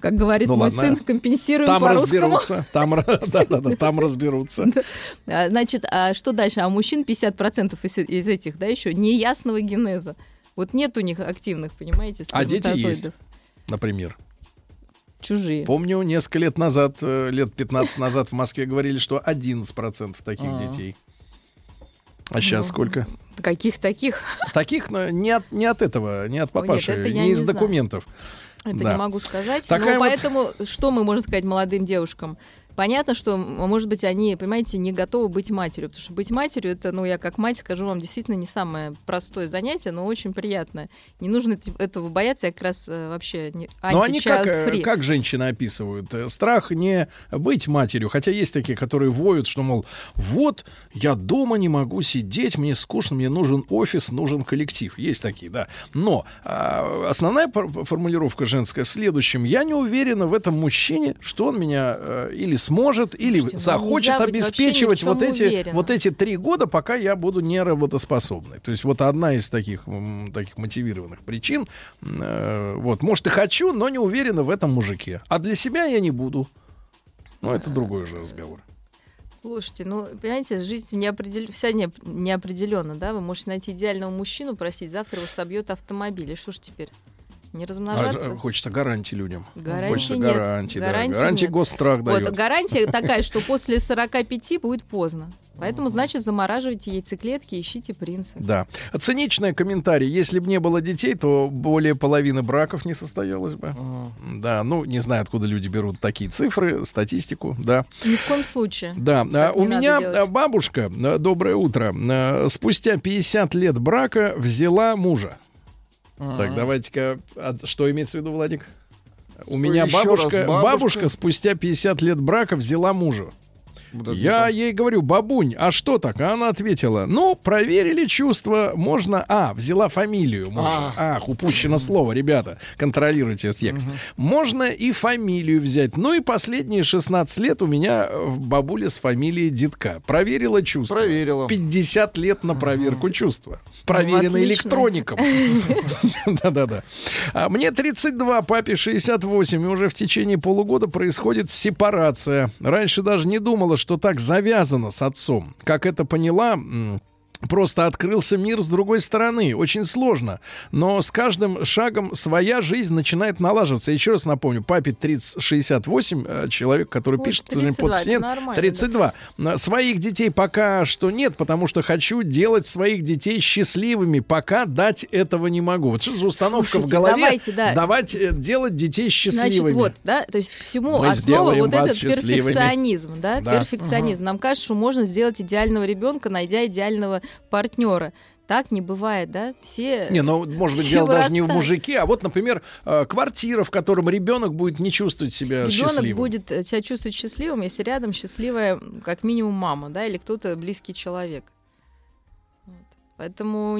Как говорит Ну мой ладно. сын, компенсируем Там по-русскому. разберутся. Там, да, да, да, там разберутся. А, Значит, а что дальше? А у мужчин 50% из, из этих, да, еще неясного генеза. Вот нет у них активных, понимаете, А дети есть, например. Чужие. Помню, несколько лет назад, э, лет 15 назад в Москве говорили, что 11% таких А. детей. А сейчас Ну, сколько? Каких таких? Таких но не от, не от этого, не от нет, папаши, это я не не из знаю. Это Да. не могу сказать. Такая но вот- поэтому что мы можем сказать молодым девушкам? Понятно, что, может быть, они, понимаете, не готовы быть матерью, потому что быть матерью, это, ну, я как мать скажу вам, действительно не самое простое занятие, но очень приятное. Не нужно этого бояться, я как раз э, вообще не Но они как, э, как женщины описывают? Э, Страх не быть матерью, хотя есть такие, которые воют, что, мол, вот, я дома не могу сидеть, мне скучно, мне нужен офис, нужен коллектив. Есть такие, да. Но а, основная формулировка женская в следующем. Я не уверена в этом мужчине, что он меня э, или сможет, или Слушайте, ну, захочет обеспечивать вот эти, уверенным. вот эти три года, пока я буду неработоспособной. То есть вот одна из таких, таких мотивированных причин. э, вот, может, и хочу, но не уверена в этом мужике. А для себя я не буду. Ну, это другой уже разговор. Слушайте, ну, понимаете, жизнь неопредел... вся не... неопределенна, да? Вы можете найти идеального мужчину, простите, завтра его собьет автомобиль. И что ж теперь? Не размножаться? А, хочется гарантии людям. Гарантии хочется нет. гарантии, да. Гарантии Гарантии нет. госстрах Вот, дает. гарантия такая, что после 45 будет поздно. Поэтому, значит, замораживайте яйцеклетки, ищите принца. Да. Циничный комментарий. Если бы не было детей, то более половины браков не состоялось бы. Да, ну, не знаю, откуда люди берут такие цифры, статистику, да. Ни в коем случае. Да, а, Так у не надо меня делать. а, бабушка, а, доброе утро, а, спустя 50 лет брака взяла мужа. Так, давайте-ка, а что имеется в виду, Владик? У Что, меня бабушка, бабушка? бабушка спустя 50 лет брака взяла мужа. Вот Я да. ей говорю, бабунь, а что так? А она ответила, ну, проверили чувства, можно... А, взяла фамилию мужа. Ах, упущено слово, ребята, контролируйте текст. Можно и фамилию взять. Ну и последние 16 лет у меня э, бабуля с фамилией Дедка. Проверила чувства. Проверила. 50 лет на проверку чувства. Проверено отлично. электроником. Да-да-да. А Мне 32, папе 68, и уже в течение полугода происходит сепарация. Раньше даже не думала, что так завязано с отцом. Как это поняла, Просто открылся мир с другой стороны. Очень сложно. Но с каждым шагом своя жизнь начинает налаживаться. Еще раз напомню, папе 30, 68, э, человек, который Ой, пишет 32, подпись нет, нормально, 32. Э, Своих детей пока что нет, потому что хочу делать своих детей счастливыми. Пока дать этого не могу. Вот что за установка в Слушайте, голове? давайте, да. Давать, э, делать детей счастливыми. Значит, вот, да, то есть всему Мы основа вот этот счастливыми. перфекционизм, да, Да. перфекционизм. Нам кажется, что можно сделать идеального ребенка, найдя идеального партнера. Так не бывает, да? Все. Не, ну, может быть, дело даже не в вырастают. мужике, а вот, например, э, квартира, в котором ребенок будет не чувствовать себя Ребенок счастливым. будет э, себя чувствовать счастливым, если рядом счастливая, как минимум, мама, да, или кто-то близкий человек. Вот. Поэтому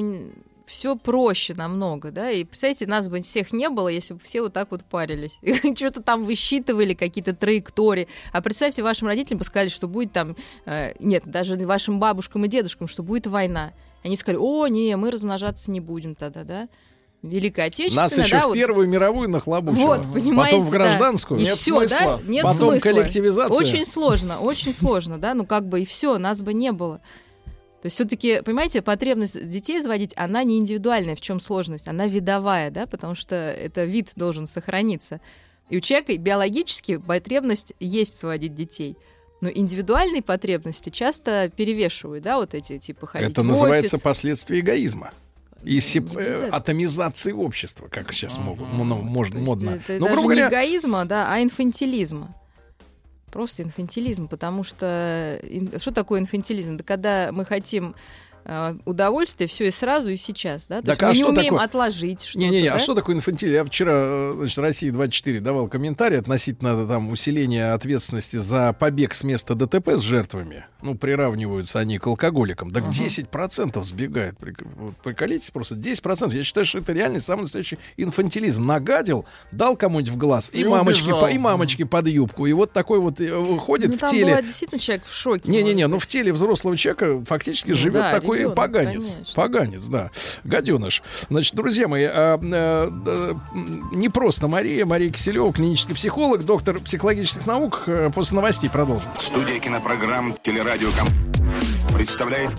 все проще намного, да. И представляете, нас бы всех не было, если бы все вот так вот парились. Что-то там высчитывали, какие-то траектории. А представьте, вашим родителям бы сказали, что будет там... э, нет, даже вашим бабушкам и дедушкам, что будет война. Они сказали, о, не, мы размножаться не будем тогда, да. Великая Отечественная, Нас еще да, в вот. Первую мировую нахлобучило. Вот, понимаете, Потом в да. гражданскую. И все, да? Нет Потом смысла. коллективизация. Очень сложно, очень сложно, да, ну как бы и все, нас бы не было. То есть все-таки, понимаете, потребность детей заводить, она не индивидуальная, в чем сложность, она видовая, да, потому что это вид должен сохраниться. И у человека биологически потребность есть сводить детей. Но индивидуальные потребности часто перевешивают, да, вот эти типа ходить Это в называется офис. последствия эгоизма. И сеп- э, атомизации общества, как сейчас могут, ну, можно, модно. Это Ну, даже грубо не говоря, эгоизма, да, а инфантилизма. Просто инфантилизм, потому что что такое инфантилизм? Да когда мы хотим э, удовольствия все и сразу, и сейчас, да? То Так, есть мы а не что умеем такое? отложить что-то, Не-не-не, да? а что такое инфантилизм? Я вчера, э, значит, России 24 давал комментарий относительно там усиления ответственности за побег с места ДТП с жертвами. Ну, приравниваются они к алкоголикам. Так Ага. 10% сбегает. Приколитесь просто. 10%. Я считаю, что это реально самый настоящий инфантилизм. Нагадил, дал кому-нибудь в глаз, и, И мамочки, по- и мамочки под юбку. И вот такой вот э, выходит Ну, в там теле... бывает действительно человек в шоке. Не-не-не, ну в теле взрослого человека фактически Ну живет да, такой ребенок, поганец. конечно. Поганец, да. Гаденыш. Значит, друзья мои, а, а, не просто Мария, Мария Киселева, клинический психолог, доктор психологических наук. Э, После новостей продолжим. Студия кинопрограмм «Телерадиоком» представляет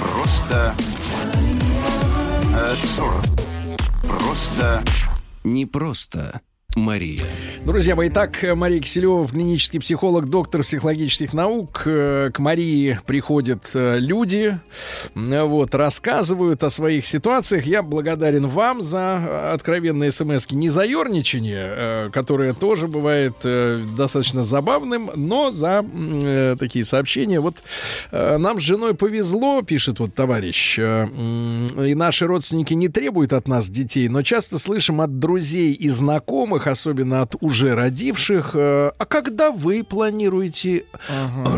Просто э. Просто Не просто Мария. Друзья мои, итак, Мария Киселева, клинический психолог, доктор психологических наук. Э, К Марии приходят э, люди, м, вот, рассказывают о своих ситуациях. Я благодарен вам за э, откровенные смс не за ерничание, э, которое тоже бывает э, достаточно забавным, но за э, такие сообщения. Вот э, нам с женой повезло, пишет вот товарищ, э, и наши родственники не требуют от нас детей, но часто слышим от друзей и знакомых, особенно от уже родивших, э, а когда вы планируете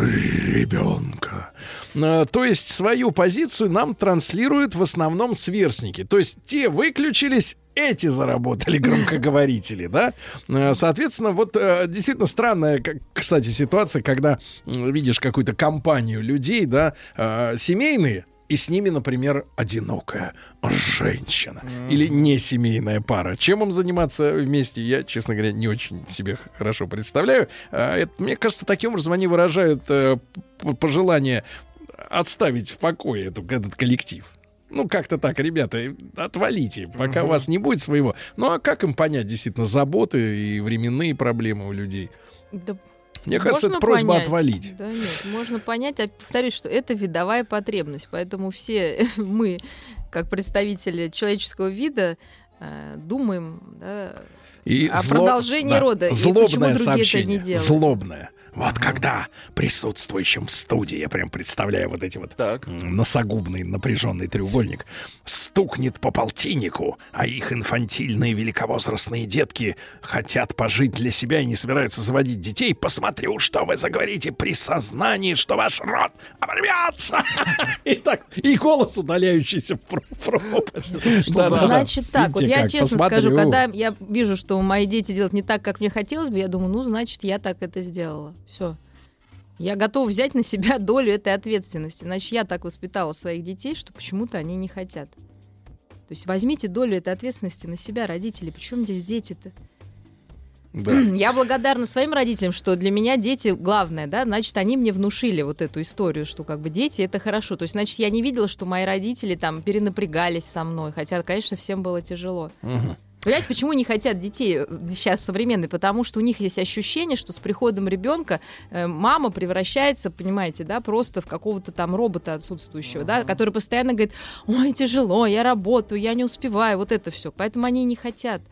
ребенка? Э, То есть свою позицию нам транслируют в основном сверстники. То есть те выключились, эти заработали громкоговорители, да? Э, Соответственно, вот э, действительно странная, кстати, ситуация, когда видишь какую-то компанию людей, да, э, семейные, и с ними, например, одинокая женщина или не семейная пара. Чем им заниматься вместе, я, честно говоря, не очень себе хорошо представляю. А, это, мне кажется, таким образом они выражают э, пожелание отставить в покое эту, этот коллектив. Ну, как-то так, ребята, отвалите, пока у вас не будет своего. Ну, а как им понять, действительно, заботы и временные проблемы у людей? Да Мне кажется, можно это просьба понять. отвалить. Да нет, можно понять, а повторюсь, что это видовая потребность, поэтому все мы, как представители человеческого вида, э, думаем да, И о зло- продолжении да, рода, и злобное почему другие это сообщение, не делают. Злобное. Вот когда присутствующим в студии, я прям представляю вот эти вот м, носогубный напряженный треугольник, стукнет по полтиннику, а их инфантильные великовозрастные детки хотят пожить для себя и не собираются заводить детей, посмотрю, что вы заговорите при сознании, что ваш род оборвется. И так, и голос удаляющийся в про- пропасть. Значит так, вот я честно скажу, когда я вижу, что мои дети делают не так, как мне хотелось бы, я думаю, ну, значит, я так это сделала. Все. Я готова взять на себя долю этой ответственности. Значит, я так воспитала своих детей, что почему-то они не хотят. То есть возьмите долю этой ответственности на себя, родители. Причем здесь дети-то? Да. Я благодарна своим родителям, что для меня дети главное, да, значит, они мне внушили вот эту историю, что как бы дети это хорошо. То есть, значит, я не видела, что мои родители там перенапрягались со мной, хотя, конечно, всем было тяжело. Мгм. Понимаете, почему не хотят детей э, сейчас современные? Потому что у них есть ощущение, что с приходом ребенка э, мама превращается, понимаете, да, просто в какого-то там робота отсутствующего, да, который постоянно говорит, ой, тяжело, я работаю, я не успеваю, вот это все. Поэтому они не хотят.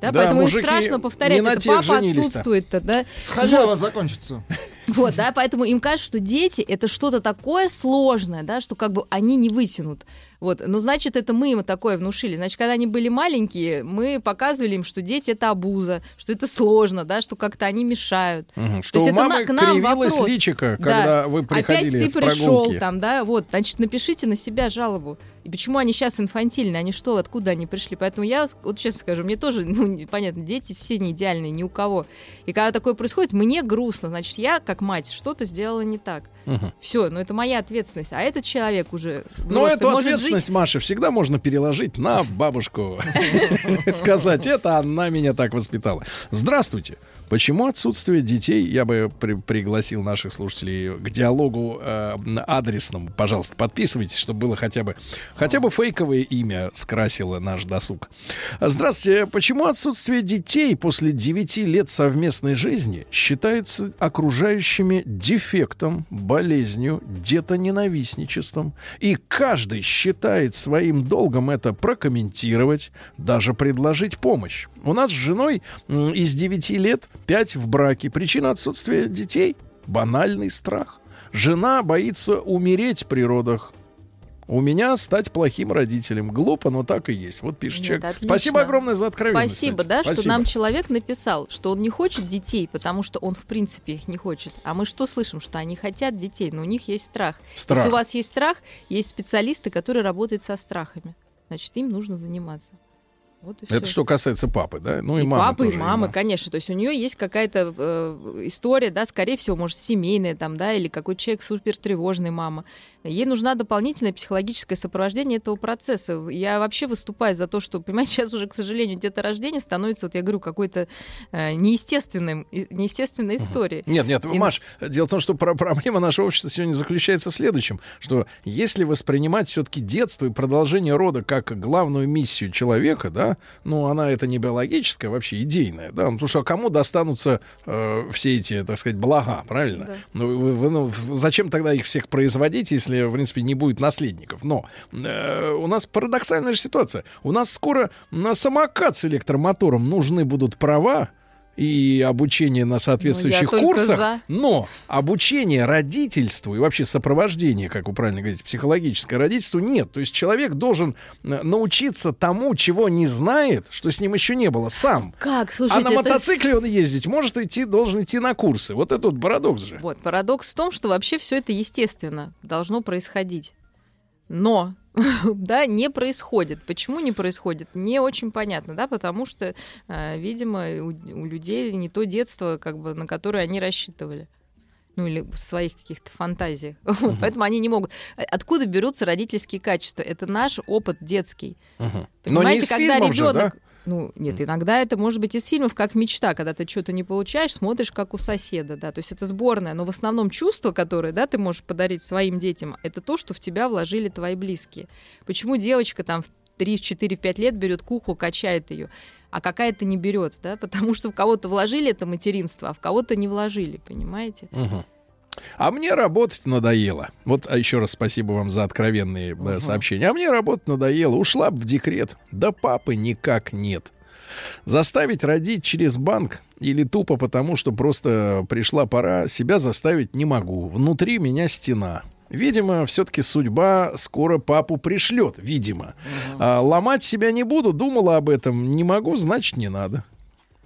Да, Да, поэтому им страшно повторять, это папа отсутствует-то, да. Халява Вот. закончится. Вот, да, поэтому им кажется, что дети это что-то такое сложное, да, что как бы они не вытянут. Вот, ну, значит, это мы им такое внушили. Значит, когда они были маленькие, мы показывали им, что дети это обуза, что это сложно, да, что как-то они мешают. Угу, что у мамы к нам кривилась вопрос. личико, когда да. вы приходили Опять ты пришел там, да, вот, значит, напишите на себя жалобу. И почему они сейчас инфантильные? Они что, откуда они пришли? Поэтому я, вот честно скажу, мне тоже, ну, понятно, дети все не идеальные, ни у кого. И когда такое происходит, мне грустно. Значит, я, как мать, что-то сделала не так. Угу. Все, ну это моя ответственность. А этот человек уже Но эту ответственность, жить... Маша, всегда можно переложить на бабушку. Сказать, это она меня так воспитала. Здравствуйте. Почему отсутствие детей, я бы при пригласил наших слушателей к диалогу э, адресному, пожалуйста, подписывайтесь, чтобы было хотя бы, хотя бы фейковое имя скрасило наш досуг. Здравствуйте, почему отсутствие детей после 9 лет совместной жизни считается окружающими дефектом, болезнью, детоненавистничеством, и каждый считает своим долгом это прокомментировать, даже предложить помощь? У нас с женой из 9 лет 5 в браке. Причина отсутствия детей – банальный страх. Жена боится умереть при родах. У меня стать плохим родителем. Глупо, но так и есть. Вот пишет Нет, человек. Отлично. Спасибо огромное за откровенность. Спасибо, да, Спасибо. что нам человек написал, что он не хочет детей, потому что он в принципе их не хочет. А мы что слышим? Что они хотят детей, но у них есть страх. страх. Если у вас есть страх, есть специалисты, которые работают со страхами. Значит, им нужно заниматься. Вот Это что касается папы, да? Ну и, и мамы. Папы, тоже, и мамы, и конечно. То есть у нее есть какая-то э, история, да, скорее всего, может, семейная там, да, или какой человек супер тревожный мама. Ей нужна дополнительное психологическое сопровождение этого процесса. Я вообще выступаю за то, что, понимаете, сейчас уже, к сожалению, деторождение становится, вот я говорю, какой-то э, неестественным, неестественной историей. Нет, нет, и... Маш, дело в том, что проблема нашего общества сегодня заключается в следующем, что если воспринимать все-таки детство и продолжение рода как главную миссию человека, да, ну, она это не биологическая, вообще идейная, да, потому что кому достанутся э, все эти, так сказать, блага, правильно? Да. Ну, вы, вы, ну, зачем тогда их всех производить, если, в принципе, не будет наследников? Но э, у нас парадоксальная же ситуация. У нас скоро на самокат с электромотором нужны будут права, и обучение на соответствующих ну, курсах, за. но обучение родительству и вообще сопровождение, как вы правильно говорите, психологическое родительство нет. То есть человек должен э, научиться тому, чего не знает, что с ним еще не было, сам. Как? Слушайте, а на это... мотоцикле он ездить может идти, должен идти на курсы. Вот это вот парадокс же. Вот, парадокс в том, что вообще все это естественно должно происходить. Но да, не происходит. Почему не происходит? Не очень понятно, да, потому что, э, видимо, у, у людей не то детство, как бы, на которое они рассчитывали ну или в своих каких-то фантазиях. Угу. Поэтому они не могут. Э, откуда берутся родительские качества? Это наш опыт детский. Угу. Понимаете, когда ребенок. Да? Ну, нет, иногда это может быть из фильмов как мечта, когда ты что-то не получаешь, смотришь как у соседа, да, то есть это сборная, но в основном чувство, которое, да, ты можешь подарить своим детям, это то, что в тебя вложили твои близкие. Почему девочка там в 3, 4, 5 лет берет куклу, качает ее, а какая-то не берет, да, потому что в кого-то вложили это материнство, а в кого-то не вложили, понимаете? Угу. А мне работать надоело. Вот, а еще раз спасибо вам за откровенные uh сообщения. А мне работать надоело. Ушла бы в декрет. Да папы никак нет. Заставить родить через банк или тупо потому, что просто пришла пора, себя заставить не могу. Внутри меня стена. Видимо, все-таки судьба скоро папу пришлет, видимо. Угу. А, ломать себя не буду, думала об этом, не могу, значит, не надо.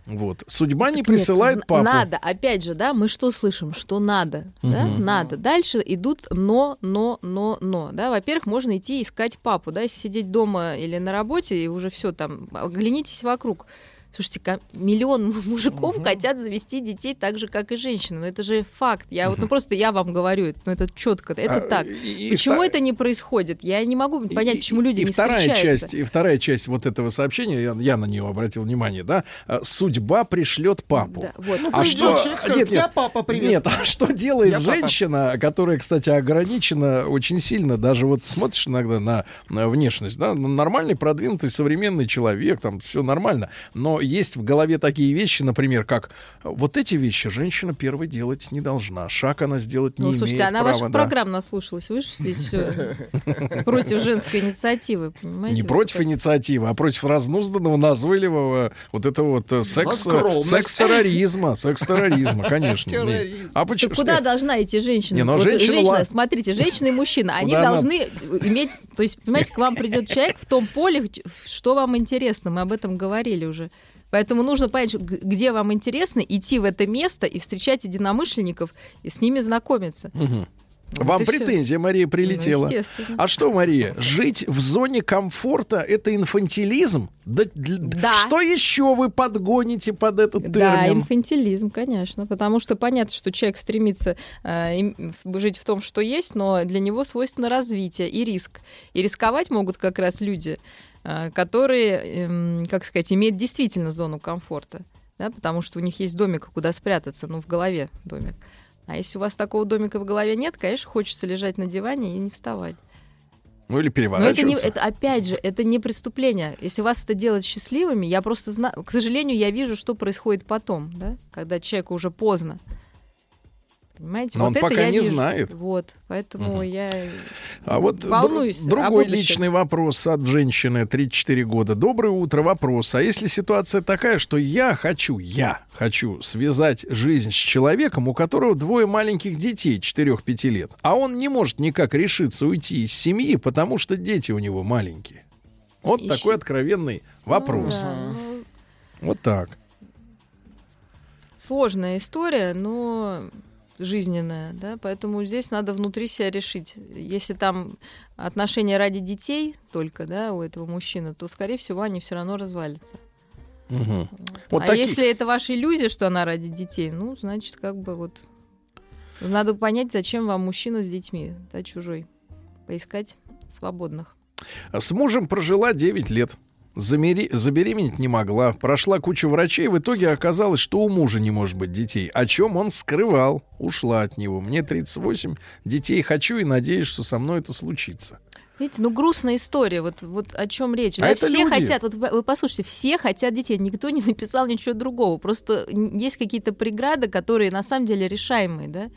Вот. Судьба так не присылает нет, папу. Надо. Опять же, да, мы что слышим? Что надо. Угу. Да? Надо. Дальше идут но, но, но, но. Да? Во-первых, можно идти искать папу. Да? Если сидеть дома или на работе, и уже все там, оглянитесь вокруг. Слушайте, миллион мужиков угу. хотят завести детей так же, как и женщины. Но это же факт. Я угу. вот, ну просто я вам говорю, но это четко, это а, так. И, почему и, это не происходит? Я не могу понять, и, почему люди и не вторая встречаются. часть, И вторая часть вот этого сообщения, я, я на нее обратил внимание, да, а, судьба пришлет папу. Да, вот. Ну, а что? Скажет, нет, нет, я папа, привет. Нет, а что делает я женщина, папа. которая, кстати, ограничена очень сильно, даже вот смотришь иногда на, на внешность, да, нормальный, продвинутый, современный человек, там все нормально, но есть в голове такие вещи, например, как вот эти вещи женщина первой делать не должна. Шаг она сделать не Ну, имеет слушайте, она права, ваших да. программ наслушалась. Вы же здесь все против женской инициативы, понимаете? Не против инициативы, а против разнузданного, назойливого вот этого вот э, секс, скромность. секс-терроризма. Секс-терроризма, конечно. А почему? куда должна идти женщина? Не, Вот женщина, смотрите, женщина и мужчина, они она- должны иметь, то есть, понимаете, к вам придет человек в том поле, что вам интересно, мы об этом говорили уже. Поэтому нужно понять, где вам интересно, идти в это место и встречать единомышленников и с ними знакомиться. Мгм. Вот Вам претензия, Мария, прилетела. Ну, а что, Мария, жить в зоне комфорта это инфантилизм? Да, Да. Что еще вы подгоните под этот Да, термин? инфантилизм, конечно, потому что понятно, что человек стремится э, жить в том, что есть, но для него свойственно развитие и риск. И рисковать могут как раз люди, которые, эм, как сказать, имеют действительно зону комфорта, да, потому что у них есть домик, куда спрятаться, ну, в голове домик. А если у вас такого домика в голове нет, конечно, хочется лежать на диване и не вставать. Ну или Но это, не, переворачиваться. это опять же, это не преступление. Если вас это делает счастливыми, я просто знаю, к сожалению, я вижу, что происходит потом, да, когда человеку уже поздно. Понимаете? Но вот он это пока я не вижу. знает. Вот, поэтому я А вот волнуюсь о другой личный вопрос от женщины 34 года. Доброе утро, вопрос. А если ситуация такая, что я хочу, я хочу связать жизнь с человеком, у которого двое маленьких детей 4-5 лет, а он не может никак решиться уйти из семьи, потому что дети у него маленькие. Вот Ищи. такой откровенный вопрос. Ну да, ну, Вот так. сложная история, но жизненная, да, поэтому здесь надо внутри себя решить. Если там отношения ради детей только, да, у этого мужчины, то, скорее всего, они все равно развалятся. Мгм. Вот а такие- если это ваша иллюзия, что она ради детей, ну, значит, как бы вот... Надо понять, зачем вам мужчина с детьми, да, чужой. Поискать свободных. С мужем прожила 9 лет. Замери- Забеременеть не могла. Прошла кучу врачей. В итоге оказалось, что у мужа не может быть детей. О чем он скрывал. Ушла от него. Мне 38. Детей хочу и надеюсь, что со мной это случится. Видите, ну грустная история, вот, вот о чем речь. А Да, все люди. хотят, вот вы, вы послушайте, все хотят детей, никто не написал ничего другого. Просто есть какие-то преграды, которые на самом деле решаемые, да?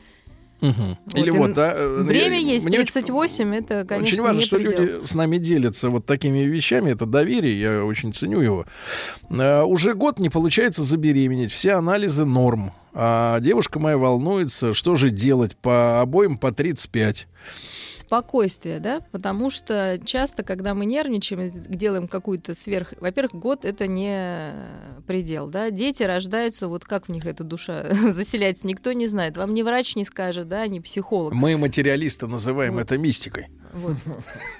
Мгм. Вот, Или вот, да. э, Время я- есть, мне очень- 38, это, конечно, Очень важно, что предел. люди с нами делятся вот такими вещами. Это доверие, я очень ценю его. Э, уже год не получается забеременеть. Все анализы норм. А девушка моя волнуется, что же делать по обоим по 35. Спокойствие, да, потому что часто, когда мы нервничаем, делаем какую-то сверх... Во-первых, год — это не предел, да. Дети рождаются, вот как в них эта душа заселяется, никто не знает. Вам ни врач не скажет, да, ни психолог. Мы, материалисты, называем это мистикой. Вот.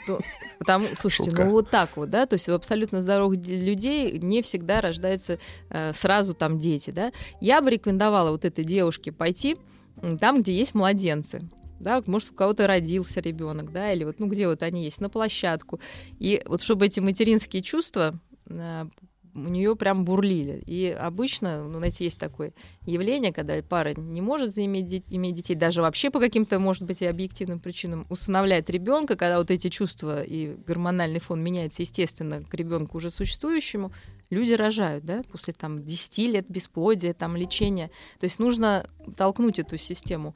То- Потому, слушайте, Шутка. ну вот так вот, да, то есть у абсолютно здоровых де- людей не всегда рождаются э, сразу там дети, да. Я бы рекомендовала вот этой девушке пойти там, где есть младенцы. Да, может, у кого-то родился ребенок, да, или вот, ну, где вот они есть, на площадку. И вот чтобы эти материнские чувства э, у нее прям бурлили. И обычно, ну, знаете, есть такое явление, когда пара не может заиметь иметь детей, даже вообще по каким-то, может быть, и объективным причинам усыновляет ребенка, когда вот эти чувства и гормональный фон меняется, естественно, к ребенку уже существующему, люди рожают, да, после там 10 лет бесплодия, там лечения. То есть нужно толкнуть эту систему.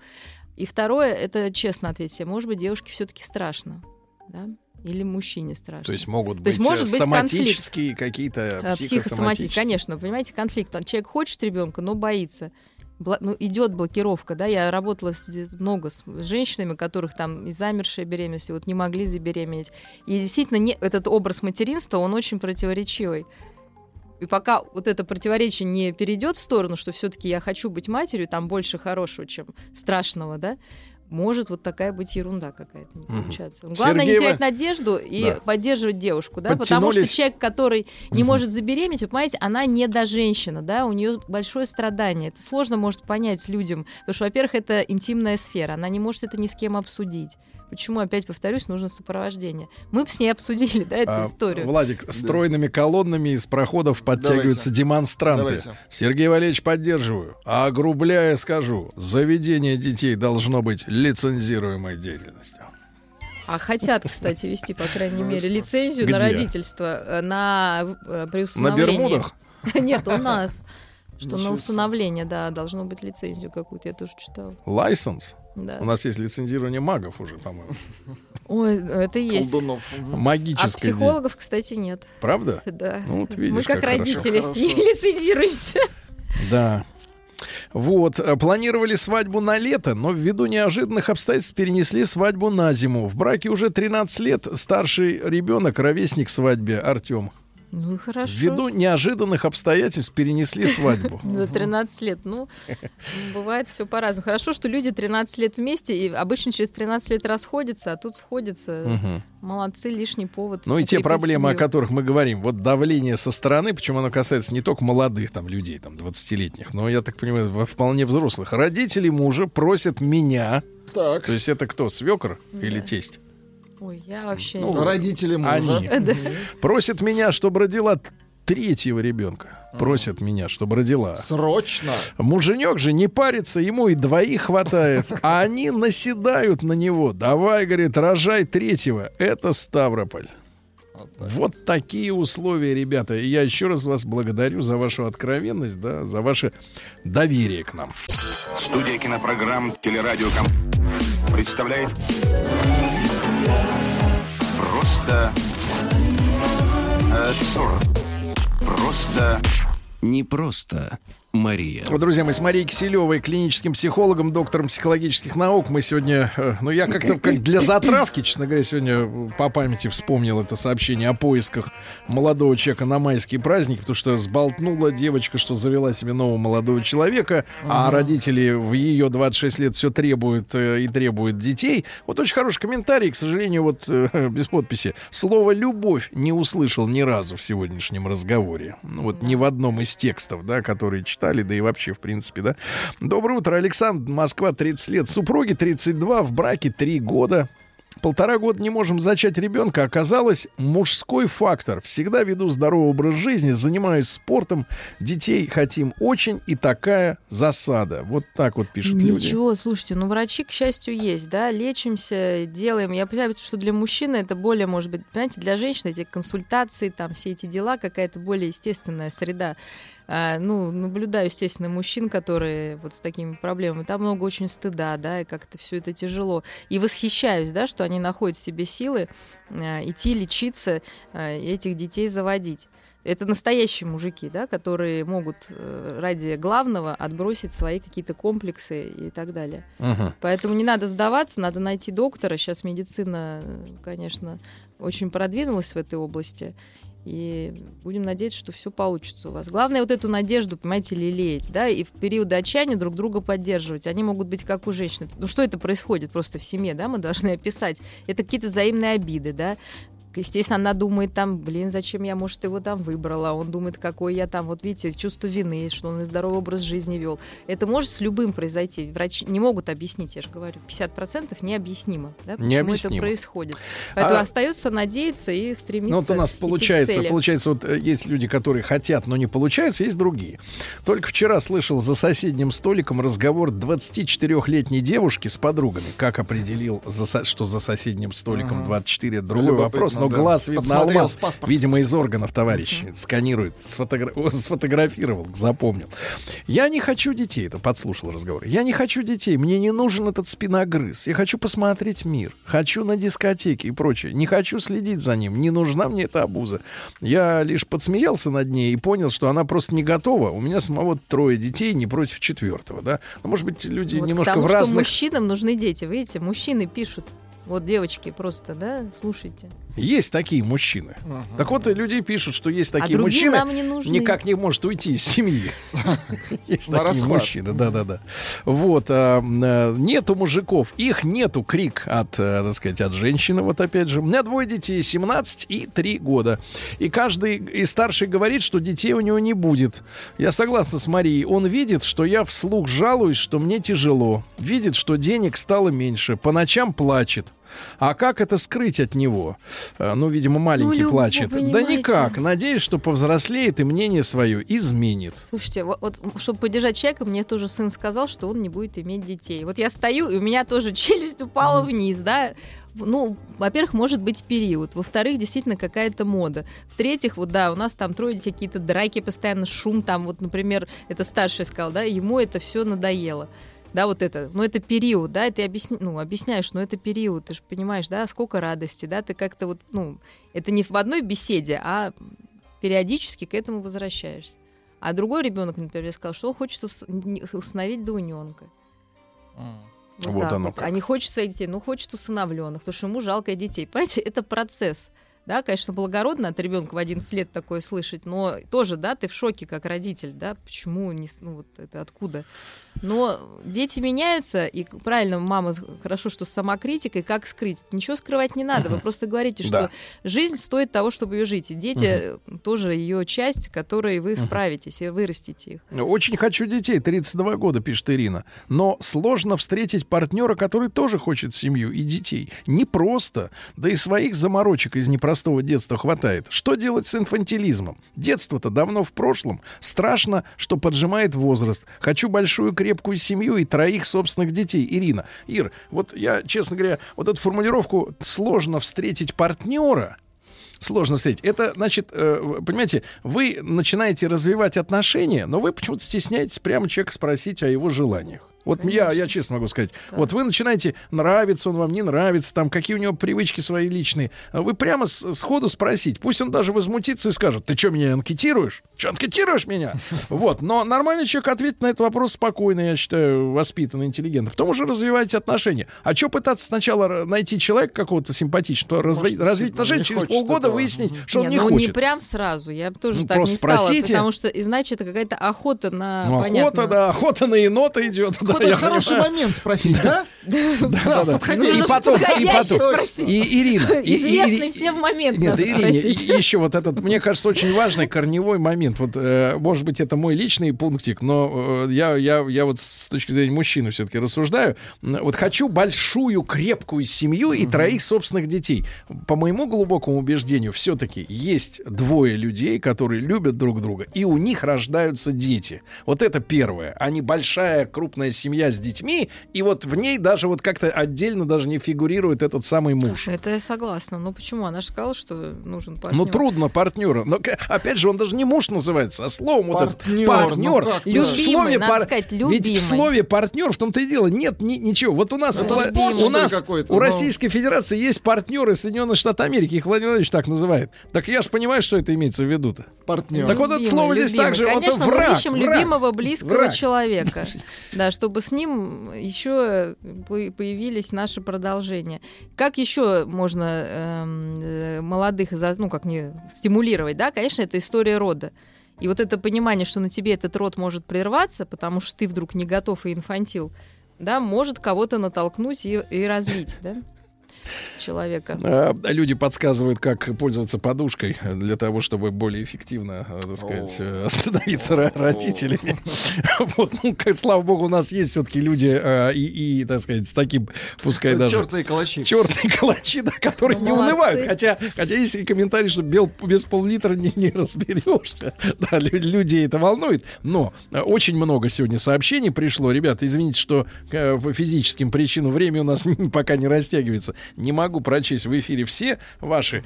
И второе, это честно ответить себе, может быть, девушке все-таки страшно, да, или мужчине страшно. То есть могут То быть, есть может э, быть конфликт. соматические какие-то Э, Психосоматический, психосоматические. конечно, понимаете, конфликт. Он- Человек хочет ребенка, но боится. Бла- ну, идет блокировка, да, я работала с- много с женщинами, которых там и замершая беременность, и вот не могли забеременеть. И действительно, не, этот образ материнства, он очень противоречивый. И пока вот это противоречие не перейдет в сторону, что все-таки я хочу быть матерью, там больше хорошего, чем страшного, да, может вот такая быть ерунда какая-то не получаться. Главное не Сергеева- терять надежду и Да. поддерживать девушку, да, потому что человек, который не Мгм. может забеременеть, вы понимаете, она не до женщина, да, у нее большое страдание. Это сложно может понять людям, потому что, во-первых, это интимная сфера, она не может это ни с кем обсудить. Почему, опять повторюсь, нужно сопровождение. Мы бы с ней обсудили, да, эту А, историю. Владик, стройными колоннами из проходов подтягиваются Давайте. демонстранты. Давайте. Сергей Валерьевич, поддерживаю. А огрубляя скажу, заведение детей должно быть лицензируемой деятельностью. А хотят, кстати, вести, по крайней Ну мере, лицензию Где? на родительство, э, на, э, при На. Бермудах? Нет, у нас. Что Ничего на себе. усыновление, да, должно быть лицензию какую-то, я тоже читала. Лайсенс? Да. У нас есть лицензирование магов уже, по-моему. Ой, это есть. Колдунов. Магическое А психологов, кстати, нет. Правда? Да. Ну, вот видишь, Мы как, как родители Хорошо. не лицензируемся. Да. Вот, э, планировали свадьбу на лето, но ввиду неожиданных обстоятельств перенесли свадьбу на зиму. В браке уже 13 лет, старший ребенок, ровесник свадьбе, Артем. Ну хорошо. Ввиду неожиданных обстоятельств перенесли свадьбу. За 13 лет. Ну, бывает все по-разному. Хорошо, что люди 13 лет вместе, и обычно через 13 лет расходятся, а тут сходятся. Молодцы, лишний повод. Ну и те проблемы, о которых мы говорим, вот давление со стороны, причем оно касается не только молодых там людей, там 20-летних, но, я так понимаю, во вполне взрослых. Родители мужа просят меня, Так. то есть это кто, свекр или тесть? Ой, я вообще... Ну, родители мужа. Они. Просят меня, чтобы родила третьего ребенка. Просят меня, чтобы родила. Срочно. Муженек же не парится, ему и двоих хватает. А они наседают на него. Давай, говорит, рожай третьего. Это Ставрополь. Вот такие условия, ребята. И я еще раз вас благодарю за вашу откровенность, да, за ваше доверие к нам. Студия кинопрограмм «Телерадиоком» представляет Просто э. Просто Не просто Мария. Вот, Друзья мои, с Марией Киселевой, клиническим психологом, доктором психологических наук, мы сегодня, э, ну я как-то как для затравки, честно говоря, сегодня по памяти вспомнил это сообщение о поисках молодого человека на майские праздники, потому что сболтнула девочка, что завела себе нового молодого человека, а Мгм. родители в ее 26 лет все требуют э, и требуют детей. Вот очень хороший комментарий, к сожалению, вот э, без подписи. Слово «любовь» не услышал ни разу в сегодняшнем разговоре. Ну, вот ни в одном из текстов, да, которые читали, да и вообще, в принципе, да. Доброе утро, Александр, Москва, 30 лет. Супруги 32, в браке 3 года. Полтора года не можем зачать ребенка. Оказалось, мужской фактор. Всегда веду здоровый образ жизни, занимаюсь спортом, детей хотим очень, и такая засада. Вот так вот пишут люди. Ничего, слушайте, ну врачи, к счастью, есть, да, лечимся, делаем. Я понимаю, что для мужчины это более, может быть, понимаете, для женщины эти консультации, там все эти дела, какая-то более естественная среда. А, ну, наблюдаю, естественно, мужчин, которые вот с такими проблемами. Там много очень стыда, да, и как-то все это тяжело. И восхищаюсь, да, что они находят в себе силы а, идти лечиться а, этих детей заводить. Это настоящие мужики, да, которые могут э, ради главного отбросить свои какие-то комплексы и так далее. Мгм. Поэтому не надо сдаваться, надо найти доктора. Сейчас медицина, э, конечно, очень продвинулась в этой области. И будем надеяться, что все получится у вас. Главное вот эту надежду, понимаете, лелеять, да, и в периоды отчаяния друг друга поддерживать. Они могут быть как у женщины. Ну что это происходит просто в семье, да, мы должны описать. Это какие-то взаимные обиды, да. Естественно, она думает там, блин, зачем я, может, его там выбрала. Он думает, какой я там, вот видите, чувство вины, что он здоровый образ жизни вел. Это может с любым произойти. Врачи не могут объяснить, я же говорю, 50% необъяснимо, да, почему Необъяснимо. это происходит. Поэтому А- остается надеяться и стремиться. Ну, вот у нас получается, цели. получается, вот э, есть люди, которые хотят, но не получается, есть другие. Только вчера слышал за соседним столиком разговор 24-летней девушки с подругами. Как определил, за со- что за соседним столиком Ага. 24, это другой Любопытно, вопрос, но да. глаз видно алмаз. Видимо, из органов, товарищ, сканирует, сфотогра- сфотографировал, запомнил. Я не хочу детей, это подслушал разговор. Я не хочу детей, мне не нужен этот спиногрыз. Я хочу посмотреть мир, хочу на дискотеке и прочее. Не хочу следить за ним, не нужна мне эта обуза. Я лишь подсмеялся над ней и понял, что она просто не готова. У меня самого трое детей, не против четвертого, да. Ну, может быть, люди Вот немножко потому в что разных... мужчинам нужны дети. Видите, мужчины пишут. Вот девочки просто, да, слушайте. Есть такие мужчины. Так вот, и люди пишут, что есть А такие другие мужчины, нам не нужны. никак не может уйти из семьи. Есть такие мужчины, да-да-да. Вот, а, а, нету мужиков, их нету, крик от, а, так сказать, от женщины, вот опять же. У меня двое детей, 17 и 3 года. И каждый из старших говорит, что детей у него не будет. Я согласна с Марией. Он видит, что я вслух жалуюсь, что мне тяжело. Видит, что денег стало меньше. По ночам плачет. А как это скрыть от него? Э, Ну, видимо, маленький Люб, плачет. Да никак. Надеюсь, что повзрослеет и мнение свое изменит. Слушайте, вот, вот, чтобы поддержать человека, мне тоже сын сказал, что он не будет иметь детей. Вот я стою, и у меня тоже челюсть упала вниз, да. Ну, во-первых, может быть период. Во-вторых, действительно какая-то мода. В-третьих, вот да, у нас там трое какие-то драки, постоянно шум. Там вот, например, это старший сказал, да, ему это все надоело. Да, вот это, ну это период, да, и ты объясни, ну, объясняешь, ну это период, ты же понимаешь, да, сколько радости, да, ты как-то вот, ну, это не в одной беседе, а периодически к этому возвращаешься. А другой ребенок, например, сказал, что он хочет ус- установить двойненка. Вот так оно как. А не хочет своих детей, ну хочет усыновленных, потому что ему жалко детей. Понимаете, это процесс. Да, конечно, благородно от ребенка в 11 лет такое слышать, но тоже, да, ты в шоке как родитель, да, почему, не, ну вот это откуда. Но дети меняются, и правильно, мама хорошо, что с самокритикой, как скрыть? Ничего скрывать не надо, вы просто говорите, что Да. жизнь стоит того, чтобы ее жить, и дети э, тоже ее часть, которой вы справитесь и вырастите их. Очень хочу детей, 32 года, пишет Ирина. Но сложно встретить партнера, который тоже хочет семью и детей. Непросто. Да и своих заморочек из непростого детства хватает. Что делать с инфантилизмом? Детство-то давно в прошлом. Страшно, что поджимает возраст. Хочу большую крепкую семью и троих собственных детей. Ирина, Ир, вот я, честно говоря, вот эту формулировку «сложно встретить партнера», сложно встретить. Это значит, э, понимаете, вы начинаете развивать отношения, но вы почему-то стесняетесь прямо человека спросить о его желаниях. Вот я, я честно могу сказать, вот вы начинаете, нравится он вам, не нравится, там, какие у него привычки свои личные. А Вы прямо с- сходу спросить. Пусть он даже возмутится и скажет, ты что, меня анкетируешь? Что, анкетируешь меня? Вот, но нормальный человек ответит на этот вопрос спокойно, я считаю, воспитанно, интеллигентно. Потом уже развивайте отношения. А что пытаться сначала найти человека какого-то симпатичного, разви- развить отношения, через хочет полгода этого. выяснить, что он Не, не ну хочет. не прям сразу, я тоже Ну, так не стала, потому что иначе это какая-то охота на Ну, охота, понятно. да, охота на енота идет. Я хороший понимаю. момент спросить, да? Да, да, да. подходящий. И потом, и потом, и Ирина, Известный и- всем момент Нет, надо да, Ирине, спросить. и- еще вот этот, мне кажется, очень важный корневой момент. Вот, э, может быть, это мой личный пунктик, но э, я, я, я вот с точки зрения мужчины все-таки рассуждаю. Вот хочу большую, крепкую семью и троих собственных детей. По моему глубокому убеждению, все-таки есть двое людей, которые любят друг друга, и у них рождаются дети. Вот это первое. Они большая, крупная семья с детьми, и вот в ней даже вот как-то отдельно даже не фигурирует этот самый муж. Это я согласна. Ну почему? Она же сказала, что нужен партнер. Ну, трудно партнера. Но, опять же, он даже не муж называется, а словом вот этот Партнер, партнер. ну как, да. В Любимый, слове надо пар- сказать, Ведь любимый. в слове партнер в том-то и дело нет ни- ничего. Вот у нас, у, у нас, какой-то? у Ну. Российской Федерации есть партнеры Соединенных Штатов Америки. Их Владимир Владимирович так называет. Так я же понимаю, что это имеется в виду-то. Партнер. Так вот это Любимый, слово здесь любимый. также вот Конечно, враг, мы ищем враг, любимого, близкого враг. человека. Да, чтобы с ним еще по- появились наши продолжения. Как еще можно эм, э, молодых, ну, как не стимулировать, да? Конечно, это история рода. И вот это понимание, что на тебе этот род может прерваться, потому что ты вдруг не готов и инфантил, да, может кого-то натолкнуть и, и развить, да, человека. А, Люди подсказывают, как пользоваться подушкой для того, чтобы более эффективно, э, так сказать, э, становиться ро- родителями. Вот, ну, как, слава богу, у нас есть все-таки люди э, и, так сказать, с таким, пускай даже... Чертные калачи. Черные калачи, да, которые Ну, не унывают. Хотя, хотя есть и комментарий, что бел, без пол-литра не, не разберешься. Да, лю- людей это волнует. Но очень много сегодня сообщений пришло. Ребята, извините, что по физическим причинам время у нас пока не растягивается. Не могу прочесть в эфире все ваши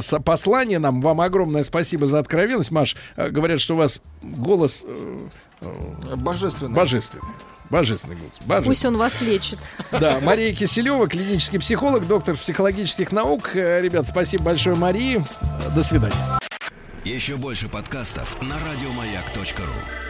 со- послания нам. Вам огромное спасибо за откровенность. Маш, э, говорят, что у вас голос э, э, Божественный. божественный. Божественный голос. Божественный. Пусть он вас лечит. Да, Мария Киселева, клинический психолог, доктор психологических наук. Ребят, спасибо большое, Марии. До свидания. Еще больше подкастов на радиомаяк.ру.